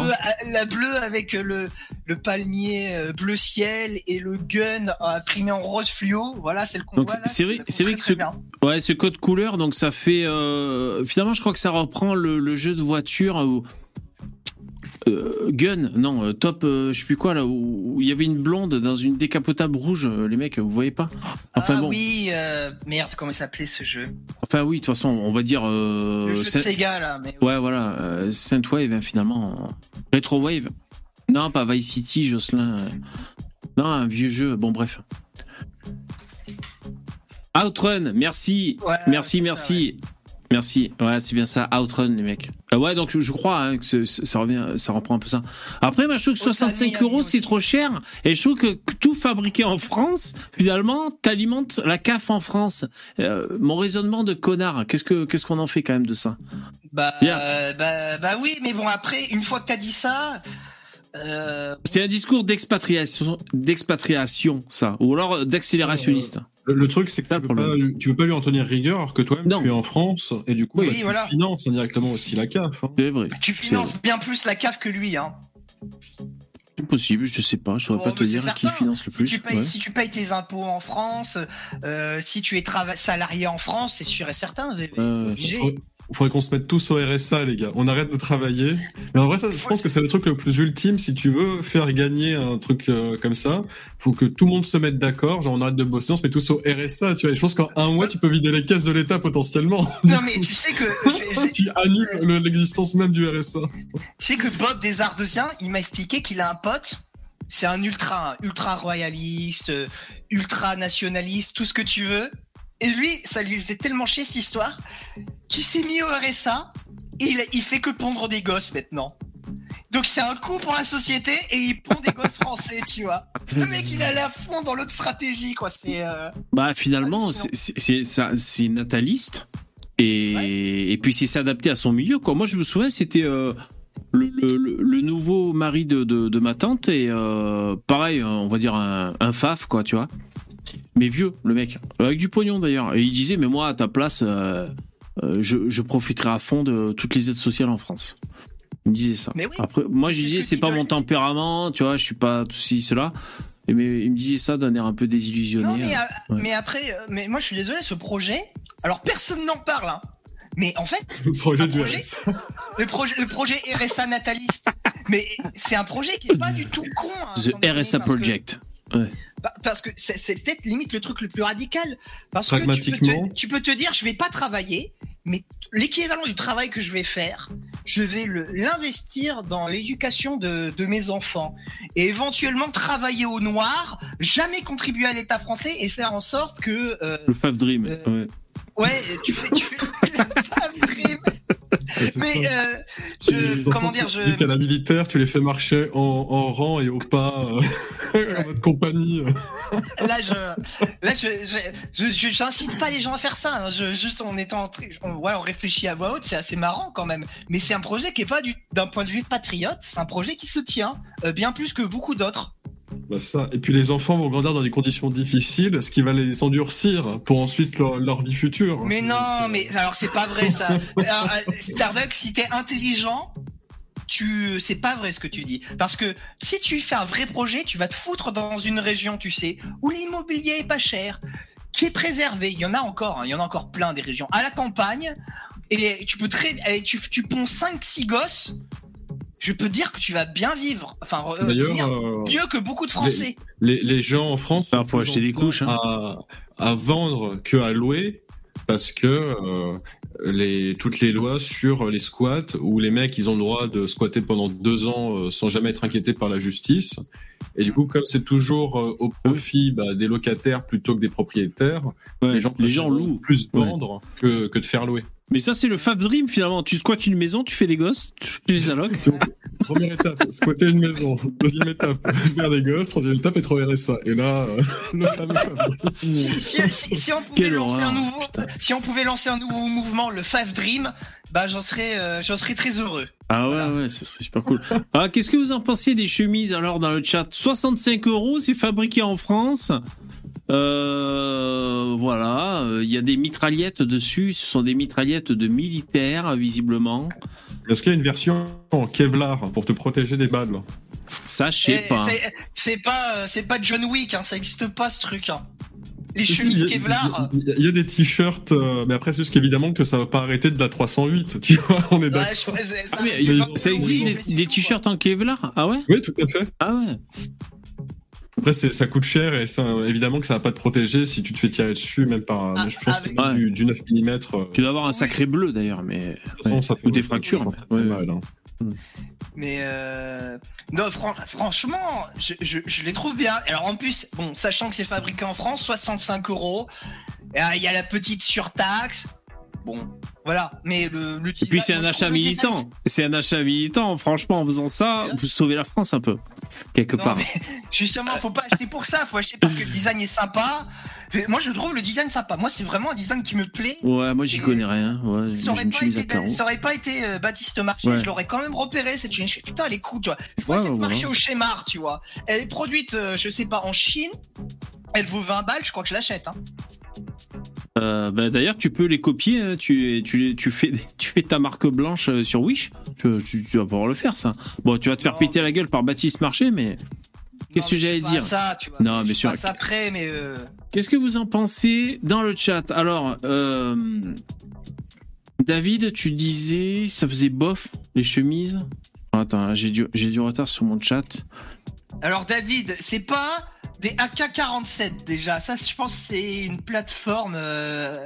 la bleue avec le, le palmier bleu ciel et le gun imprimé en rose fluo. Voilà, c'est le combat. C'est vrai- c'est vrai que ce-. Ouais, ce code couleur, donc ça fait. euh, finalement, je crois que ça reprend le, le jeu de voiture où. Euh, Gun, non, euh, top, euh, je sais plus quoi là, où il y avait une blonde dans une décapotable rouge, les mecs, vous voyez pas Enfin ah bon, oui, euh, merde, comment s'appelait ce jeu enfin oui, de toute façon, on va dire. Le jeu de Sega là, mais ouais, voilà, Saint-Wave, hein, finalement. Retro Wave. Non, pas Vice City, Jocelyn. Non, un vieux jeu, bon, bref. Outrun, merci. Ouais, Merci, ça, merci. Merci. Ouais, c'est bien ça. Outrun, les mecs. Euh, ouais, donc je, je crois hein, que ce- ce- ça revient, ça reprend un peu ça. Après, moi, je trouve que Otani, 65 Ami euros, c'est trop cher. Et je trouve que tout fabriqué en France, finalement, t'alimentes la CAF en France. Euh, mon raisonnement de connard, qu'est-ce que qu'est-ce qu'on en fait quand même de ça? Bah, euh, bah, bah oui, mais bon après, une fois que t'as dit ça, euh, C'est un discours d'expatriation, d'expatriation, ça, ou alors euh, d'accélérationniste. Le, le truc, c'est que Ça, tu peux, pas, tu peux pas lui en tenir rigueur alors que toi-même tu es en France et du coup Oui, bah, tu voilà. finances indirectement aussi la CAF. hein. C'est vrai. tu finances bien plus la cave que lui, hein. C'est possible, je sais pas, je saurais Bon, pas te dire qui finance le si plus. Tu payes, ouais. Si tu payes tes impôts en France, euh, si tu es salarié en France, c'est sûr et certain, c'est Euh, faudrait qu'on se mette tous au RSA, les gars. On arrête de travailler. Mais en vrai, ça, je pense que c'est le truc le plus ultime. Si tu veux faire gagner un truc euh, comme ça, faut que tout le monde se mette d'accord. Genre, on arrête de bosser, on se met tous au RSA. Tu vois, je pense qu'en un mois, tu peux vider les caisses de l'État potentiellement. Non, mais tu sais que. (laughs) tu annules l'existence même du RSA. Tu sais que Bob des Ardesiens, il m'a expliqué qu'il a un pote c'est un ultra, ultra royaliste, euh, ultra nationaliste, tout ce que tu veux. Et lui, ça lui faisait tellement chier cette histoire qu'il s'est mis au RSA et il, fait que pondre des gosses maintenant. Donc c'est un coup pour la société et il pond des gosses français, tu vois. (laughs) Le mec il allait à fond dans l'autre stratégie, quoi. C'est. Euh, bah finalement, c'est nataliste. Et, et puis c'est s'adapter à son milieu, quoi. Moi je me souviens, c'était. Euh, le, nouveau mari de, ma tante et euh, pareil, on va dire un, faf, quoi, tu vois. Mais vieux, le mec, avec du pognon d'ailleurs. Et il disait, mais moi, à ta place, euh, euh, je, profiterai à fond de toutes les aides sociales en France. Il me disait ça. Après, moi, je disais, c'est pas mon tempérament, tu vois, je suis pas tout ci, cela. Mais il me disait ça d'un air un peu désillusionné. mais, après, mais moi je suis désolé, ce projet, alors personne n'en parle, hein. Mais en fait, le projet, du RSA. (laughs) Le projet, le projet RSA nataliste. Mais c'est un projet qui est pas du tout con. Hein, The RSA Project. ouais. Bah, parce que c'est peut-être limite le truc le plus radical. Parce que tu peux, te, tu peux te dire, je vais pas travailler, mais l'équivalent du travail que je vais faire, je vais l'investir dans l'éducation de, de, mes enfants et éventuellement travailler au noir, jamais contribuer à l'État français et faire en sorte que euh, le Fab Dream. Euh, ouais. Ouais, tu fais, tu fais Mais euh, je, comment dire, je. La militaire, tu les fais marcher en, en rang et au pas euh, (laughs) en mode compagnie. là, je, là, je, je, j'incite pas les gens à faire ça. Hein. Je, juste en étant, on, ouais, on réfléchit à voix haute, c'est assez marrant quand même. Mais c'est un projet qui est pas du, d'un point de vue patriote, c'est un projet qui se tient euh, bien plus que beaucoup d'autres. Bah ça. Et puis les enfants vont grandir dans des conditions difficiles, ce qui va les endurcir pour ensuite leur, vie future. Mais non, mais alors c'est pas vrai ça. (laughs) Euh, Starbucks, si t'es intelligent, tu c'est pas vrai ce que tu dis parce que si tu fais un vrai projet tu vas te foutre dans une région tu sais où l'immobilier est pas cher qui est préservé il y en a encore hein, il y en a encore plein des régions à la campagne et tu peux très tu, tu ponds 5 6 gosses je peux dire que tu vas bien vivre, enfin euh, euh, mieux que beaucoup de Français. Les, gens en France sont pour acheter des couches hein. à, vendre que à louer parce que euh, les, toutes les lois sur les squats où les mecs ils ont le droit de squatter pendant deux ans sans jamais être inquiétés par la justice. Et du coup, comme c'est toujours au profit bah, des locataires plutôt que des propriétaires, les gens, les gens louent plus vendre que, que de faire louer. Mais ça, c'est le Fab Dream finalement. Tu squattes une maison, tu fais des gosses, tu les allocs. Première (laughs) étape, squatter une maison. Deuxième étape, faire des gosses. Troisième étape, être RSA. Et là, euh, (laughs) le fameux si, on pouvait lancer un nouveau, si on pouvait lancer un nouveau mouvement, le Fab Dream, bah j'en serais, euh, j'en serais très heureux. Ah ouais, ouais, ça serait super cool. Ah, qu'est-ce que vous en pensez des chemises alors dans le chat? 65 euros, c'est fabriqué en France. Euh, voilà, il y a des mitraillettes dessus. Ce sont des mitraillettes de militaires, visiblement. Est-ce qu'il y a une version en Kevlar pour te protéger des balles? Ça, je sais pas. C'est pas, c'est pas John Wick. Hein, ça existe pas ce truc. Hein. Les chemises Kevlar. Il y, a des t-shirts, euh, mais après c'est juste qu'évidemment que ça va pas arrêter de la 308. Tu vois, (laughs) on est d'accord. Ah, ça, existe des, des t-shirts en Kevlar? Ah ouais? Oui, tout à fait. Ah ouais. Après, ça coûte cher et ça, évidemment que ça va pas te protéger si tu te fais tirer dessus, même par. Ah, je pense que du, 9 mm. Euh, tu dois avoir un sacré bleu d'ailleurs, mais. ou des fractures. Hein. Mais euh... non, franchement, je, je, les trouve bien. Alors en plus, bon, sachant que c'est fabriqué en France, 65 euros. Il y a la petite surtaxe. Bon, voilà. Mais le, Et puis c'est un achat militant. C'est un achat militant. Franchement, en faisant ça, vous sauvez la France un peu quelque part. (laughs) justement, faut pas acheter pour ça, faut acheter parce que le design est sympa. Moi, je trouve le design sympa. Moi, c'est vraiment un design qui me plaît. Ouais, moi, j'y connais rien. Ouais, ça, aurait pas été, ça aurait pas été euh, Baptiste Marché, je l'aurais quand même repéré cette chaîne. Putain, elle est cool, tu vois. Je vois cette marché au Schémar, tu vois. Elle est produite, euh, je sais pas, en Chine. Elle vaut 20 balles, je crois que je l'achète. Hein. Euh, bah, d'ailleurs, tu peux les copier. Hein. Tu, tu, tu, fais, (laughs) tu fais ta marque blanche euh, sur Wish. Tu, vas pouvoir le faire, ça. Bon, tu vas te faire péter la gueule par Baptiste Marché, mais. Qu'est-ce que j'allais dire ça, tu vois. Non, mais sûr. après, mais. Euh, Qu'est-ce que vous en pensez dans le chat? Alors, David, tu disais, ça faisait bof les chemises? Attends, j'ai du, j'ai du retard sur mon chat. Alors David, c'est pas des AK-47 déjà. Ça, je pense, c'est une plateforme. euh,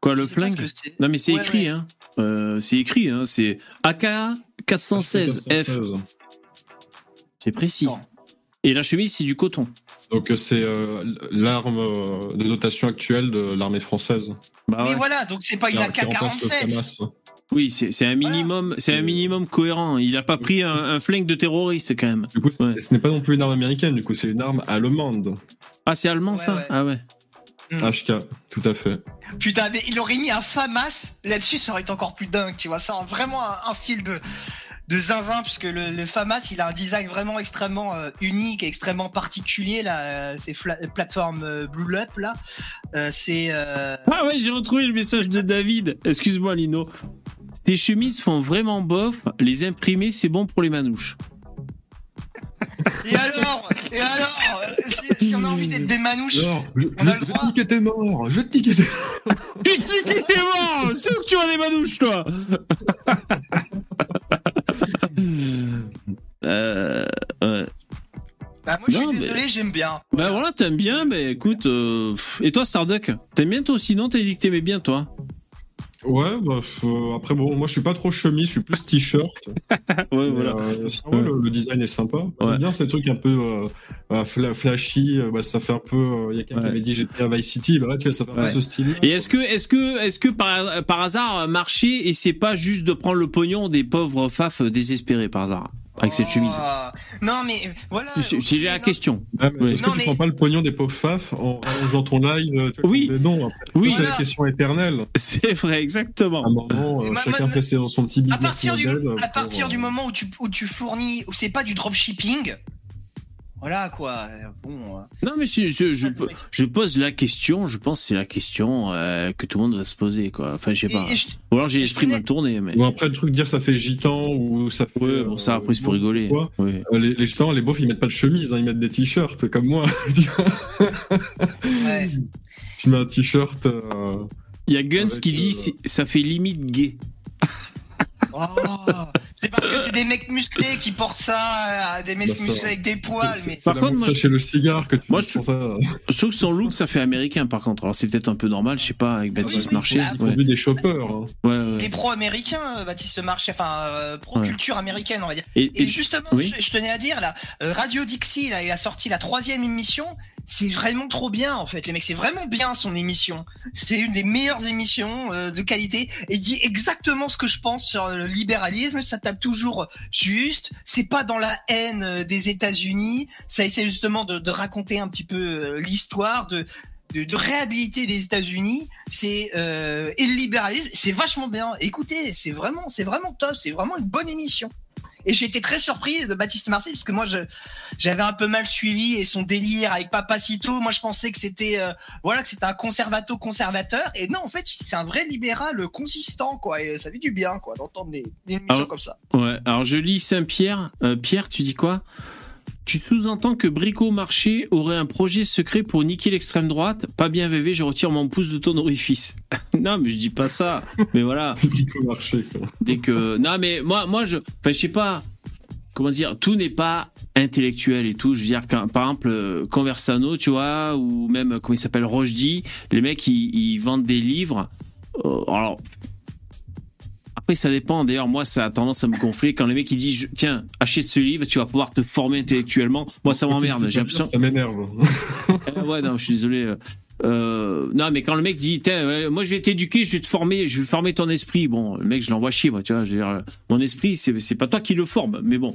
Quoi, le flingue c'est. Non, mais c'est Ouais, écrit, ouais. hein. Euh, c'est écrit, hein. C'est AK 416 F. C'est précis. Non. Et la chemise, c'est du coton. Donc euh, c'est euh, l'arme euh, de dotation actuelle de l'armée française. Bah Mais ouais. voilà, donc c'est pas une Qui remplace le AK-47. Oui, c'est un minimum, c'est un minimum cohérent. Il a pas pris un, un flingue de terroriste quand même. Du coup, Ouais. ce n'est pas non plus une arme américaine, du coup, c'est une arme allemande. Ah, c'est allemand Ouais, ça ouais. Ah ouais. HK, tout à fait. Putain, mais il aurait mis un FAMAS là-dessus, ça aurait été encore plus dingue, tu vois. C'est un- vraiment un, un style de, de zinzin, puisque le, FAMAS, il a un design vraiment extrêmement euh, unique extrêmement particulier, là. euh, ces plateformes euh, Blue Up, là. Euh, c'est. euh, Ah ouais, j'ai retrouvé le message de David. Excuse-moi, Lino. Tes chemises font vraiment bof. Les imprimer, c'est bon pour les manouches. (laughs) Et alors? Et alors? Si, si on a envie d'être des manouches. Alors, je, On a je- le je droit. vais te niquer tes morts, je vais te niquer tes (laughs) Tu te dis que t'es mort C'est où que tu as des manouches, toi (laughs) Euh, ouais. Bah, moi, je suis Non, mais- désolé, j'aime bien. Bah voilà, t'aimes bien, mais écoute. euh. Et toi, Starduck T'aimes bien toi aussi, non? T'as dit que t'aimais bien, toi? Ouais, bah, euh, après, bon, moi, je suis pas trop chemise, je suis plus t-shirt. (laughs) Ouais, Mais, euh, sinon, le, le design est sympa. J'aime Ouais. bien ces trucs un peu euh, fla- flashy. bah, ça fait un peu. Il y a quelqu'un Ouais. qui avait dit j'étais à Vice City. Bah, là, tu vois, ça fait un Ouais. peu ce style. Et est-ce que, est-ce que, est-ce que par, par hasard marcher et c'est pas juste de prendre le pognon des pauvres faf désespérés par hasard? Avec cette chemise Oh, Non, mais voilà. C'est- la Non, question. Ah, Ouais. Est-ce que Non, tu mais- prends pas le pognon des pauvres faf en allongeant ton live tu Oui. après Oui, C'est la question éternelle. c'est vrai, exactement. À un moment, euh, chacun fait ses- son petit À business partir, du, à partir euh, du moment où tu, où tu fournis, où c'est pas du dropshipping, voilà quoi. euh, Bon. euh, Non, mais je, je, pose la question. Je pense que c'est la question euh, que tout le monde va se poser, quoi. Enfin, je sais pas. je- Ou alors j'ai l'esprit mal tourné, mais. Bon, après, le truc de dire ça fait gitan ou ça fait. Ouais, bon, ça euh, après c'est pour bon, rigoler. Ouais. Euh, Les, les gitans, les beaufs, ils mettent pas de chemise, hein, ils mettent des t-shirts, comme moi. (laughs) tu vois. ouais. tu mets un t-shirt. euh, Il y a Guns qui dit euh, ça fait limite gay. Oh, c'est parce que c'est des mecs musclés qui portent ça, euh, des mecs Bah, musclés avec des poils, c'est- mais. c'est Par contre, moi, je- le cigare que tu moi, je- ça. Je trouve que son look ça fait américain par contre. Alors c'est peut-être un peu normal, je sais pas, avec Baptiste oui, Marché. Ils Ouais, des choppers. hein. ouais, ouais. Des pro-américains, euh, Baptiste Marché, enfin euh, pro-culture américaine, on va dire. Et, Et et- justement, oui. je, je tenais à dire là, Radio Dixie, là, il a sorti la troisième émission. C'est vraiment trop bien en fait, les mecs. C'est vraiment bien son émission. C'est une des meilleures émissions euh, de qualité. Et il dit exactement ce que je pense sur le libéralisme. Ça tape toujours juste. C'est pas dans la haine euh, des États-Unis. Ça essaie justement de, raconter un petit peu euh, l'histoire de de, de réhabiliter les États-Unis, c'est euh, et le libéralisme, c'est vachement bien. Écoutez, c'est vraiment, c'est vraiment top, c'est vraiment une bonne émission. Et j'ai été très surpris de Baptiste Marseille parce que moi, je, j'avais un peu mal suivi et son délire avec Papacito. Moi, je pensais que c'était, euh, voilà, que c'était un conservato conservateur. Et non, en fait, c'est un vrai libéral consistant, quoi. Et ça fait du bien, quoi, d'entendre des, des émissions comme ça. Ouais, alors je lis Saint-Pierre. Euh, Pierre, tu dis quoi? Tu sous-entends que Brico Marché aurait un projet secret pour niquer l'extrême droite? Pas bien VV, je retire mon pouce de ton orifice. (laughs) non, mais je dis pas ça. Mais voilà, (laughs) marché, quoi. dès que. Non, mais moi, moi je. Enfin, je sais pas. Comment dire Tout n'est pas intellectuel et tout. Je veux dire, quand, par exemple, euh, Conversano, tu vois, ou même, comment il s'appelle, Rochdy, les mecs, ils, ils vendent des livres. Euh, alors. Après, ça dépend. D'ailleurs, moi, ça a tendance à me gonfler quand le mec il dit je- Tiens, achète ce livre, tu vas pouvoir te former intellectuellement. Moi, ça m'emmerde. J'ai l'impression. Ça m'énerve. Euh, (laughs) ouais, non, je suis désolé. Euh, non, mais quand le mec dit, euh, moi je vais t'éduquer, je vais te former, je vais former ton esprit. Bon, le mec, je l'envoie chier, moi, tu vois. Je veux dire, euh, mon esprit, c'est pas toi qui le forme, mais bon.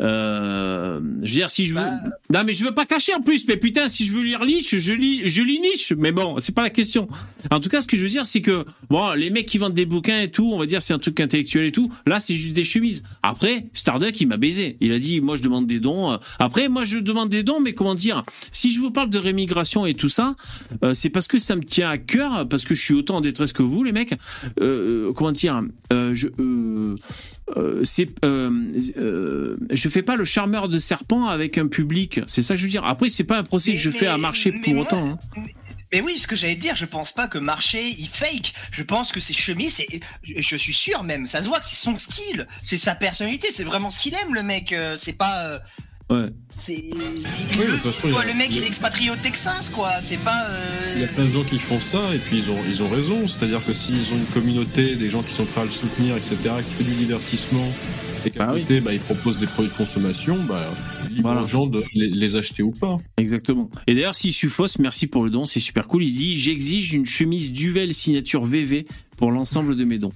Euh, je veux dire, si je veux. Bah. Non, mais je veux pas cacher en plus, mais putain, si je veux lire Nietzsche, je lis, je lis Nietzsche. Mais bon, c'est pas la question. En tout cas, ce que je veux dire, c'est que, bon, les mecs qui vendent des bouquins et tout, on va dire, c'est un truc intellectuel et tout. Là, c'est juste des chemises. Après, Starduck, il m'a baisé. Il a dit, moi, je demande des dons. Après, moi, je demande des dons, mais comment dire, si je vous parle de rémigration et tout ça, euh, c'est parce que ça me tient à cœur, parce que je suis autant en détresse que vous, les mecs. Euh, comment dire, euh, je, euh, euh, c'est, euh, euh, je fais pas le charmeur de serpent avec un public. C'est ça que je veux dire. Après, c'est pas un procès Mais- que je fais à marcher pour moi- autant. hein. Mais oui, ce que j'allais te dire, je pense pas que Marché il fake. Je pense que ses chemises, c'est, je je suis sûr même, ça se voit que c'est son style, c'est sa personnalité, c'est vraiment ce qu'il aime le mec. euh, C'est pas, euh, Ouais. c'est, il Oui, le, façon, quoi, a- mec il est expatrié au Texas quoi. C'est pas. euh, Il y a plein de gens qui font ça et puis ils ont, ils ont raison. C'est-à-dire que s'ils ont une communauté, des gens qui sont prêts à le soutenir, etc., qui fait du divertissement et qu'à Bah oui. côté, bah, ils proposent des produits de consommation, bah, libre Voilà. aux gens de les, les acheter ou pas. Exactement. Et d'ailleurs, si Sufos, merci pour le don, c'est super cool. Il dit J'exige une chemise Duvel signature VV pour l'ensemble de mes dons.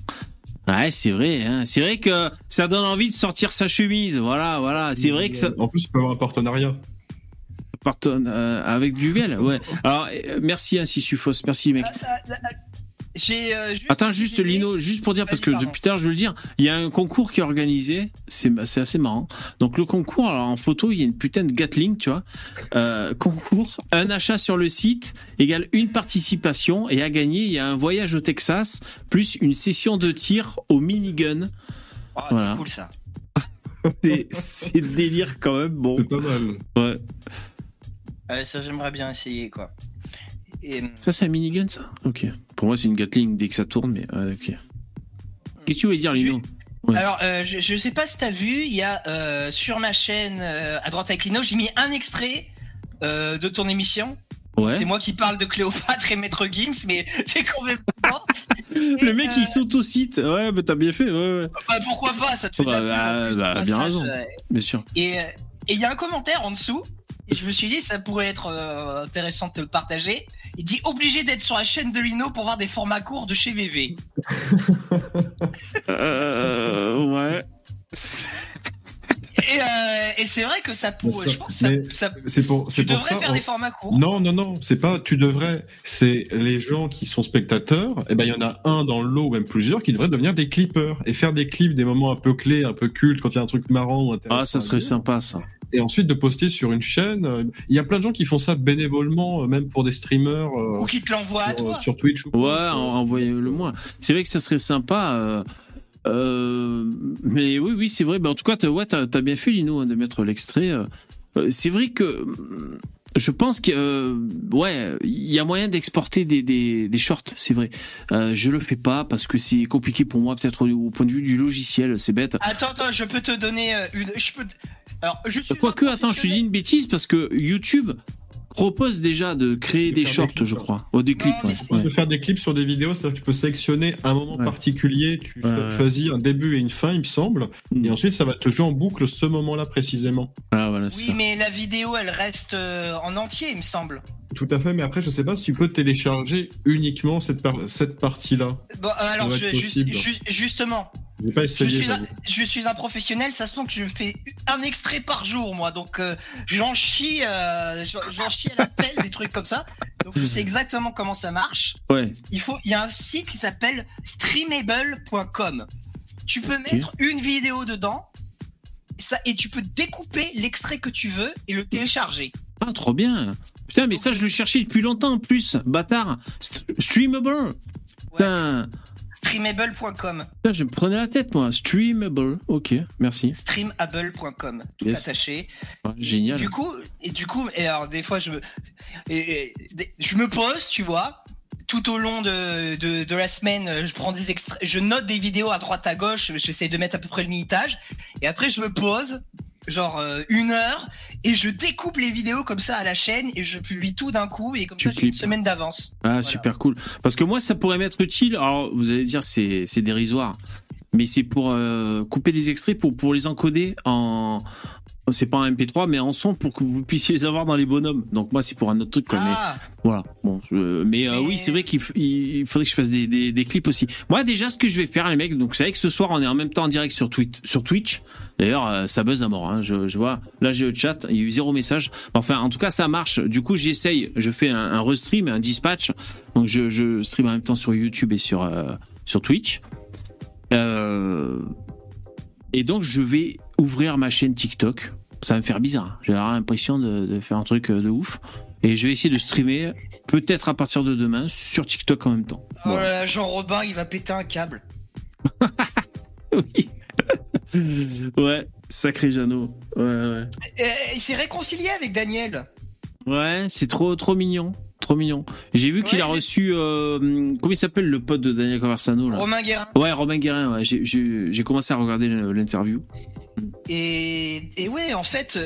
Ouais, c'est vrai. Hein. C'est vrai que ça donne envie de sortir sa chemise. Voilà, voilà. C'est vrai que ça En plus, il peut y avoir un partenariat. partonne euh, avec Duvel. Ouais. Alors, euh, merci, hein, si Sufos. Merci, mec. J'ai. euh, juste- Attends, juste Lino, juste pour dire, parce que depuis tard, je veux le dire, il y a un concours qui est organisé, c'est c'est assez marrant. Donc le concours, alors en photo, il y a une putain de Gatling, tu vois. Euh, concours, un achat sur le site égale une participation, et à gagner, il y a un voyage au Texas, plus une session de tir au minigun. Oh, Voilà. C'est cool ça. (laughs) C'est- délire quand même, bon. C'est pas mal. Ouais. Ouais, ça j'aimerais bien essayer quoi. Et, Ça, c'est un minigun, ça Ok. Pour moi, c'est une Gatling dès que ça tourne, mais ok. Qu'est-ce que tu voulais dire, Lino Ouais. Alors, euh, je, je sais pas si t'as vu, il y a euh, sur ma chaîne euh, à droite avec Lino, j'ai mis un extrait euh, de ton émission. Ouais. C'est moi qui parle de Cléopâtre et Maître Gims, mais (laughs) c'est complètement. (laughs) Le mec, euh, il s'autocite. Ouais, mais t'as bien fait, ouais, ouais. Bah, pourquoi pas Ça te fait de la Bah, bah, bah, bien raison. euh, Bien sûr. Et euh, et il y a un commentaire en dessous. Et je me suis dit, ça pourrait être euh, intéressant de te le partager. Il dit obligé d'être sur la chaîne de Lino pour voir des formats courts de chez VV. (laughs) Euh, ouais. Et, euh, et c'est vrai que ça pourrait. Je pense que ça, ça- c'est pour- tu pour devrais ça, faire on- des formats courts. Non, non, non, c'est pas tu devrais. C'est les gens qui sont spectateurs. Et ben il y en a un dans le lot ou même plusieurs qui devraient devenir des clippers et faire des clips, des moments un peu clés, un peu cultes quand il y a un truc marrant ou intéressant. Ah, ça serait sympa, ça. Et ensuite de poster sur une chaîne. Euh, Il y a plein de gens qui font ça bénévolement, euh, même pour des streamers euh, Ou qui te l'envoie à sur, toi. sur Twitch. ou Ouais, envoyez-le moi. C'est vrai que ça serait sympa. euh, euh, mais oui, oui, c'est vrai. En tout cas, t'as ouais, t'as as bien fait, Lino, hein, de mettre l'extrait. euh. Euh, c'est vrai que je pense que euh, ouais, il y a moyen d'exporter des, des, des shorts, c'est vrai. Euh, je le fais pas parce que c'est compliqué pour moi, peut-être au, au point de vue du logiciel, c'est bête. Attends, attends, je peux te donner euh, une. Je peux. Alors, je suis. Quoique, attends, je te dis une bêtise parce que YouTube propose déjà de créer De des shorts, clips, je crois. Oh, des clips, mais ouais. ouais. peux faire des clips sur des vidéos, c'est-à-dire que tu peux sélectionner un moment Ouais. particulier, tu Ouais, ouais. choisis un début et une fin, il me semble, Mm. et ensuite ça va te jouer en boucle ce moment-là précisément. Ah, voilà, c'est Oui, ça. mais la vidéo, elle reste euh, en entier, il me semble. Tout à fait, mais après je sais pas si tu peux télécharger uniquement cette, par- cette partie-là. Bon, euh, alors, je, ju- ju- justement, Je vais pas je essayer. suis, un, j'avoue. je suis un professionnel, ça se trouve que je fais un extrait par jour, moi. Donc, euh, j'en chie, euh, j'en chie à la pelle, des trucs comme ça. Donc, je sais exactement comment ça marche. Ouais. Il faut, il y a un site qui s'appelle streamable.com. Tu peux mettre une vidéo dedans, ça, et tu peux découper l'extrait que tu veux et le télécharger. Ah, trop bien. Putain, mais ça, je le cherchais depuis longtemps en plus. Bâtard. St- Streamable. Putain. Streamable.com. Putain, je me prenais la tête, moi. Streamable. Ok, merci. Streamable.com. Tout Yes. attaché. Ouais, génial. Du coup, et du coup, et alors des fois je me, et- et- des- je me pose, tu vois, tout au long de, de, de la semaine, je prends des extraits, je note des vidéos à droite à gauche, j'essaie de mettre à peu près le minutage, et après je me pose, genre euh, une heure, et je découpe les vidéos comme ça à la chaîne, et je publie tout d'un coup, et comme Tu ça j'ai une semaine d'avance. Ah, Voilà. super cool. Parce que moi, ça pourrait m'être utile. Alors, vous allez dire, c'est dérisoire. Mais c'est pour euh, couper des extraits, pour, pour les encoder en. C'est pas en MP3, mais en son pour que vous puissiez les avoir dans les bonhommes. Donc, moi, c'est pour un autre truc. Quoi. Mais Ah, Voilà. Bon, je- mais, euh, Mais- oui, c'est vrai qu'il faudrait que je fasse des, des, des clips aussi. Moi, déjà, ce que je vais faire, les mecs, donc vous savez que ce soir, on est en même temps en direct sur, tweet, sur Twitch. D'ailleurs, euh, ça buzz à mort. Hein. Je, je vois, là, j'ai le chat, il y a eu zéro message. Enfin, en tout cas, ça marche. Du coup, j'essaye, je fais un, un restream, un dispatch. Donc, je, je stream en même temps sur YouTube et sur, sur Twitch. Euh, et donc, je vais ouvrir ma chaîne TikTok. Ça va me faire bizarre. J'ai l'impression de, de faire un truc euh, de ouf. Et je vais essayer de streamer, peut-être à partir de demain, sur TikTok en même temps. oh là là, Jean Robin, il va péter un câble. (laughs) Oui. (laughs) ouais, sacré Jeannot. Ouais, ouais. Il s'est réconcilié avec Daniel. Ouais, c'est trop, trop mignon. Trop mignon. J'ai vu qu'il Ouais, a reçu. euh, comment il s'appelle le pote de Daniel Conversano là Romain Guérin. Ouais, Romain Guérin. Ouais. J'ai- commencé à regarder l'interview. Et, et ouais, en fait,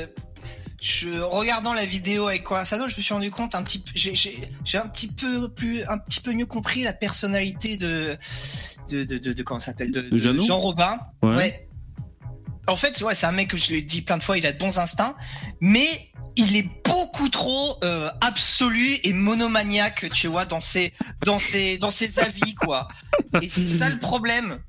je regardant la vidéo avec Corazano, je me suis rendu compte un petit, j'ai, un petit peu plus, un petit peu mieux compris la personnalité de, de, de, de, de- comment s'appelle, de, de Jean Robin. Ouais. En fait, ouais, c'est un mec que je l'ai dit plein de fois, il a de bons instincts, mais il est beaucoup trop euh, absolu et monomaniaque, tu vois, dans ses, dans ses, dans ses avis, quoi. Et c'est ça le problème. (laughs)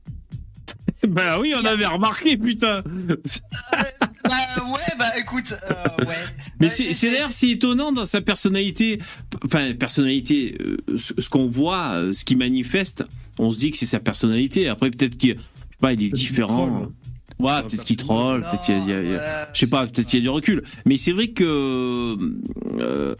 Bah oui, on avait remarqué, putain. Bah ouais, bah écoute, euh, ouais. (laughs) Mais Ouais, c'est c'est d'ailleurs si étonnant dans sa personnalité, enfin personnalité, euh, ce, ce qu'on voit, euh, ce qu'il manifeste, on se dit que c'est sa personnalité. Après peut-être qu'il, je sais pas, il est différent. Ouais, peut-être qu'il troll, peut-être qu'il y a- y ouais. je sais pas, peut-être qu'il y a du recul. Mais c'est vrai que euh,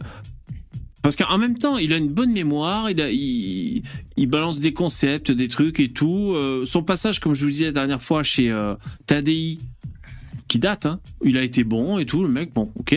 parce qu'en même temps, il a une bonne mémoire, il, a, il, il balance des concepts, des trucs et tout. Euh, son passage, comme je vous le disais la dernière fois, chez euh, Tadei, qui date, hein, il a été bon et tout, le mec, bon, ok.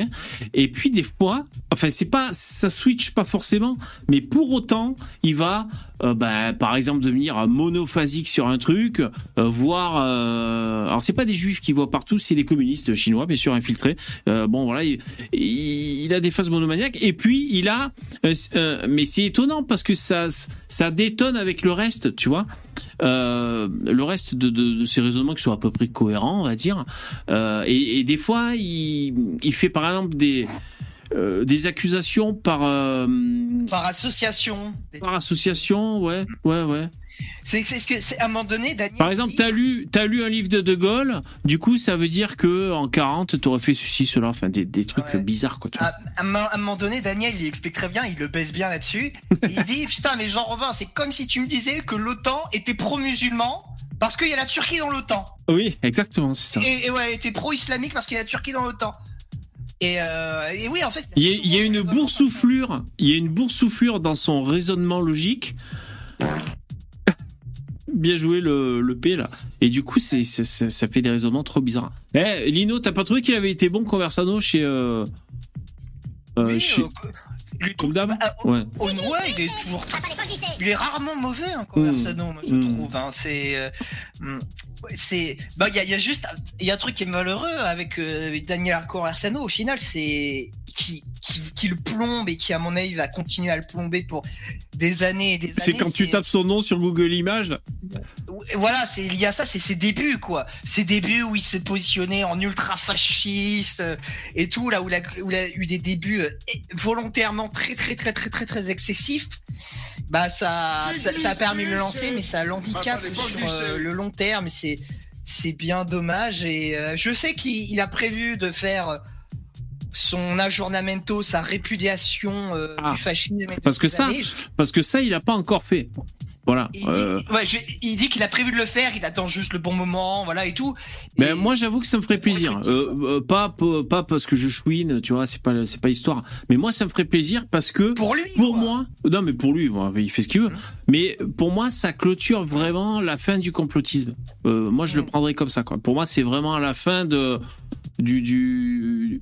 Et puis des fois, enfin, c'est pas, ça switch pas forcément, mais pour autant, il va, euh, bah, par exemple, devenir monophasique sur un truc, euh, voir. Euh, alors, c'est pas des juifs qui voient partout, c'est des communistes chinois, bien sûr, infiltrés. Euh, bon, voilà, il, il- il a des phases monomaniaques. Et puis, il a. euh, euh, mais c'est étonnant parce que ça, ça détonne avec le reste, tu vois. Euh, le reste de, de, de ces raisonnements qui sont à peu près cohérents, on va dire. Euh, et, et des fois, il, il fait par exemple des, euh, des accusations par, Par association. par association, ouais, ouais, ouais. C'est c'est ce que c'est à un moment donné, Daniel. Par exemple, dit- t'as lu, t'as lu un livre de De Gaulle, du coup, ça veut dire que en 40, t'aurais fait ceci, cela, enfin des, des trucs Ouais. bizarres, quoi. À, à un moment- donné, Daniel, il explique très bien, il le baisse bien là-dessus. (laughs) il dit Putain, mais Jean Robin, c'est comme si tu me disais que l'OTAN était pro-musulman parce qu'il y a la Turquie dans l'OTAN. Oui, exactement, c'est ça. Et, et ouais, était pro-islamique parce qu'il y a la Turquie dans l'OTAN. Et, euh, et oui, en fait. Il y, y a une boursouflure, il y a une boursouflure dans son raisonnement logique. Bien joué le, le P là. Et du coup, c'est, c'est- c'est- ça fait des raisonnements trop bizarres. Eh, Lino, t'as pas trouvé qu'il avait été bon Conversano chez. Euh, euh, Oui, chez euh, lui- Comme d'hab? Ah, Ouais. Oh, ouais, il est toujours. Il est rarement mauvais, hein, Conversano, moi, je Mm. trouve. Hein. C'est. euh, mm, c'est. Bah, il y a, il y a juste. Il y a un truc qui est malheureux avec euh, Daniel Conversano, au final, c'est. Qui, qui, qui le plombe et qui, à mon avis, va continuer à le plomber pour des années et des années. C'est quand tu tapes son nom sur Google Images. là. Voilà, c'est lié à ça, c'est ses débuts, quoi. Ses débuts où il s'est positionné en ultra fasciste euh, et tout, là où il a, où il a eu des débuts euh, volontairement très, très, très, très, très, très excessifs. Bah, ça, ça, ça a permis de le lancer, mais ça l'handicap sur euh, le long terme. et C'est, c'est bien dommage. Et euh, je sais qu'il il a prévu de faire euh, son aggiornamento, sa répudiation euh, Ah. du fascisme. Parce que ça, années. Parce que ça, il a pas encore fait. Voilà. Il Euh, dit, ouais, je- il dit qu'il a prévu de le faire, il attend juste le bon moment, voilà et tout. Mais Et- moi, j'avoue que ça me ferait plaisir. Euh, pas, pas, parce que je chouine, tu vois, c'est pas, c'est pas l'histoire. Mais moi, ça me ferait plaisir parce que pour lui, pour quoi. moi, non, mais pour lui, bon, il fait ce qu'il veut. Mais pour moi, ça clôture vraiment la fin du complotisme. Moi, je le Mm. prendrais comme ça. Quoi. Pour moi, c'est vraiment la fin de du du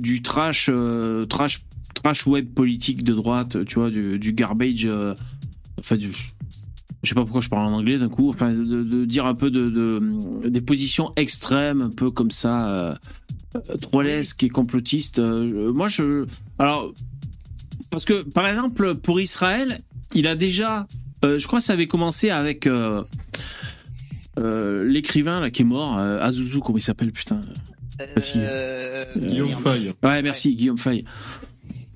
du, trash, euh, trash, trash web politique de droite, tu vois, du, du garbage. euh, enfin, du, je sais pas pourquoi je parle en anglais d'un coup. Enfin, de, dire un peu de, de- des positions extrêmes, un peu comme ça. Euh, et complotiste. Euh, moi, je. Alors, parce que, par exemple, pour Israël, il a déjà. euh, je crois que ça avait commencé avec l'écrivain là qui est mort, euh, Azuzu, comment il s'appelle, putain. Euh, Guillaume. Faye. Ouais, merci, Guillaume Fay.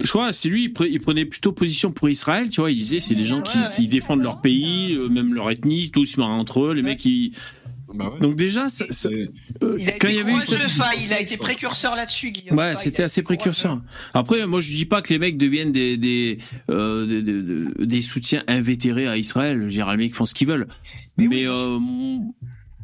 Je crois, c'est lui, il pre- il prenait plutôt position pour Israël, tu vois. Il disait, c'est des gens qui, défendent leur pays, euh, même leur ethnie, tous se marrent entre eux, les mecs, ils. Bah ouais. Donc, déjà, ça- ça- C'est- euh, Il a quand été il y avait eu il a été précurseur là-dessus, Guillaume. Ouais, c'était a assez précurseur. Après, moi, je dis pas que les mecs deviennent des des euh, des, des- des- des soutiens invétérés à Israël. Je veux dire, les mecs font ce qu'ils veulent. Mais, Mais oui, euh,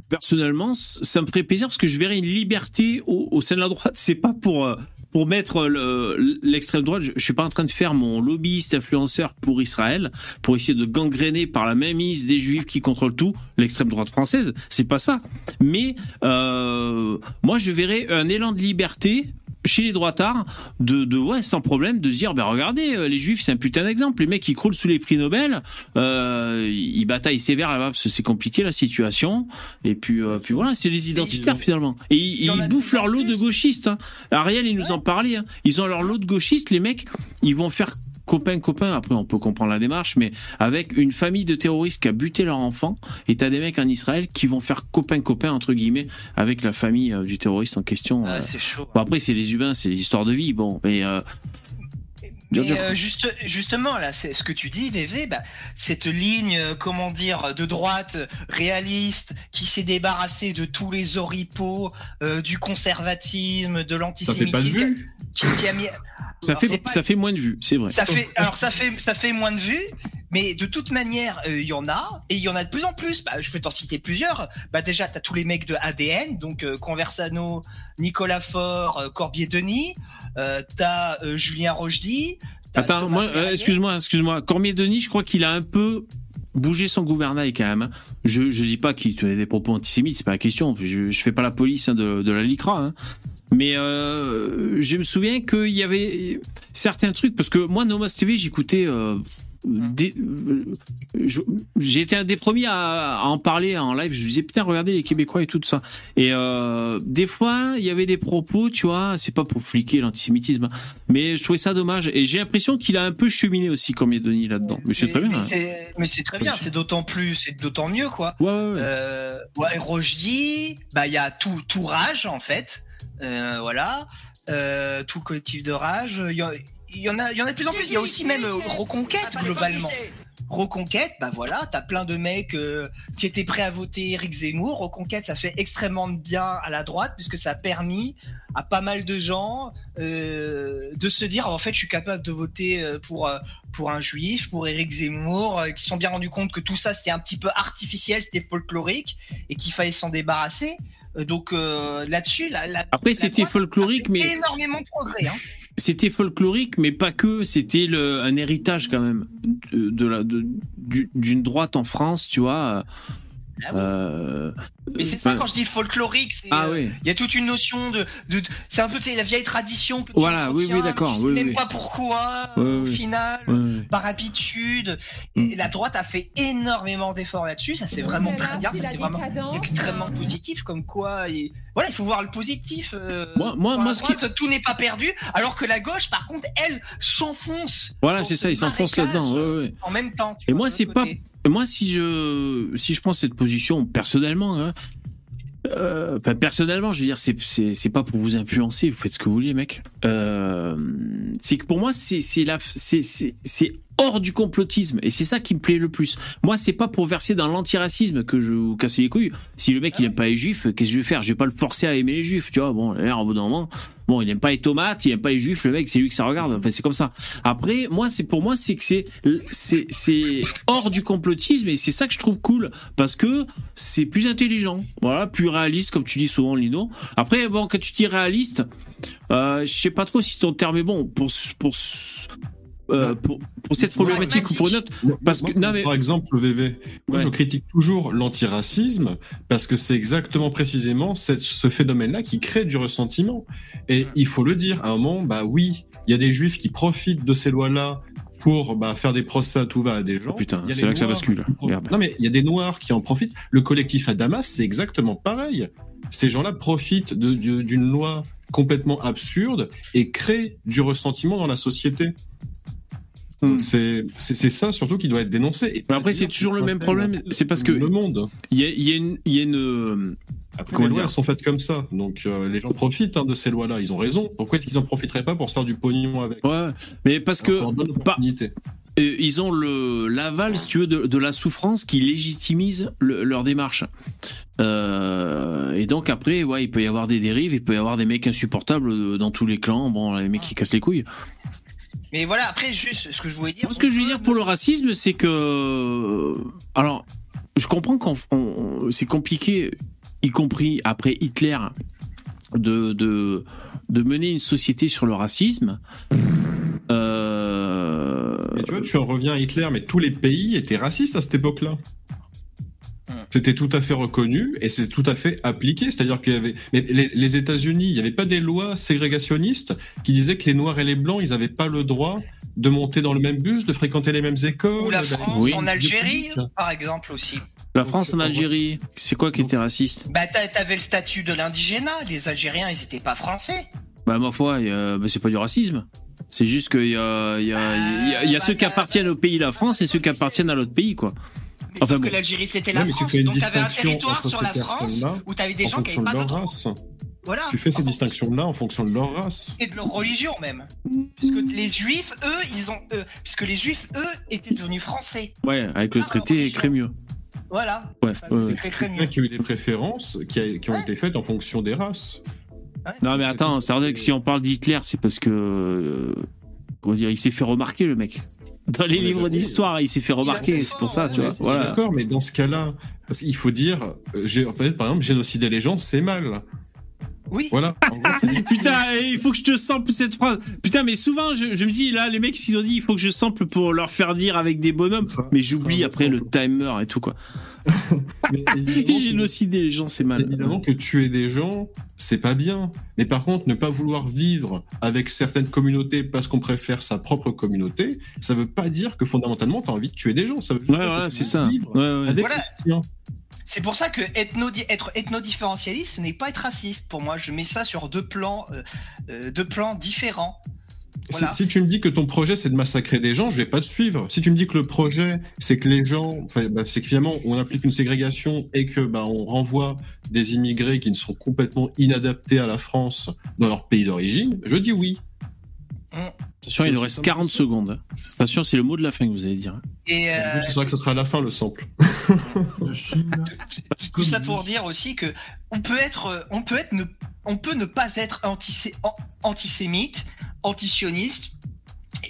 personnellement, ça me ferait plaisir parce que je verrais une liberté au, sein de la droite. C'est pas pour euh, pour mettre le- l'extrême droite. Je, je suis pas en train de faire mon lobbyiste influenceur pour Israël pour essayer de gangréner par la même mise des juifs qui contrôlent tout l'extrême droite française. C'est pas ça. Mais euh, moi, je verrais un élan de liberté chez les droitards de, de ouais sans problème de dire ben regardez euh, les juifs c'est un putain d'exemple. Les mecs qui croulent sous les prix Nobel euh, ils bataillent sévère là-bas parce que c'est compliqué la situation. Et puis euh, puis voilà c'est des identitaires finalement. Et ils, ils bouffent leur lot de gauchistes hein. Ariel il nous en parlait hein. ils ont leur lot de gauchistes les mecs ils vont faire copain copain après on peut comprendre la démarche mais avec une famille de terroristes qui a buté leur enfant et t'as des mecs en Israël qui vont faire copain copain entre guillemets avec la famille euh, du terroriste en question Ah, euh. c'est chaud. Bon, après c'est des humains c'est des histoires de vie bon mais euh, Dur, Mais dur. euh, juste, justement, là, c'est ce que tu dis, VV, bah, cette ligne, euh, comment dire, de droite euh, réaliste, qui s'est débarrassée de tous les oripeaux, euh, du conservatisme, de Ça fait pas de l'antisémitisme, vue. qui, qui a mis. ça Alors, fait pas- ça fait moins de vues c'est vrai ça fait, alors ça fait, ça fait moins de vues, mais de toute manière, euh, il y en a, et il y en a de plus en plus. Bah, je peux t'en citer plusieurs. Bah déjà, t'as tous les mecs de ADN, donc euh, Conversano, Nicolas Faure, euh, Corbier-Denis. Euh, t'as euh, Julien Rochdy. Attends, Thomas moi, euh, excuse-moi, excuse-moi. Cormier Denis, je crois qu'il a un peu bougé son gouvernail quand même. hein. Je, je dis pas qu'il tenait des propos antisémites, c'est pas la question. Je, je fais pas la police hein, de, de la LICRA. hein. Mais je me souviens qu'il y avait certains trucs, parce que moi, Nomos TV, j'écoutais. Des- euh, j'ai été un des premiers à, à en parler en live. Je disais putain, regardez les Québécois et tout ça. Et euh, des fois, il y avait des propos, tu vois, c'est pas pour fliquer l'antisémitisme, hein, mais je trouvais ça dommage. Et j'ai l'impression qu'il a un peu cheminé aussi, comme Denis là-dedans. Mais c'est très bien. Mais hein. c'est- très bien, c'est d'autant plus, c'est d'autant mieux, quoi. Ouais, ouais, ouais. Euh, ouais, Rochdy, bah il y a tout, tout rage en fait, euh, voilà, euh, tout collectif de rage. Il y, a- il y en a, il y en a de plus en plus. Il y a aussi même euh, Reconquête globalement. Reconquête, bah voilà, t'as plein de mecs euh, qui étaient prêts à voter Eric Zemmour. Reconquête, ça fait extrêmement bien à la droite puisque ça a permis à pas mal de gens euh, de se dire en fait je suis capable de voter pour pour un juif, pour Eric Zemmour, euh, qui se sont bien rendus compte que tout ça c'était un petit peu artificiel, c'était folklorique et qu'il fallait s'en débarrasser. Donc euh, là-dessus, la, la- Après, la c'était folklorique, mais énormément de progrès. Hein. C'était folklorique, mais pas que. C'était un héritage quand même de, la, d'une droite en France, tu vois. Ah oui. Euh, Mais c'est ça enfin, quand je dis folklorique, c'est Ah euh, oui. il y a toute une notion de, de, de- c'est un peu tu sais, la vieille tradition que tu Voilà, oui, oui, d'accord, Tu sais oui, même oui. pas pourquoi au oui. final. Par habitude, Mm. et la droite a fait énormément d'efforts là-dessus. Ça c'est vraiment très bien. Ça c'est vraiment extrêmement positif. Comme quoi, et... voilà, il faut voir le positif. euh, Moi- moi- moi, ce qui- droite, tout n'est pas perdu. Alors que la gauche, par contre, elle s'enfonce. Voilà, c'est ce ça, ils s'enfoncent là-dedans. ouais, ouais. En même temps. Et moi, c'est pas. Moi, si je si je prends cette position personnellement, hein, euh, enfin, personnellement, je veux dire, c'est pas pour vous influencer. Vous faites ce que vous voulez, mec. Euh, c'est que pour moi, c'est la c'est hors du complotisme et c'est ça qui me plaît le plus. Moi, c'est pas pour verser dans l'antiracisme que je vous casse les couilles. Si le mec il aime pas les juifs, qu'est-ce que je vais faire? Je vais pas le forcer à aimer les juifs, tu vois? Bon, d'ailleurs, au bout d'un moment, bon, il aime pas les tomates, il aime pas les juifs, le mec, c'est lui que ça regarde. Enfin, c'est comme ça. Après, moi, c'est pour moi, c'est que c'est c'est c'est hors du complotisme et c'est ça que je trouve cool parce que c'est plus intelligent, voilà, plus réaliste comme tu dis souvent, Lino. Après, bon, quand tu dis réaliste, euh, je sais pas trop si ton terme est bon pour pour euh, pour, pour cette problématique ou pour une autre. Parce que- non, mais- Par exemple, le VV, moi Ouais. je critique toujours l'antiracisme parce que c'est exactement précisément cette- ce phénomène-là qui crée du ressentiment. Et il faut le dire, à un moment, bah oui, il y a des juifs qui profitent de ces lois-là pour bah, faire des procès à tout va à des gens. Oh, putain, c'est là que ça bascule. Non mais il y a des noirs qui en profitent. Le collectif à Damas, c'est exactement pareil. Ces gens-là profitent d'une loi complètement absurde et créent du ressentiment dans la société. Hmm. C'est ça surtout qui doit être dénoncé. Mais après, c'est toujours le même problème. C'est parce que le monde. il y a, y a une, y a une euh, Après, Comment les lois elles sont faites comme ça, donc euh, les gens profitent hein, de ces lois-là. Ils ont raison. Pourquoi est-ce qu'ils en profiteraient pas pour se faire du pognon avec ouais, mais parce que ils ont le l'aval, si tu veux, de, de la souffrance qui légitimise le- leur démarche. Euh, et donc après, ouais, il peut y avoir des dérives, il peut y avoir des mecs insupportables dans tous les clans. Bon, les mecs qui cassent les couilles. Mais voilà, après, juste ce que je voulais dire. Ce que je veux dire pour le racisme, c'est que, alors, je comprends qu'on, on- c'est compliqué, y compris après Hitler, de de de mener une société sur le racisme. Euh, Mais tu vois, tu en reviens à Hitler, mais tous les pays étaient racistes à cette époque-là. C'était tout à fait reconnu et c'est tout à fait appliqué. C'est-à-dire qu'il y avait, mais les, les États-Unis, il n'y avait pas des lois ségrégationnistes qui disaient que les Noirs et les Blancs, ils n'avaient pas le droit de monter dans le même bus, de fréquenter les mêmes écoles. Ou la France Oui. en Algérie, par exemple aussi. La France en Algérie, c'est quoi qui était raciste? Bah t'a- t'avais le statut de l'indigénat. Les Algériens, ils étaient pas français. Bah ma foi, bah, c'est pas du racisme. C'est juste qu'il y a, il y a, il y a- il y a bah, ceux qui bah, appartiennent au pays la France et ceux qui appartiennent à l'autre pays, quoi. Mais Enfin sauf bon. que l'Algérie, c'était la mais tu France. fais une Donc t'avais un distinction territoire sur la France où t'avais des en gens qui fonction avaient de pas d'autres. race. Voilà. Tu fais ces distinctions-là en fonction de leur race. et de leur religion même. Puisque les juifs, eux, ils ont, eux, puisque les juifs, eux, étaient devenus français. Ouais, avec le traité religion. Crémieux. Voilà. Ouais, Enfin, ouais, c'est très mieux. qu'il y a eu des préférences qui, a- qui ont Ouais. été faites en fonction des races. Non mais attends, c'est vrai que si on parle d'Hitler, c'est parce que euh, comment dire, il s'est fait remarquer le mec. Dans les livres oui. d'histoire, il s'est fait remarquer, c'est pour ça, tu vois. Voilà. D'accord, mais dans ce cas-là, parce qu'il faut dire, euh, j'ai, en fait, par exemple, génocider les gens, c'est mal. Oui. Voilà. En gros, c'est- (laughs) Putain, il faut que je te sample cette phrase. Putain, mais souvent, je, je me dis, là, les mecs, ils ont dit, il faut que je sample pour leur faire dire avec des bonhommes. Ça, Mais j'oublie après le timer et tout, quoi. Mais (laughs) évidemment que- Génocider les gens, c'est mal. Évidemment que tuer des gens, c'est pas bien. Mais par contre, ne pas vouloir vivre avec certaines communautés parce qu'on préfère sa propre communauté, ça veut pas dire que fondamentalement, tu as envie de tuer des gens. Ça veut juste Ouais, dire que voilà, tu c'est veux ça. vivre Ouais, ouais. avec Voilà. les tiens. C'est pour ça que ethno être ethno-différentialiste, ce n'est pas être raciste. Pour moi, je mets ça sur deux plans, euh, euh, deux plans différents. Si- Voilà. Si, tu me dis que ton projet c'est de massacrer des gens, je vais pas te suivre. Si tu me dis que le projet c'est que les gens, bah, c'est que finalement on implique une ségrégation et que bah, on renvoie des immigrés qui ne sont complètement inadaptés à la France dans leur pays d'origine, je dis oui. Attention, il nous C'est reste ça, 40 ça. secondes. Attention, c'est le mot de la fin que vous allez dire. Et euh, tu sauras que ce sera à la fin le sample. (laughs) tout ça pour dire aussi que on peut être, euh, on peut être, ne, on peut ne pas être antisé- an- antisémite, antisioniste,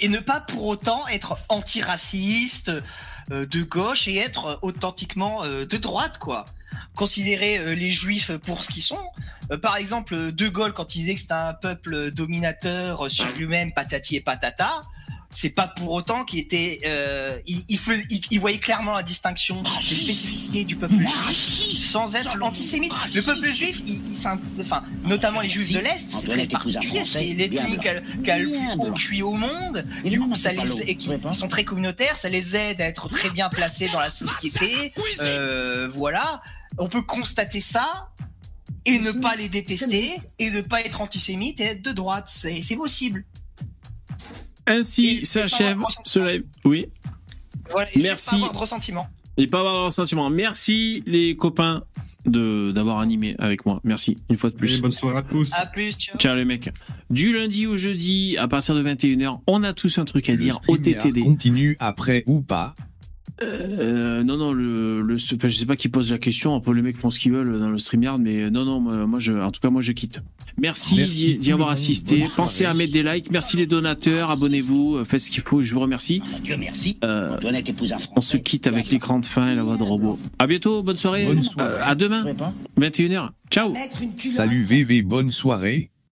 et ne pas pour autant être antiraciste, euh, de gauche et être authentiquement euh, de droite, quoi. Considérer euh, les juifs pour ce qu'ils sont. Euh, par exemple, De Gaulle, quand il disait que c'était un peuple dominateur sur lui-même, patati et patata, c'est pas pour autant qu'il était. euh, il, il, il- il voyait clairement la distinction des spécificités du peuple juif sans être antisémite. Le peuple juif, il, enfin, notamment les juifs de l'Est, c'est très particulier. C'est l'ethnie qui a, le plus haut QI au monde. Du coup, ça les, et qui- ils sont très communautaires, ça les aide à être très bien placés dans la société. Euh, voilà. On peut constater ça et ne pas les détester et ne pas être antisémite et être de droite. C'est possible. Ainsi Et- s'achève et ce live. Oui. Voilà, et Merci. Pas avoir de ressentiment. Et pas avoir de sentiment. Merci les copains de d'avoir animé avec moi. Merci une fois de plus. Allez, bonne soirée à tous. À plus, ciao. Ciao les mecs. Du lundi au jeudi, à partir de 21h, on a tous un truc à Le dire au TTD. continue après ou pas Euh, non, non, le, le, enfin, je sais pas qui pose la question. Un peu les mecs font ce qu'ils veulent dans le StreamYard, mais non, non, moi, moi, je, en tout cas, moi, je quitte. Merci, Merci d'y- avoir assisté. Pensez à mettre des likes. Merci les donateurs. Abonnez-vous. euh, Faites ce qu'il faut. Je vous remercie. Dieu merci. Euh, on se quitte avec l'écran de fin et la voix de robot. À bientôt. Bonne soirée. Bonne soirée. Euh, à demain. 21h. Ciao. Salut VV, bonne soirée.